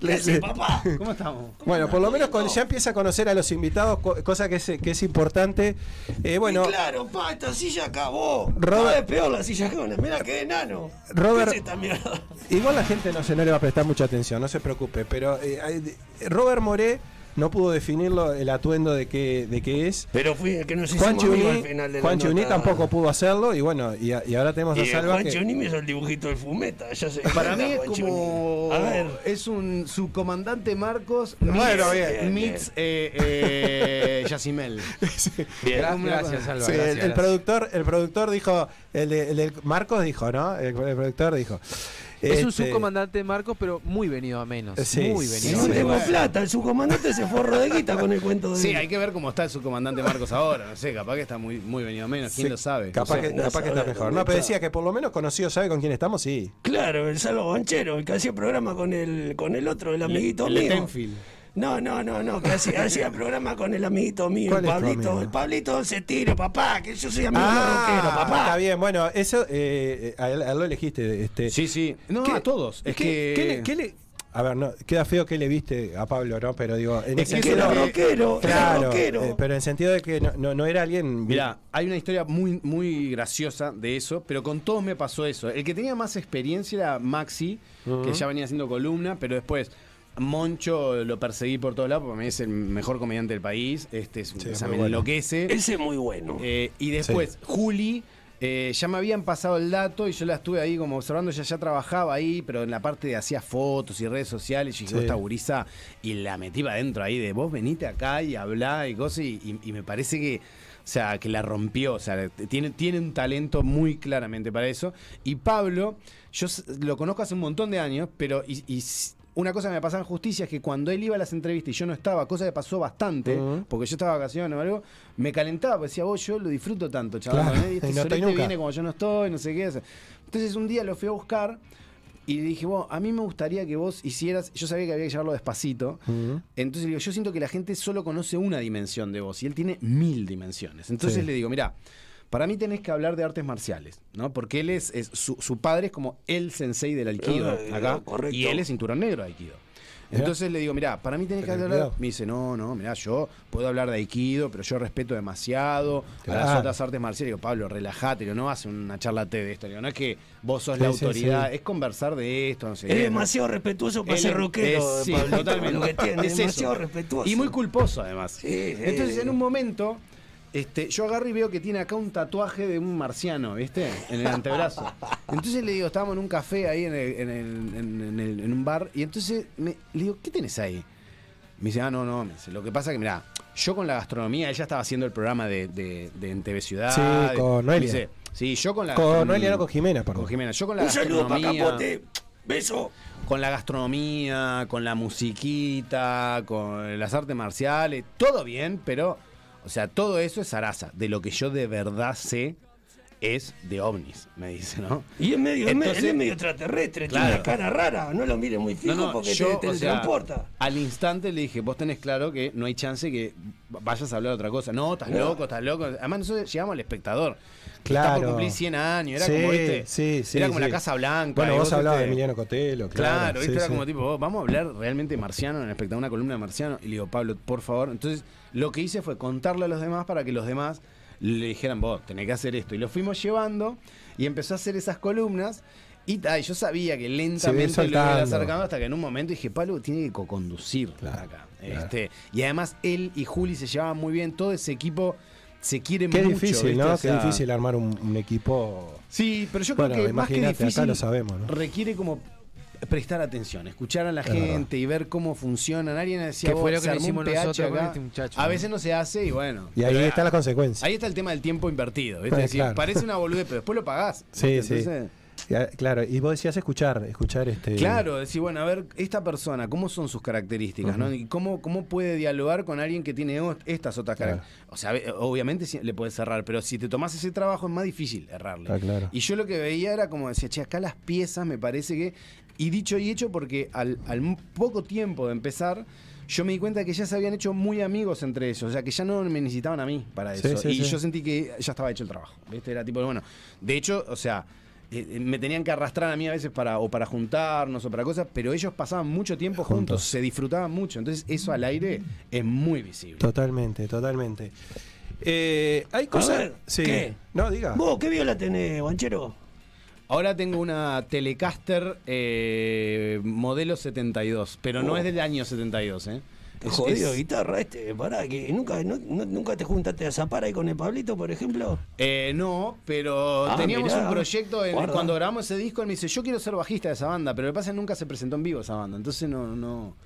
[SPEAKER 12] ¿Qué hace, papá?
[SPEAKER 16] ¿Cómo estamos?
[SPEAKER 3] Bueno, por lo menos con- ya empieza a conocer a los invitados, co- cosa que es, que es importante. Eh, bueno,
[SPEAKER 12] claro, pa, esta silla acabó.
[SPEAKER 3] Robert-
[SPEAKER 12] vez peor la silla acabó. Mira qué enano.
[SPEAKER 3] Robert-
[SPEAKER 12] ¿Qué es esta mierda?
[SPEAKER 3] igual la gente no, se, no le va a prestar mucha atención, no se preocupe. Pero eh, Robert Moré no pudo definirlo el atuendo de qué, de qué es.
[SPEAKER 12] Pero fui el que nos
[SPEAKER 3] Juan
[SPEAKER 12] amigos al
[SPEAKER 3] Chuní,
[SPEAKER 12] final de la
[SPEAKER 3] Juan Chuní
[SPEAKER 12] nota.
[SPEAKER 3] tampoco pudo hacerlo y bueno, y, ahora tenemos a Salva
[SPEAKER 12] Juan
[SPEAKER 3] que-
[SPEAKER 12] Chuní me hizo el dibujito del fumeta. Ya sé.
[SPEAKER 16] Para mí es
[SPEAKER 12] Juan Chuní.
[SPEAKER 16] como...
[SPEAKER 12] A ver.
[SPEAKER 16] Es un subcomandante Marcos
[SPEAKER 3] Bueno,
[SPEAKER 16] meets,
[SPEAKER 3] bien.
[SPEAKER 16] meets, eh, eh, Yacimel. (laughs)
[SPEAKER 12] Bien.
[SPEAKER 5] Gracias.
[SPEAKER 3] Sí, el-
[SPEAKER 5] gracias,
[SPEAKER 3] el,
[SPEAKER 5] gracias.
[SPEAKER 3] productor, el productor dijo, el, de- el Marcos dijo, ¿no? El, el productor dijo.
[SPEAKER 5] Es un
[SPEAKER 3] Este,
[SPEAKER 5] subcomandante Marcos, pero muy venido a menos.
[SPEAKER 3] Sí,
[SPEAKER 5] muy
[SPEAKER 3] sí,
[SPEAKER 5] venido
[SPEAKER 12] No
[SPEAKER 5] a menos.
[SPEAKER 12] tengo plata. El subcomandante se forró de guita con el cuento de.
[SPEAKER 16] Sí, hay que ver cómo está el subcomandante Marcos ahora. No sé, capaz que está muy, muy venido menos. ¿Quién
[SPEAKER 3] sí,
[SPEAKER 16] lo sabe?
[SPEAKER 3] Capaz,
[SPEAKER 16] No
[SPEAKER 3] que,
[SPEAKER 12] no
[SPEAKER 3] capaz que está mejor. No, pero decía que por lo menos conocido sabe con quién estamos, sí.
[SPEAKER 12] Claro, el Salvo Banchero, el que hacía programa con el, con el otro, el amiguito
[SPEAKER 16] El de
[SPEAKER 12] mío.
[SPEAKER 16] Tenfield.
[SPEAKER 12] No, no, no, no, que hacía, (laughs) hacía programa con el amiguito mío,
[SPEAKER 3] ¿Cuál
[SPEAKER 12] el
[SPEAKER 3] es tu
[SPEAKER 12] Pablito. El Pablito se tiro, papá, que yo soy amigo de
[SPEAKER 3] Ah,
[SPEAKER 12] rockero, papá.
[SPEAKER 3] está bien. Bueno, eso eh, a, él, a lo elegiste. Este,
[SPEAKER 16] Sí, sí. No,
[SPEAKER 3] ¿Qué-
[SPEAKER 16] a todos. Es
[SPEAKER 3] ¿qué-
[SPEAKER 16] que...
[SPEAKER 3] qué le- qué le- a ver, no, queda feo que le viste a Pablo, ¿no? Pero digo, en
[SPEAKER 16] Es
[SPEAKER 3] el
[SPEAKER 16] que
[SPEAKER 3] sentido
[SPEAKER 16] era
[SPEAKER 12] rockero, era
[SPEAKER 3] claro,
[SPEAKER 12] rockero.
[SPEAKER 3] eh, pero en el sentido de que no, no, no era alguien.
[SPEAKER 16] Mirá, hay una historia muy, muy graciosa de eso, pero con todos me pasó eso. El que tenía más experiencia era Maxi, que ya venía haciendo columna, pero después Moncho lo perseguí por todos lados, porque mí es el mejor comediante del país. Este es,
[SPEAKER 3] Sí,
[SPEAKER 16] me
[SPEAKER 3] bueno.
[SPEAKER 16] enloquece.
[SPEAKER 12] Ese es muy bueno.
[SPEAKER 16] Eh, y después, Juli, eh, ya me habían pasado el dato y yo la estuve ahí como observando, ella ya trabajaba ahí, pero en la parte de hacía fotos y redes sociales, y dije,
[SPEAKER 3] Sí.
[SPEAKER 16] esta gurisa, y la metí para adentro ahí de vos venite acá y hablá y cosas, y, y- y me parece que, o sea, que la rompió, o sea, tiene, tiene un talento muy claramente para eso. Y Pablo, yo lo conozco hace un montón de años, pero y- y s- una cosa que me pasaba en justicia es que cuando él iba a las entrevistas y yo no estaba, cosa que pasó bastante, porque yo estaba vacaciones o algo, me calentaba, porque decía, vos, yo lo disfruto tanto, chaval.
[SPEAKER 3] Claro,
[SPEAKER 16] ¿eh? Este
[SPEAKER 3] no estoy nunca.
[SPEAKER 16] viene como yo no estoy, no sé qué. Entonces un día lo fui a buscar y le dije, vos, a mí me gustaría que vos hicieras, yo sabía que había que llevarlo despacito, entonces le digo, yo siento que la gente solo conoce una dimensión de vos y él tiene mil dimensiones. Entonces
[SPEAKER 3] Sí.
[SPEAKER 16] le digo, mira, para mí tenés que hablar de artes marciales, ¿no? Porque él es, es- su, su padre es como el sensei del aikido
[SPEAKER 12] Eh,
[SPEAKER 16] acá
[SPEAKER 12] correcto.
[SPEAKER 16] y él es cinturón negro de aikido. Entonces le digo, mira, para mí tenés que hablar.
[SPEAKER 3] cuidado.
[SPEAKER 16] Me dice, no, no, mira, yo puedo hablar de aikido, pero yo respeto demasiado a las otras artes marciales. Digo, Pablo, relájate, digo, no a una charla TED de esto. Digo, no es que vos sos la
[SPEAKER 12] Sí,
[SPEAKER 16] autoridad,
[SPEAKER 12] sí.
[SPEAKER 16] es conversar de esto, no sé
[SPEAKER 12] Es demasiado respetuoso para
[SPEAKER 16] Él
[SPEAKER 12] ser rockero,
[SPEAKER 16] es- totalmente.
[SPEAKER 12] lo que tiene, (laughs)
[SPEAKER 16] Es eso.
[SPEAKER 12] demasiado respetuoso.
[SPEAKER 16] Y muy culposo, además.
[SPEAKER 12] Sí, sí.
[SPEAKER 16] Entonces, en un momento, este, yo agarro y veo que tiene acá un tatuaje de un marciano, ¿viste? En el antebrazo. Entonces le digo, estábamos en un café ahí en, el- en el- en- en el- en un bar, y entonces me, le digo, ¿qué tenés ahí? Me dice, ah, no, no, me dice, lo que pasa que, mira, yo con la gastronomía, ella estaba haciendo el programa de, de, de en TV Ciudad.
[SPEAKER 3] Sí, con Noelia.
[SPEAKER 16] dice, sí, yo con la
[SPEAKER 3] Con Noelia, no con Jimena, perdón.
[SPEAKER 16] Con Jimena, yo con la
[SPEAKER 12] Un saludo para
[SPEAKER 16] gastronomía.
[SPEAKER 12] Capote. Beso.
[SPEAKER 16] Con la gastronomía, con la musiquita, con las artes marciales, todo bien, pero, o sea, todo eso es zaraza. De lo que yo de verdad sé es de ovnis, me dice, ¿no?
[SPEAKER 12] Y es medio, es me-
[SPEAKER 16] Entonces-
[SPEAKER 12] él es medio extraterrestre,
[SPEAKER 16] Claro.
[SPEAKER 12] tiene una cara rara, no lo mires muy fijo
[SPEAKER 16] No, no,
[SPEAKER 12] porque
[SPEAKER 16] yo,
[SPEAKER 12] te,
[SPEAKER 16] sea,
[SPEAKER 12] teletransporta.
[SPEAKER 16] al instante le dije, vos tenés claro que no hay chance que vayas a hablar de otra cosa. No, estás
[SPEAKER 12] No.
[SPEAKER 16] loco, estás loco. Además nosotros llegamos al espectador.
[SPEAKER 3] Claro.
[SPEAKER 16] Está por cumplir 100 años, era
[SPEAKER 3] Sí,
[SPEAKER 16] como, ¿viste?
[SPEAKER 3] sí, sí,
[SPEAKER 16] era como
[SPEAKER 3] sí.
[SPEAKER 16] la Casa Blanca.
[SPEAKER 3] Bueno,
[SPEAKER 16] y
[SPEAKER 3] vos hablabas de. Emiliano Cotelo, claro.
[SPEAKER 16] Claro, ¿viste?
[SPEAKER 3] sí,
[SPEAKER 16] era
[SPEAKER 3] sí.
[SPEAKER 16] como tipo, "Oh, vamos a hablar realmente marciano en el espectáculo, una columna de marciano. Y le digo, Pablo, por favor. Entonces, lo que hice fue contarle a los demás para que los demás le dijeran, vos, tenés que hacer esto. Y lo fuimos llevando y empezó a hacer esas columnas. Y yo sabía que lentamente lo iba acercando hasta que en un momento dije, Pablo tiene que co-conducir acá. Este, y además él y Juli se llevaban muy bien, todo ese equipo se quiere
[SPEAKER 3] Qué
[SPEAKER 16] mucho.
[SPEAKER 3] difícil,
[SPEAKER 16] ¿viste?
[SPEAKER 3] ¿no?
[SPEAKER 16] O sea,
[SPEAKER 3] Qué difícil armar un, un equipo.
[SPEAKER 16] Sí, pero yo
[SPEAKER 3] Bueno,
[SPEAKER 16] creo que más que
[SPEAKER 3] imagínate, acá
[SPEAKER 16] difícil
[SPEAKER 3] lo sabemos, ¿no?
[SPEAKER 16] requiere como prestar atención, escuchar a la
[SPEAKER 3] Es
[SPEAKER 16] gente y ver cómo funcionan. Alguien decía,
[SPEAKER 5] Que fue
[SPEAKER 16] "Vos,
[SPEAKER 5] lo que le hicimos nosotros con
[SPEAKER 16] acá".
[SPEAKER 5] este muchacho,
[SPEAKER 16] A veces no se hace y bueno.
[SPEAKER 3] Y ahí está la consecuencia.
[SPEAKER 16] Ahí está el tema del tiempo invertido. ¿viste? (laughs) Es decir,
[SPEAKER 3] claro.
[SPEAKER 16] parece una boludez, pero después lo pagás.
[SPEAKER 3] Sí, sí.
[SPEAKER 16] Entonces,
[SPEAKER 3] Claro, y vos decías escuchar, escuchar este.
[SPEAKER 16] Claro, decir, bueno, a ver, esta persona, ¿cómo son sus características? ¿no? Y cómo, cómo puede dialogar con alguien que tiene estas otras
[SPEAKER 3] Claro.
[SPEAKER 16] características? O sea, obviamente le puedes cerrar, pero si te tomás ese trabajo es más difícil errarle.
[SPEAKER 3] Ah, claro.
[SPEAKER 16] Y yo lo que veía era como decía, che, acá las piezas me parece que. Y dicho y hecho, porque al, al poco tiempo de empezar, yo me di cuenta que ya se habían hecho muy amigos entre ellos. O sea, que ya no me necesitaban a mí para eso.
[SPEAKER 3] sí,
[SPEAKER 16] y
[SPEAKER 3] sí.
[SPEAKER 16] yo sentí que ya estaba hecho el trabajo. ¿viste? Era tipo, bueno. De hecho, o sea. eh, eh, me tenían que arrastrar a mí a veces para o para juntarnos o para cosas, pero ellos pasaban mucho tiempo juntos,
[SPEAKER 3] Juntos.
[SPEAKER 16] se disfrutaban mucho. Entonces, eso al aire es muy visible.
[SPEAKER 3] Totalmente, totalmente. Eh, hay
[SPEAKER 12] A
[SPEAKER 3] cosas.
[SPEAKER 12] ver,
[SPEAKER 3] sí.
[SPEAKER 12] ¿qué?
[SPEAKER 3] No, diga.
[SPEAKER 12] ¿Vos qué viola tenés, Banchero?
[SPEAKER 16] Ahora tengo una Telecaster eh, modelo 72, pero no
[SPEAKER 12] Oh.
[SPEAKER 16] es del año 72, ¿eh? Es-
[SPEAKER 12] jodido
[SPEAKER 16] es-
[SPEAKER 12] guitarra este, pará, que nunca, no- no- nunca te juntaste a zapar ahí con el Pablito, por ejemplo.
[SPEAKER 16] Eh, no, pero
[SPEAKER 12] Ah,
[SPEAKER 16] teníamos
[SPEAKER 12] mirá.
[SPEAKER 16] un proyecto en- cuando grabamos ese disco, él me dice, yo quiero ser bajista de esa banda, pero lo que pasa es que nunca se presentó en vivo esa banda, entonces no, no,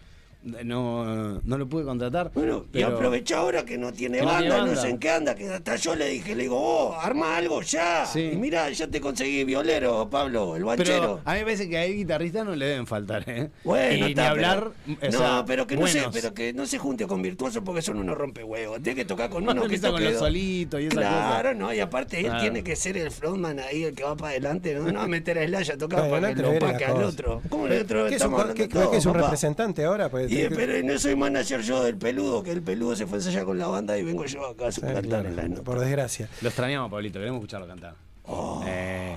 [SPEAKER 16] no, no lo pude contratar.
[SPEAKER 12] Bueno, y aprovecha ahora que no tiene
[SPEAKER 16] Que no
[SPEAKER 12] banda, no sé en qué anda, que hasta yo le dije, le digo, oh, arma algo ya.
[SPEAKER 16] Sí.
[SPEAKER 12] Y mira, ya te conseguí violero, Pablo, el
[SPEAKER 16] Pero
[SPEAKER 12] banchero.
[SPEAKER 16] a mí me parece que a guitarristas no le deben faltar, ¿eh?
[SPEAKER 12] Bueno,
[SPEAKER 16] y ni
[SPEAKER 12] está,
[SPEAKER 16] hablar.
[SPEAKER 12] pero-
[SPEAKER 16] o
[SPEAKER 12] no, pero que no se, pero que no se junte con virtuosos porque son unos rompehuevos. Tiene que tocar con uno que
[SPEAKER 16] Empieza con
[SPEAKER 12] toque
[SPEAKER 16] los solitos y
[SPEAKER 12] Claro, no, y aparte él
[SPEAKER 16] Claro.
[SPEAKER 12] tiene que ser el frontman ahí, el que va para adelante, no, no a meter a Slash a tocar para que lo opaque al otro. ¿Cómo el otro?
[SPEAKER 3] ¿Qué es un, representante ahora? Pues,
[SPEAKER 12] Y,
[SPEAKER 3] ¿qué-
[SPEAKER 12] pero no soy manager yo del peludo, que el peludo se fue a ensayar con la banda y vengo yo acá a
[SPEAKER 3] Sí,
[SPEAKER 12] cantar
[SPEAKER 3] claro,
[SPEAKER 12] en la nota.
[SPEAKER 3] por desgracia.
[SPEAKER 16] Lo extrañamos, Pablito, queremos escucharlo cantar. Eh,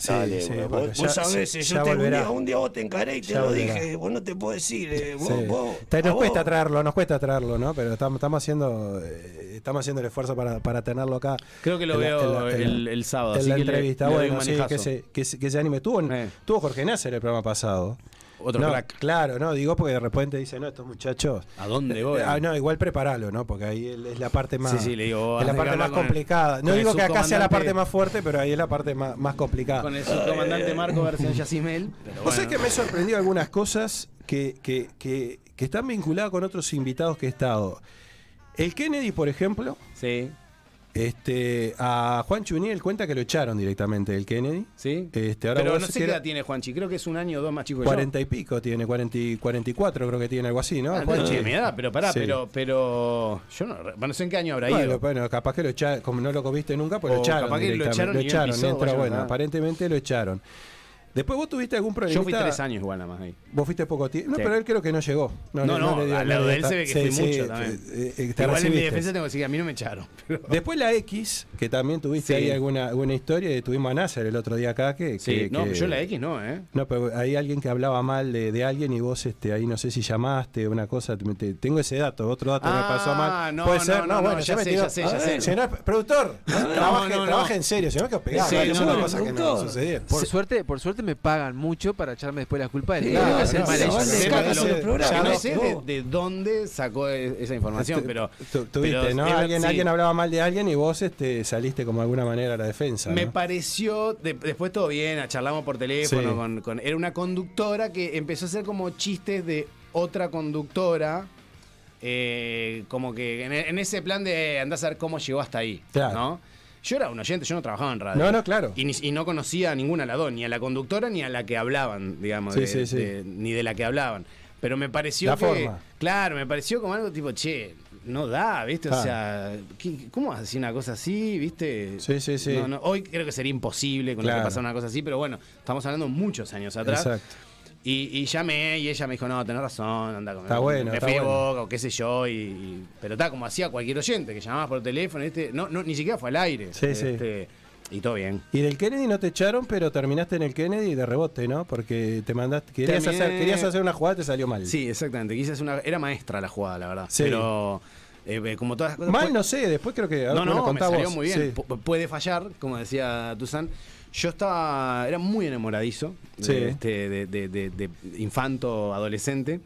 [SPEAKER 3] Sí,
[SPEAKER 12] Dale,
[SPEAKER 3] sí,
[SPEAKER 12] vos,
[SPEAKER 3] bueno,
[SPEAKER 12] vos
[SPEAKER 3] ya-
[SPEAKER 12] sabés, yo te, un, día, un día vos te encaré y te
[SPEAKER 3] Ya
[SPEAKER 12] lo
[SPEAKER 3] volverá.
[SPEAKER 12] dije, vos no te puedo decir, eh, vos,
[SPEAKER 3] Sí.
[SPEAKER 12] vos,
[SPEAKER 3] nos
[SPEAKER 12] vos.
[SPEAKER 3] cuesta traerlo, nos cuesta traerlo, ¿no? Pero estamos, estamos haciendo eh, estamos haciendo el esfuerzo para, para tenerlo acá.
[SPEAKER 16] Creo que lo
[SPEAKER 3] en
[SPEAKER 16] veo
[SPEAKER 3] en la- en la-
[SPEAKER 16] el- el sábado,
[SPEAKER 3] En
[SPEAKER 16] así
[SPEAKER 3] la
[SPEAKER 16] que le-
[SPEAKER 3] entrevista,
[SPEAKER 16] le
[SPEAKER 3] bueno,
[SPEAKER 16] manejazo.
[SPEAKER 3] que se, que, se- que se anime. Tuvo, tuvo Jorge Nasser el programa pasado.
[SPEAKER 16] Otro
[SPEAKER 3] No,
[SPEAKER 16] crack.
[SPEAKER 3] Claro, no, digo porque de repente dice, no, estos muchachos.
[SPEAKER 16] ¿A dónde voy?
[SPEAKER 3] Ah, no, igual prepáralo, ¿no? Porque ahí es la parte más.
[SPEAKER 16] Sí, sí, le digo,
[SPEAKER 3] es la parte más
[SPEAKER 16] el-
[SPEAKER 3] complicada. no digo que acá sea la parte más fuerte, pero ahí es la parte más, más complicada.
[SPEAKER 16] Con el subcomandante Marco versión Yacimel. Pero
[SPEAKER 3] Vos sabés
[SPEAKER 16] bueno.
[SPEAKER 3] que me sorprendió algunas cosas que, que, que, que están vinculadas con otros invitados que he estado. El Kennedy, por ejemplo.
[SPEAKER 16] Sí.
[SPEAKER 3] Este, a Juan Chuniel cuenta que lo echaron directamente del Kennedy.
[SPEAKER 16] Sí.
[SPEAKER 3] Este, ahora
[SPEAKER 16] Pero no sé qué edad tiene Juanchi, creo que es un año o dos más chico que yo.
[SPEAKER 3] 40 y pico tiene, 40 y 44 creo que tiene algo así, ¿no?
[SPEAKER 16] Ah,
[SPEAKER 3] Juanchi?
[SPEAKER 16] tiene mi edad, pero pará,
[SPEAKER 3] Sí.
[SPEAKER 16] pero, pero yo no, bueno, no sé en qué año habrá
[SPEAKER 3] Bueno,
[SPEAKER 16] ido.
[SPEAKER 3] bueno, capaz que lo echaron, como no lo comiste nunca, pues lo echaron.
[SPEAKER 16] capaz que lo echaron
[SPEAKER 3] lo
[SPEAKER 16] no pisó,
[SPEAKER 3] bueno,
[SPEAKER 16] nada.
[SPEAKER 3] aparentemente lo echaron. Después vos tuviste algún problema.
[SPEAKER 16] Yo fui tres años igual nada más ahí.
[SPEAKER 3] Vos fuiste poco tiempo. No,
[SPEAKER 16] Sí.
[SPEAKER 3] pero él creo que no llegó.
[SPEAKER 16] No, no,
[SPEAKER 3] le dio-
[SPEAKER 16] al
[SPEAKER 3] no
[SPEAKER 16] lado
[SPEAKER 3] le
[SPEAKER 16] de él se ve que
[SPEAKER 3] sí,
[SPEAKER 16] fui
[SPEAKER 3] sí,
[SPEAKER 16] mucho también.
[SPEAKER 3] eh, eh, te
[SPEAKER 16] Igual en mi defensa tengo que decir que a mí no me echaron. (laughs) pero-
[SPEAKER 3] Después la X, que también tuviste
[SPEAKER 16] Sí.
[SPEAKER 3] ahí alguna, alguna historia, y tuvimos a Nasser el otro día acá. Que,
[SPEAKER 16] Sí,
[SPEAKER 3] que-
[SPEAKER 16] no,
[SPEAKER 3] que-
[SPEAKER 16] yo la X no, ¿eh?
[SPEAKER 3] No, pero hay alguien que hablaba mal de, de alguien y vos este, ahí no sé si llamaste una cosa. te- te- tengo ese dato, otro dato me pasó
[SPEAKER 16] Ah,
[SPEAKER 3] mal.
[SPEAKER 16] no,
[SPEAKER 3] Puede
[SPEAKER 16] no,
[SPEAKER 3] ser,
[SPEAKER 16] no,
[SPEAKER 3] no,
[SPEAKER 16] no,
[SPEAKER 3] bueno,
[SPEAKER 16] ya
[SPEAKER 3] me
[SPEAKER 16] sé, ya sé, ya sé.
[SPEAKER 3] productor,
[SPEAKER 16] no, no.
[SPEAKER 3] trabaje en serio, si no que
[SPEAKER 16] no,
[SPEAKER 3] no, no sucediera.
[SPEAKER 5] Por suerte, por suerte me pagan mucho para echarme después la culpa de
[SPEAKER 3] Sí,
[SPEAKER 5] que me
[SPEAKER 3] claro,
[SPEAKER 5] hacen
[SPEAKER 3] no,
[SPEAKER 16] Sí, sé de, de dónde sacó e- esa información, pero.
[SPEAKER 3] Tuviste,
[SPEAKER 16] pero ver-
[SPEAKER 3] Alguien,
[SPEAKER 16] sí.
[SPEAKER 3] alguien hablaba mal de alguien y vos este, saliste como de alguna manera a la defensa.
[SPEAKER 16] Me
[SPEAKER 3] ¿no?
[SPEAKER 16] pareció, de- después todo bien, charlamos por teléfono,
[SPEAKER 3] Sí.
[SPEAKER 16] con, con- era una conductora que empezó a hacer como chistes de otra conductora, eh, como que en, en ese plan de andar a saber cómo llegó hasta ahí,
[SPEAKER 3] Claro.
[SPEAKER 16] ¿no? Yo era un oyente, yo no trabajaba en radio.
[SPEAKER 3] No, no, claro.
[SPEAKER 16] Y, ni- y no conocía a ninguna de las dos, ni a la conductora ni a la que hablaban, digamos,
[SPEAKER 3] Sí,
[SPEAKER 16] de-
[SPEAKER 3] sí, sí.
[SPEAKER 16] de- ni de la que hablaban. Pero me pareció
[SPEAKER 3] La
[SPEAKER 16] que.
[SPEAKER 3] forma.
[SPEAKER 16] Claro, me pareció como algo tipo, che, no da, ¿viste? O
[SPEAKER 3] Claro.
[SPEAKER 16] sea, ¿qué- ¿cómo vas a decir una cosa así, viste?
[SPEAKER 3] Sí, sí, sí.
[SPEAKER 16] No, no, hoy creo que sería imposible con lo que pasara una cosa así, pero bueno, estamos hablando muchos años atrás.
[SPEAKER 3] Exacto.
[SPEAKER 16] Y, y llamé y ella me dijo, no, tenés razón, anda con
[SPEAKER 3] Está bueno,
[SPEAKER 16] Me
[SPEAKER 3] está
[SPEAKER 16] fui de
[SPEAKER 3] bueno.
[SPEAKER 16] boca o qué sé yo. Y, y- pero está como hacía cualquier oyente, que llamabas por teléfono, ¿viste? No, no, ni siquiera fue al aire.
[SPEAKER 3] Sí, sí.
[SPEAKER 16] Este, Y todo bien.
[SPEAKER 3] Y del Kennedy no te echaron, pero terminaste en el Kennedy de rebote, ¿no? Porque te mandaste, querías,
[SPEAKER 16] Terminé-
[SPEAKER 3] hacer, querías hacer una jugada y te salió mal.
[SPEAKER 16] Sí, exactamente. Quise hacer una, era maestra la jugada, la verdad.
[SPEAKER 3] Sí.
[SPEAKER 16] Pero eh, como todas las cosas.
[SPEAKER 3] Mal no sé, después creo que...
[SPEAKER 16] No,
[SPEAKER 3] bueno,
[SPEAKER 16] no, me salió
[SPEAKER 3] vos.
[SPEAKER 16] muy bien.
[SPEAKER 3] Sí.
[SPEAKER 16] Pu- puede fallar, como decía Tuzán. Yo estaba, era muy enamoradizo, de, este, de, de- de- de infanto, adolescente,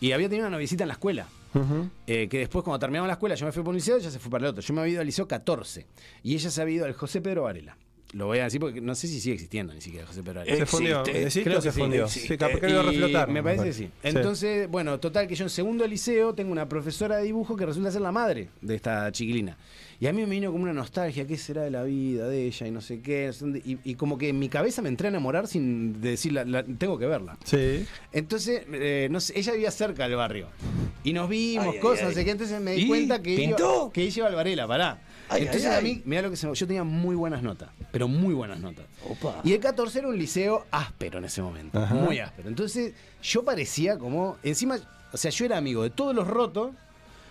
[SPEAKER 16] y había tenido una noviecita en la escuela. Eh, que después cuando terminamos la escuela yo me fui por un liceo ella se fue para el otro. Yo me había ido al liceo 14 y ella se había ido al José Pedro Varela. Lo voy a decir porque no sé si sigue existiendo ni siquiera José Pedro.
[SPEAKER 3] Se fundió. ¿Existe
[SPEAKER 16] Creo
[SPEAKER 3] se
[SPEAKER 16] que sí,
[SPEAKER 3] fundió? Sí, capaz que lo reflotaron,
[SPEAKER 16] Me parece que sí.
[SPEAKER 3] Sí.
[SPEAKER 16] Entonces, bueno, total que yo en segundo liceo tengo una profesora de dibujo que resulta ser la madre de esta chiquilina. Y a mí me vino como una nostalgia, ¿qué será de la vida de ella? Y no sé qué. no sé dónde, Y, y como que en mi cabeza me entré a enamorar sin decir, la- la- tengo que verla.
[SPEAKER 3] Sí.
[SPEAKER 16] Entonces, eh, no sé, ella vivía cerca del barrio. Y nos vimos,
[SPEAKER 12] Ay, ay,
[SPEAKER 16] cosas,
[SPEAKER 12] ay.
[SPEAKER 16] no sé qué. Entonces me di
[SPEAKER 12] ¿Y?
[SPEAKER 16] cuenta que
[SPEAKER 12] ¿Pintó?
[SPEAKER 16] iba, que ella iba al Varela, pará.
[SPEAKER 12] Ay,
[SPEAKER 16] Entonces
[SPEAKER 12] ay,
[SPEAKER 16] a mí, mira lo que se yo tenía muy buenas notas, pero muy buenas notas.
[SPEAKER 12] Opa.
[SPEAKER 16] Y el 14 era un liceo áspero en ese momento,
[SPEAKER 3] Ajá.
[SPEAKER 16] muy áspero. Entonces yo parecía como, encima, o sea, yo era amigo de todos los rotos.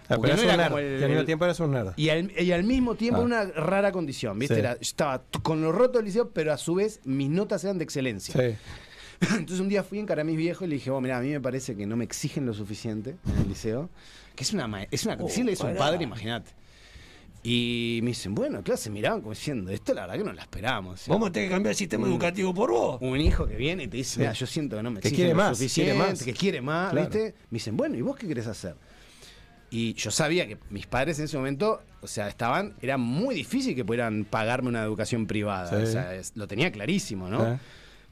[SPEAKER 3] Ah, pero
[SPEAKER 16] no era como el-
[SPEAKER 3] que al mismo tiempo eras un nerd.
[SPEAKER 16] y al, y al mismo tiempo
[SPEAKER 3] Ah.
[SPEAKER 16] una rara condición, ¿viste?
[SPEAKER 3] Sí.
[SPEAKER 16] Era- yo estaba con los rotos del liceo, pero a su vez mis notas eran de excelencia.
[SPEAKER 3] Sí. (laughs)
[SPEAKER 16] Entonces un día fui a encarar a mis viejos y le dije, vos, mirá, a mí me parece que no me exigen lo suficiente en el liceo. Que es una... Es una
[SPEAKER 12] Oh,
[SPEAKER 16] si le es un padre, imagínate. Y me dicen, bueno, claro, se miraban como diciendo, esto la verdad que no la esperábamos.
[SPEAKER 12] Vamos a tener que cambiar el sistema educativo por vos.
[SPEAKER 16] Un hijo que viene y te dice,
[SPEAKER 3] Sí.
[SPEAKER 16] mira, yo siento que no me
[SPEAKER 3] Que quiere más,
[SPEAKER 16] suficiente,
[SPEAKER 3] quiere más.
[SPEAKER 16] que quiere más,
[SPEAKER 3] Claro.
[SPEAKER 16] ¿viste? Me dicen, bueno, ¿y vos qué querés hacer? Y yo sabía que mis padres en ese momento, o sea, estaban, era muy difícil que pudieran pagarme una educación privada.
[SPEAKER 3] Sí.
[SPEAKER 16] O sea, es- lo tenía clarísimo, ¿no?
[SPEAKER 3] Ah.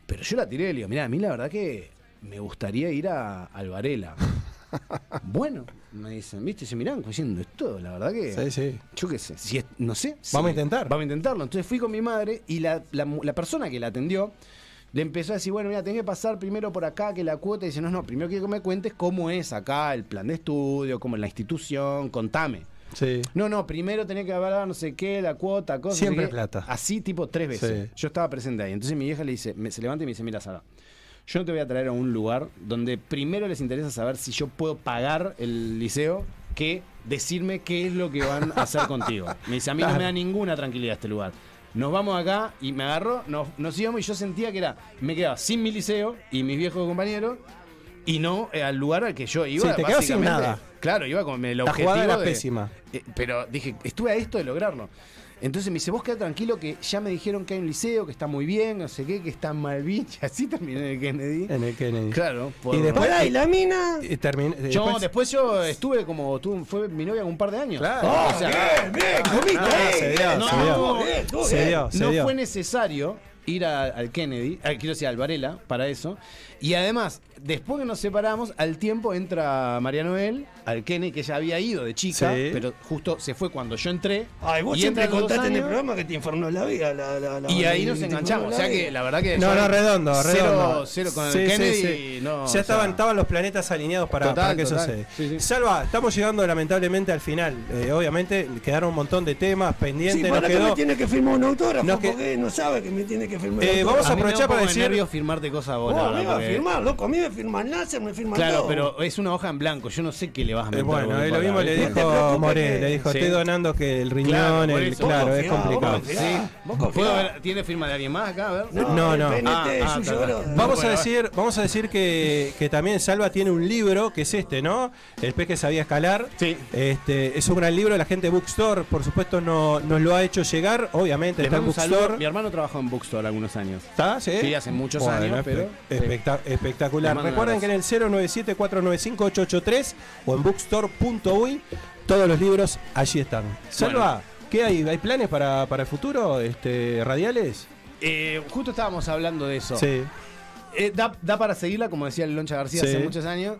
[SPEAKER 16] Pero yo la tiré y le digo, mira, a mí la verdad que me gustaría ir a al Varela. (laughs) bueno, me dicen, viste, se miran diciendo esto, la verdad que.
[SPEAKER 3] Sí, sí.
[SPEAKER 16] Yo qué sé, si es- no sé. si-
[SPEAKER 3] Vamos a intentar.
[SPEAKER 16] Vamos a intentarlo. Entonces fui con mi madre y la, la persona que la atendió le empezó a decir, bueno, mira, tenés que pasar primero por acá, que la cuota. Y dice, no, no, primero quiero que me cuentes cómo es acá el plan de estudio, cómo es la institución, contame.
[SPEAKER 3] Sí.
[SPEAKER 16] No, no, primero tenés que hablar no sé qué, la cuota, cosas.
[SPEAKER 3] Siempre
[SPEAKER 16] no sé qué.
[SPEAKER 3] plata.
[SPEAKER 16] Así tipo tres veces.
[SPEAKER 3] Sí.
[SPEAKER 16] Yo estaba presente ahí. Entonces mi vieja le dice, me- se levanta y me dice, mira, Sara, yo no te voy a traer a un lugar donde primero les interesa saber si yo puedo pagar el liceo que decirme qué es lo que van a hacer contigo. (laughs) Me dice, a mí no me da ninguna tranquilidad este lugar. Nos vamos acá y me agarró, nos, nos íbamos y yo sentía que era, me quedaba sin mi liceo y mis viejos compañeros y no eh, al lugar al que yo iba.
[SPEAKER 3] Sí, te quedabas sin nada.
[SPEAKER 16] Claro, iba con el
[SPEAKER 3] La
[SPEAKER 16] objetivo
[SPEAKER 3] jugada era
[SPEAKER 16] de-
[SPEAKER 3] pésima.
[SPEAKER 16] eh, pero dije, estuve a esto de lograrlo. Entonces me dice, vos queda tranquilo que ya me dijeron que hay un liceo, que está muy bien, no sé qué, que está mal bien. Y (laughs) así terminé en el Kennedy.
[SPEAKER 3] En el Kennedy.
[SPEAKER 16] Claro. por-
[SPEAKER 3] Y después.
[SPEAKER 12] Pará, ¿y la mina?
[SPEAKER 3] y terminé-
[SPEAKER 16] yo,
[SPEAKER 3] después-
[SPEAKER 16] yo estuve como, tuve- fue mi novia un par de años.
[SPEAKER 3] Claro.
[SPEAKER 12] ¡Oh,
[SPEAKER 16] O sea,
[SPEAKER 12] bien, bien! ¡Comiste
[SPEAKER 3] no,
[SPEAKER 12] ahí!
[SPEAKER 3] se dio,
[SPEAKER 16] no,
[SPEAKER 3] se dio.
[SPEAKER 12] Todo bien, todo
[SPEAKER 3] Se
[SPEAKER 12] bien.
[SPEAKER 3] dio, se
[SPEAKER 16] no fue necesario ir a- al Kennedy, ah, quiero decir, al Varela, para eso. Y además, después que nos separamos, al tiempo entra María Noel al Kennedy, que ya había ido de chica,
[SPEAKER 3] Sí.
[SPEAKER 16] pero justo se fue cuando yo entré.
[SPEAKER 12] Ay, vos
[SPEAKER 16] y
[SPEAKER 12] siempre contaste en el programa que te informó la vida. La, la, la-
[SPEAKER 16] Y ahí nos enganchamos. O sea que la verdad que.
[SPEAKER 3] No, no, redondo, redondo.
[SPEAKER 16] Cero con
[SPEAKER 3] Sí,
[SPEAKER 16] el
[SPEAKER 3] sí,
[SPEAKER 16] Kennedy.
[SPEAKER 3] sí.
[SPEAKER 16] No, o
[SPEAKER 3] ya
[SPEAKER 16] sea,
[SPEAKER 3] estaban, estaban los planetas alineados para,
[SPEAKER 16] Total,
[SPEAKER 3] para que eso se.
[SPEAKER 16] Sí, sí.
[SPEAKER 3] Salva, estamos llegando lamentablemente al final. Eh, obviamente quedaron un montón de temas pendientes.
[SPEAKER 12] Sí,
[SPEAKER 3] nos
[SPEAKER 12] para que me
[SPEAKER 3] quedó.
[SPEAKER 12] tiene que firmar un autógrafo,
[SPEAKER 3] Nos que-
[SPEAKER 12] porque no sabe que me tiene que firmar
[SPEAKER 3] Eh, vamos a aprovechar para decir-
[SPEAKER 16] nervios firmarte cosas a vos,
[SPEAKER 12] a firmar, loco. A mí me firma Nasser, me firma
[SPEAKER 16] Claro,
[SPEAKER 12] todo.
[SPEAKER 16] pero es una hoja en blanco. Yo no sé qué le vas a
[SPEAKER 3] Eh,
[SPEAKER 16] meter.
[SPEAKER 3] bueno, eh, lo
[SPEAKER 16] para-
[SPEAKER 3] mismo le dijo Moré, le dijo,
[SPEAKER 16] Sí.
[SPEAKER 3] estoy donando que el riñón,
[SPEAKER 16] Claro,
[SPEAKER 3] el- claro, es complicado.
[SPEAKER 16] confiá.
[SPEAKER 3] Sí.
[SPEAKER 16] Vos confiá. ¿Puedo ver? ¿Tiene firma de alguien más acá? A ver.
[SPEAKER 3] No, no.
[SPEAKER 16] Ah, ah.
[SPEAKER 3] Vamos a
[SPEAKER 16] Bueno,
[SPEAKER 3] decir, vamos a decir que, que también Salva tiene un libro, que es este, ¿no? El pez que sabía escalar.
[SPEAKER 16] Sí.
[SPEAKER 3] Este, es un gran libro, la gente de Bookstore, por supuesto, no, nos lo ha hecho llegar. Obviamente
[SPEAKER 16] Le
[SPEAKER 3] está en
[SPEAKER 16] un saludo.
[SPEAKER 3] Bookstore.
[SPEAKER 16] Mi hermano trabajó en Bookstore algunos años.
[SPEAKER 3] ¿Está? ¿Sí?
[SPEAKER 16] Sí, hace muchos
[SPEAKER 3] Bueno,
[SPEAKER 16] años, pero. sí.
[SPEAKER 3] espectacular. Recuerden que en el 097-495-883 o en bookstore.uy todos los libros allí están. Salva, ¿qué hay? ¿Hay planes para, para el futuro? Este, ¿Radiales?
[SPEAKER 16] Eh, justo estábamos hablando de eso.
[SPEAKER 3] Sí.
[SPEAKER 16] Eh, da, da para seguirla, como decía el Loncha García
[SPEAKER 3] Sí.
[SPEAKER 16] hace muchos años.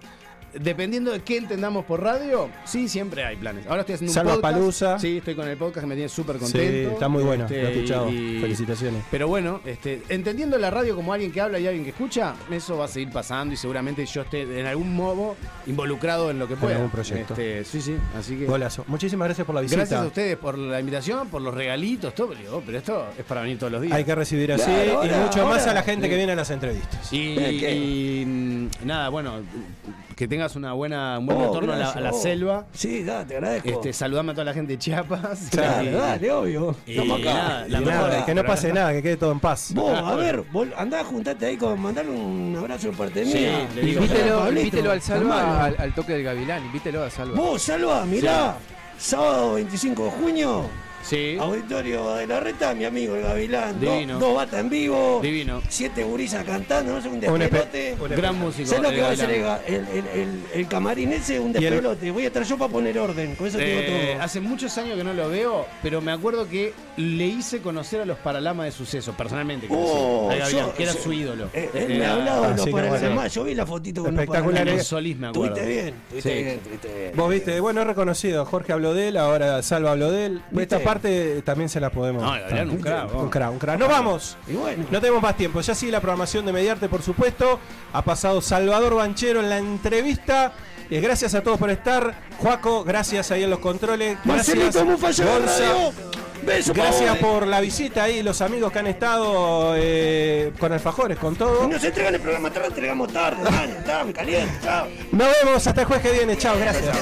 [SPEAKER 16] Dependiendo de qué entendamos por radio, sí, siempre hay planes. Ahora estoy haciendo un
[SPEAKER 3] Salva
[SPEAKER 16] podcast.
[SPEAKER 3] Palusa.
[SPEAKER 16] Sí, estoy con el podcast que me tiene súper
[SPEAKER 3] Sí,
[SPEAKER 16] contento.
[SPEAKER 3] está muy bueno,
[SPEAKER 16] Este,
[SPEAKER 3] lo he escuchado.
[SPEAKER 16] y-
[SPEAKER 3] Felicitaciones.
[SPEAKER 16] Pero bueno, este, entendiendo la radio como alguien que habla y alguien que escucha, eso va a seguir pasando y seguramente yo esté en algún modo involucrado en lo que pueda.
[SPEAKER 3] algún proyecto.
[SPEAKER 16] Este, sí, sí, así que.
[SPEAKER 3] Golazo. Muchísimas gracias por la visita.
[SPEAKER 16] Gracias a ustedes por la invitación, por los regalitos, todo. Pero, esto es para venir todos los días.
[SPEAKER 3] Hay que recibir así
[SPEAKER 16] Claro,
[SPEAKER 3] y
[SPEAKER 16] ahora-
[SPEAKER 3] mucho más a la gente que
[SPEAKER 16] Sí.
[SPEAKER 3] viene a las entrevistas.
[SPEAKER 16] Y, y, nada, bueno, que tengas una buena, un buen
[SPEAKER 12] Oh,
[SPEAKER 16] retorno a la,
[SPEAKER 12] gracias,
[SPEAKER 16] a la
[SPEAKER 12] oh.
[SPEAKER 16] selva.
[SPEAKER 12] Sí, da, te agradezco.
[SPEAKER 16] Este, saludame a toda la gente de Chiapas. (laughs)
[SPEAKER 12] Claro,
[SPEAKER 16] Y-
[SPEAKER 12] dale, obvio.
[SPEAKER 16] y
[SPEAKER 12] Estamos acá.
[SPEAKER 16] nada, la
[SPEAKER 3] Y
[SPEAKER 16] mejor-
[SPEAKER 3] nada, que no pase nada, que quede todo en paz.
[SPEAKER 12] Vos, a ver, vos andá, juntate ahí con mandarle un abrazo de parte
[SPEAKER 5] Sí,
[SPEAKER 12] mía.
[SPEAKER 5] le digo, invítelo, invítelo al Salva al toque del Gavilán, invítelo a Salva.
[SPEAKER 12] Vos, Salva, mirá, sábado 25 de junio,
[SPEAKER 16] Sí.
[SPEAKER 12] auditorio de la reta, mi amigo el Gavilán. Dos-
[SPEAKER 16] Divino.
[SPEAKER 12] Dos batas en vivo.
[SPEAKER 16] Divino.
[SPEAKER 12] Siete gurisas cantando, no sé, un
[SPEAKER 3] Un espe-
[SPEAKER 12] despelote.
[SPEAKER 3] un
[SPEAKER 16] Gran músico.
[SPEAKER 12] ¿Sabes lo
[SPEAKER 16] el
[SPEAKER 12] que va a hacer el, el, el, el- el camarín ese? Un despelote. Voy a estar yo para poner orden, con eso te digo
[SPEAKER 16] Eh,
[SPEAKER 12] todo.
[SPEAKER 16] hace muchos años que no lo veo, pero me acuerdo que le hice conocer a los Paralamas de Suceso, personalmente. conocí
[SPEAKER 12] Oh,
[SPEAKER 16] a Gavilán,
[SPEAKER 12] yo-
[SPEAKER 16] que era
[SPEAKER 12] yo-
[SPEAKER 16] su ídolo.
[SPEAKER 12] Eh, él me
[SPEAKER 16] Era-
[SPEAKER 12] ha hablado de los
[SPEAKER 3] así que
[SPEAKER 12] Paralamas. Yo vi la fotito con los
[SPEAKER 3] Espectacular, eh.
[SPEAKER 16] Solís, me acuerdo.
[SPEAKER 12] Tuviste bien, tuviste
[SPEAKER 16] Sí.
[SPEAKER 12] bien, tuviste bien.
[SPEAKER 3] Vos viste, bueno, es reconocido. Jorge habló de él, ahora Salva habló de él.
[SPEAKER 12] ¿Viste?
[SPEAKER 3] Esta parte también se la podemos.
[SPEAKER 16] No, un crack, vos.
[SPEAKER 3] Un crack, un crack. Nos vamos.
[SPEAKER 12] Y bueno.
[SPEAKER 3] No tenemos más tiempo. Ya sigue la programación de Mediarte, por supuesto. Ha pasado Salvador Banchero en la entrevista. Eh, gracias a todos por estar. Juaco, gracias ahí en los controles. Gracias.
[SPEAKER 12] Beso
[SPEAKER 3] por la visita ahí, los amigos que han estado eh, con alfajores, con todo.
[SPEAKER 12] Nos entregan el programa tarde, entregamos tarde, man. Está, me caliente, chao.
[SPEAKER 3] Nos vemos hasta el jueves que viene. Chao, gracias.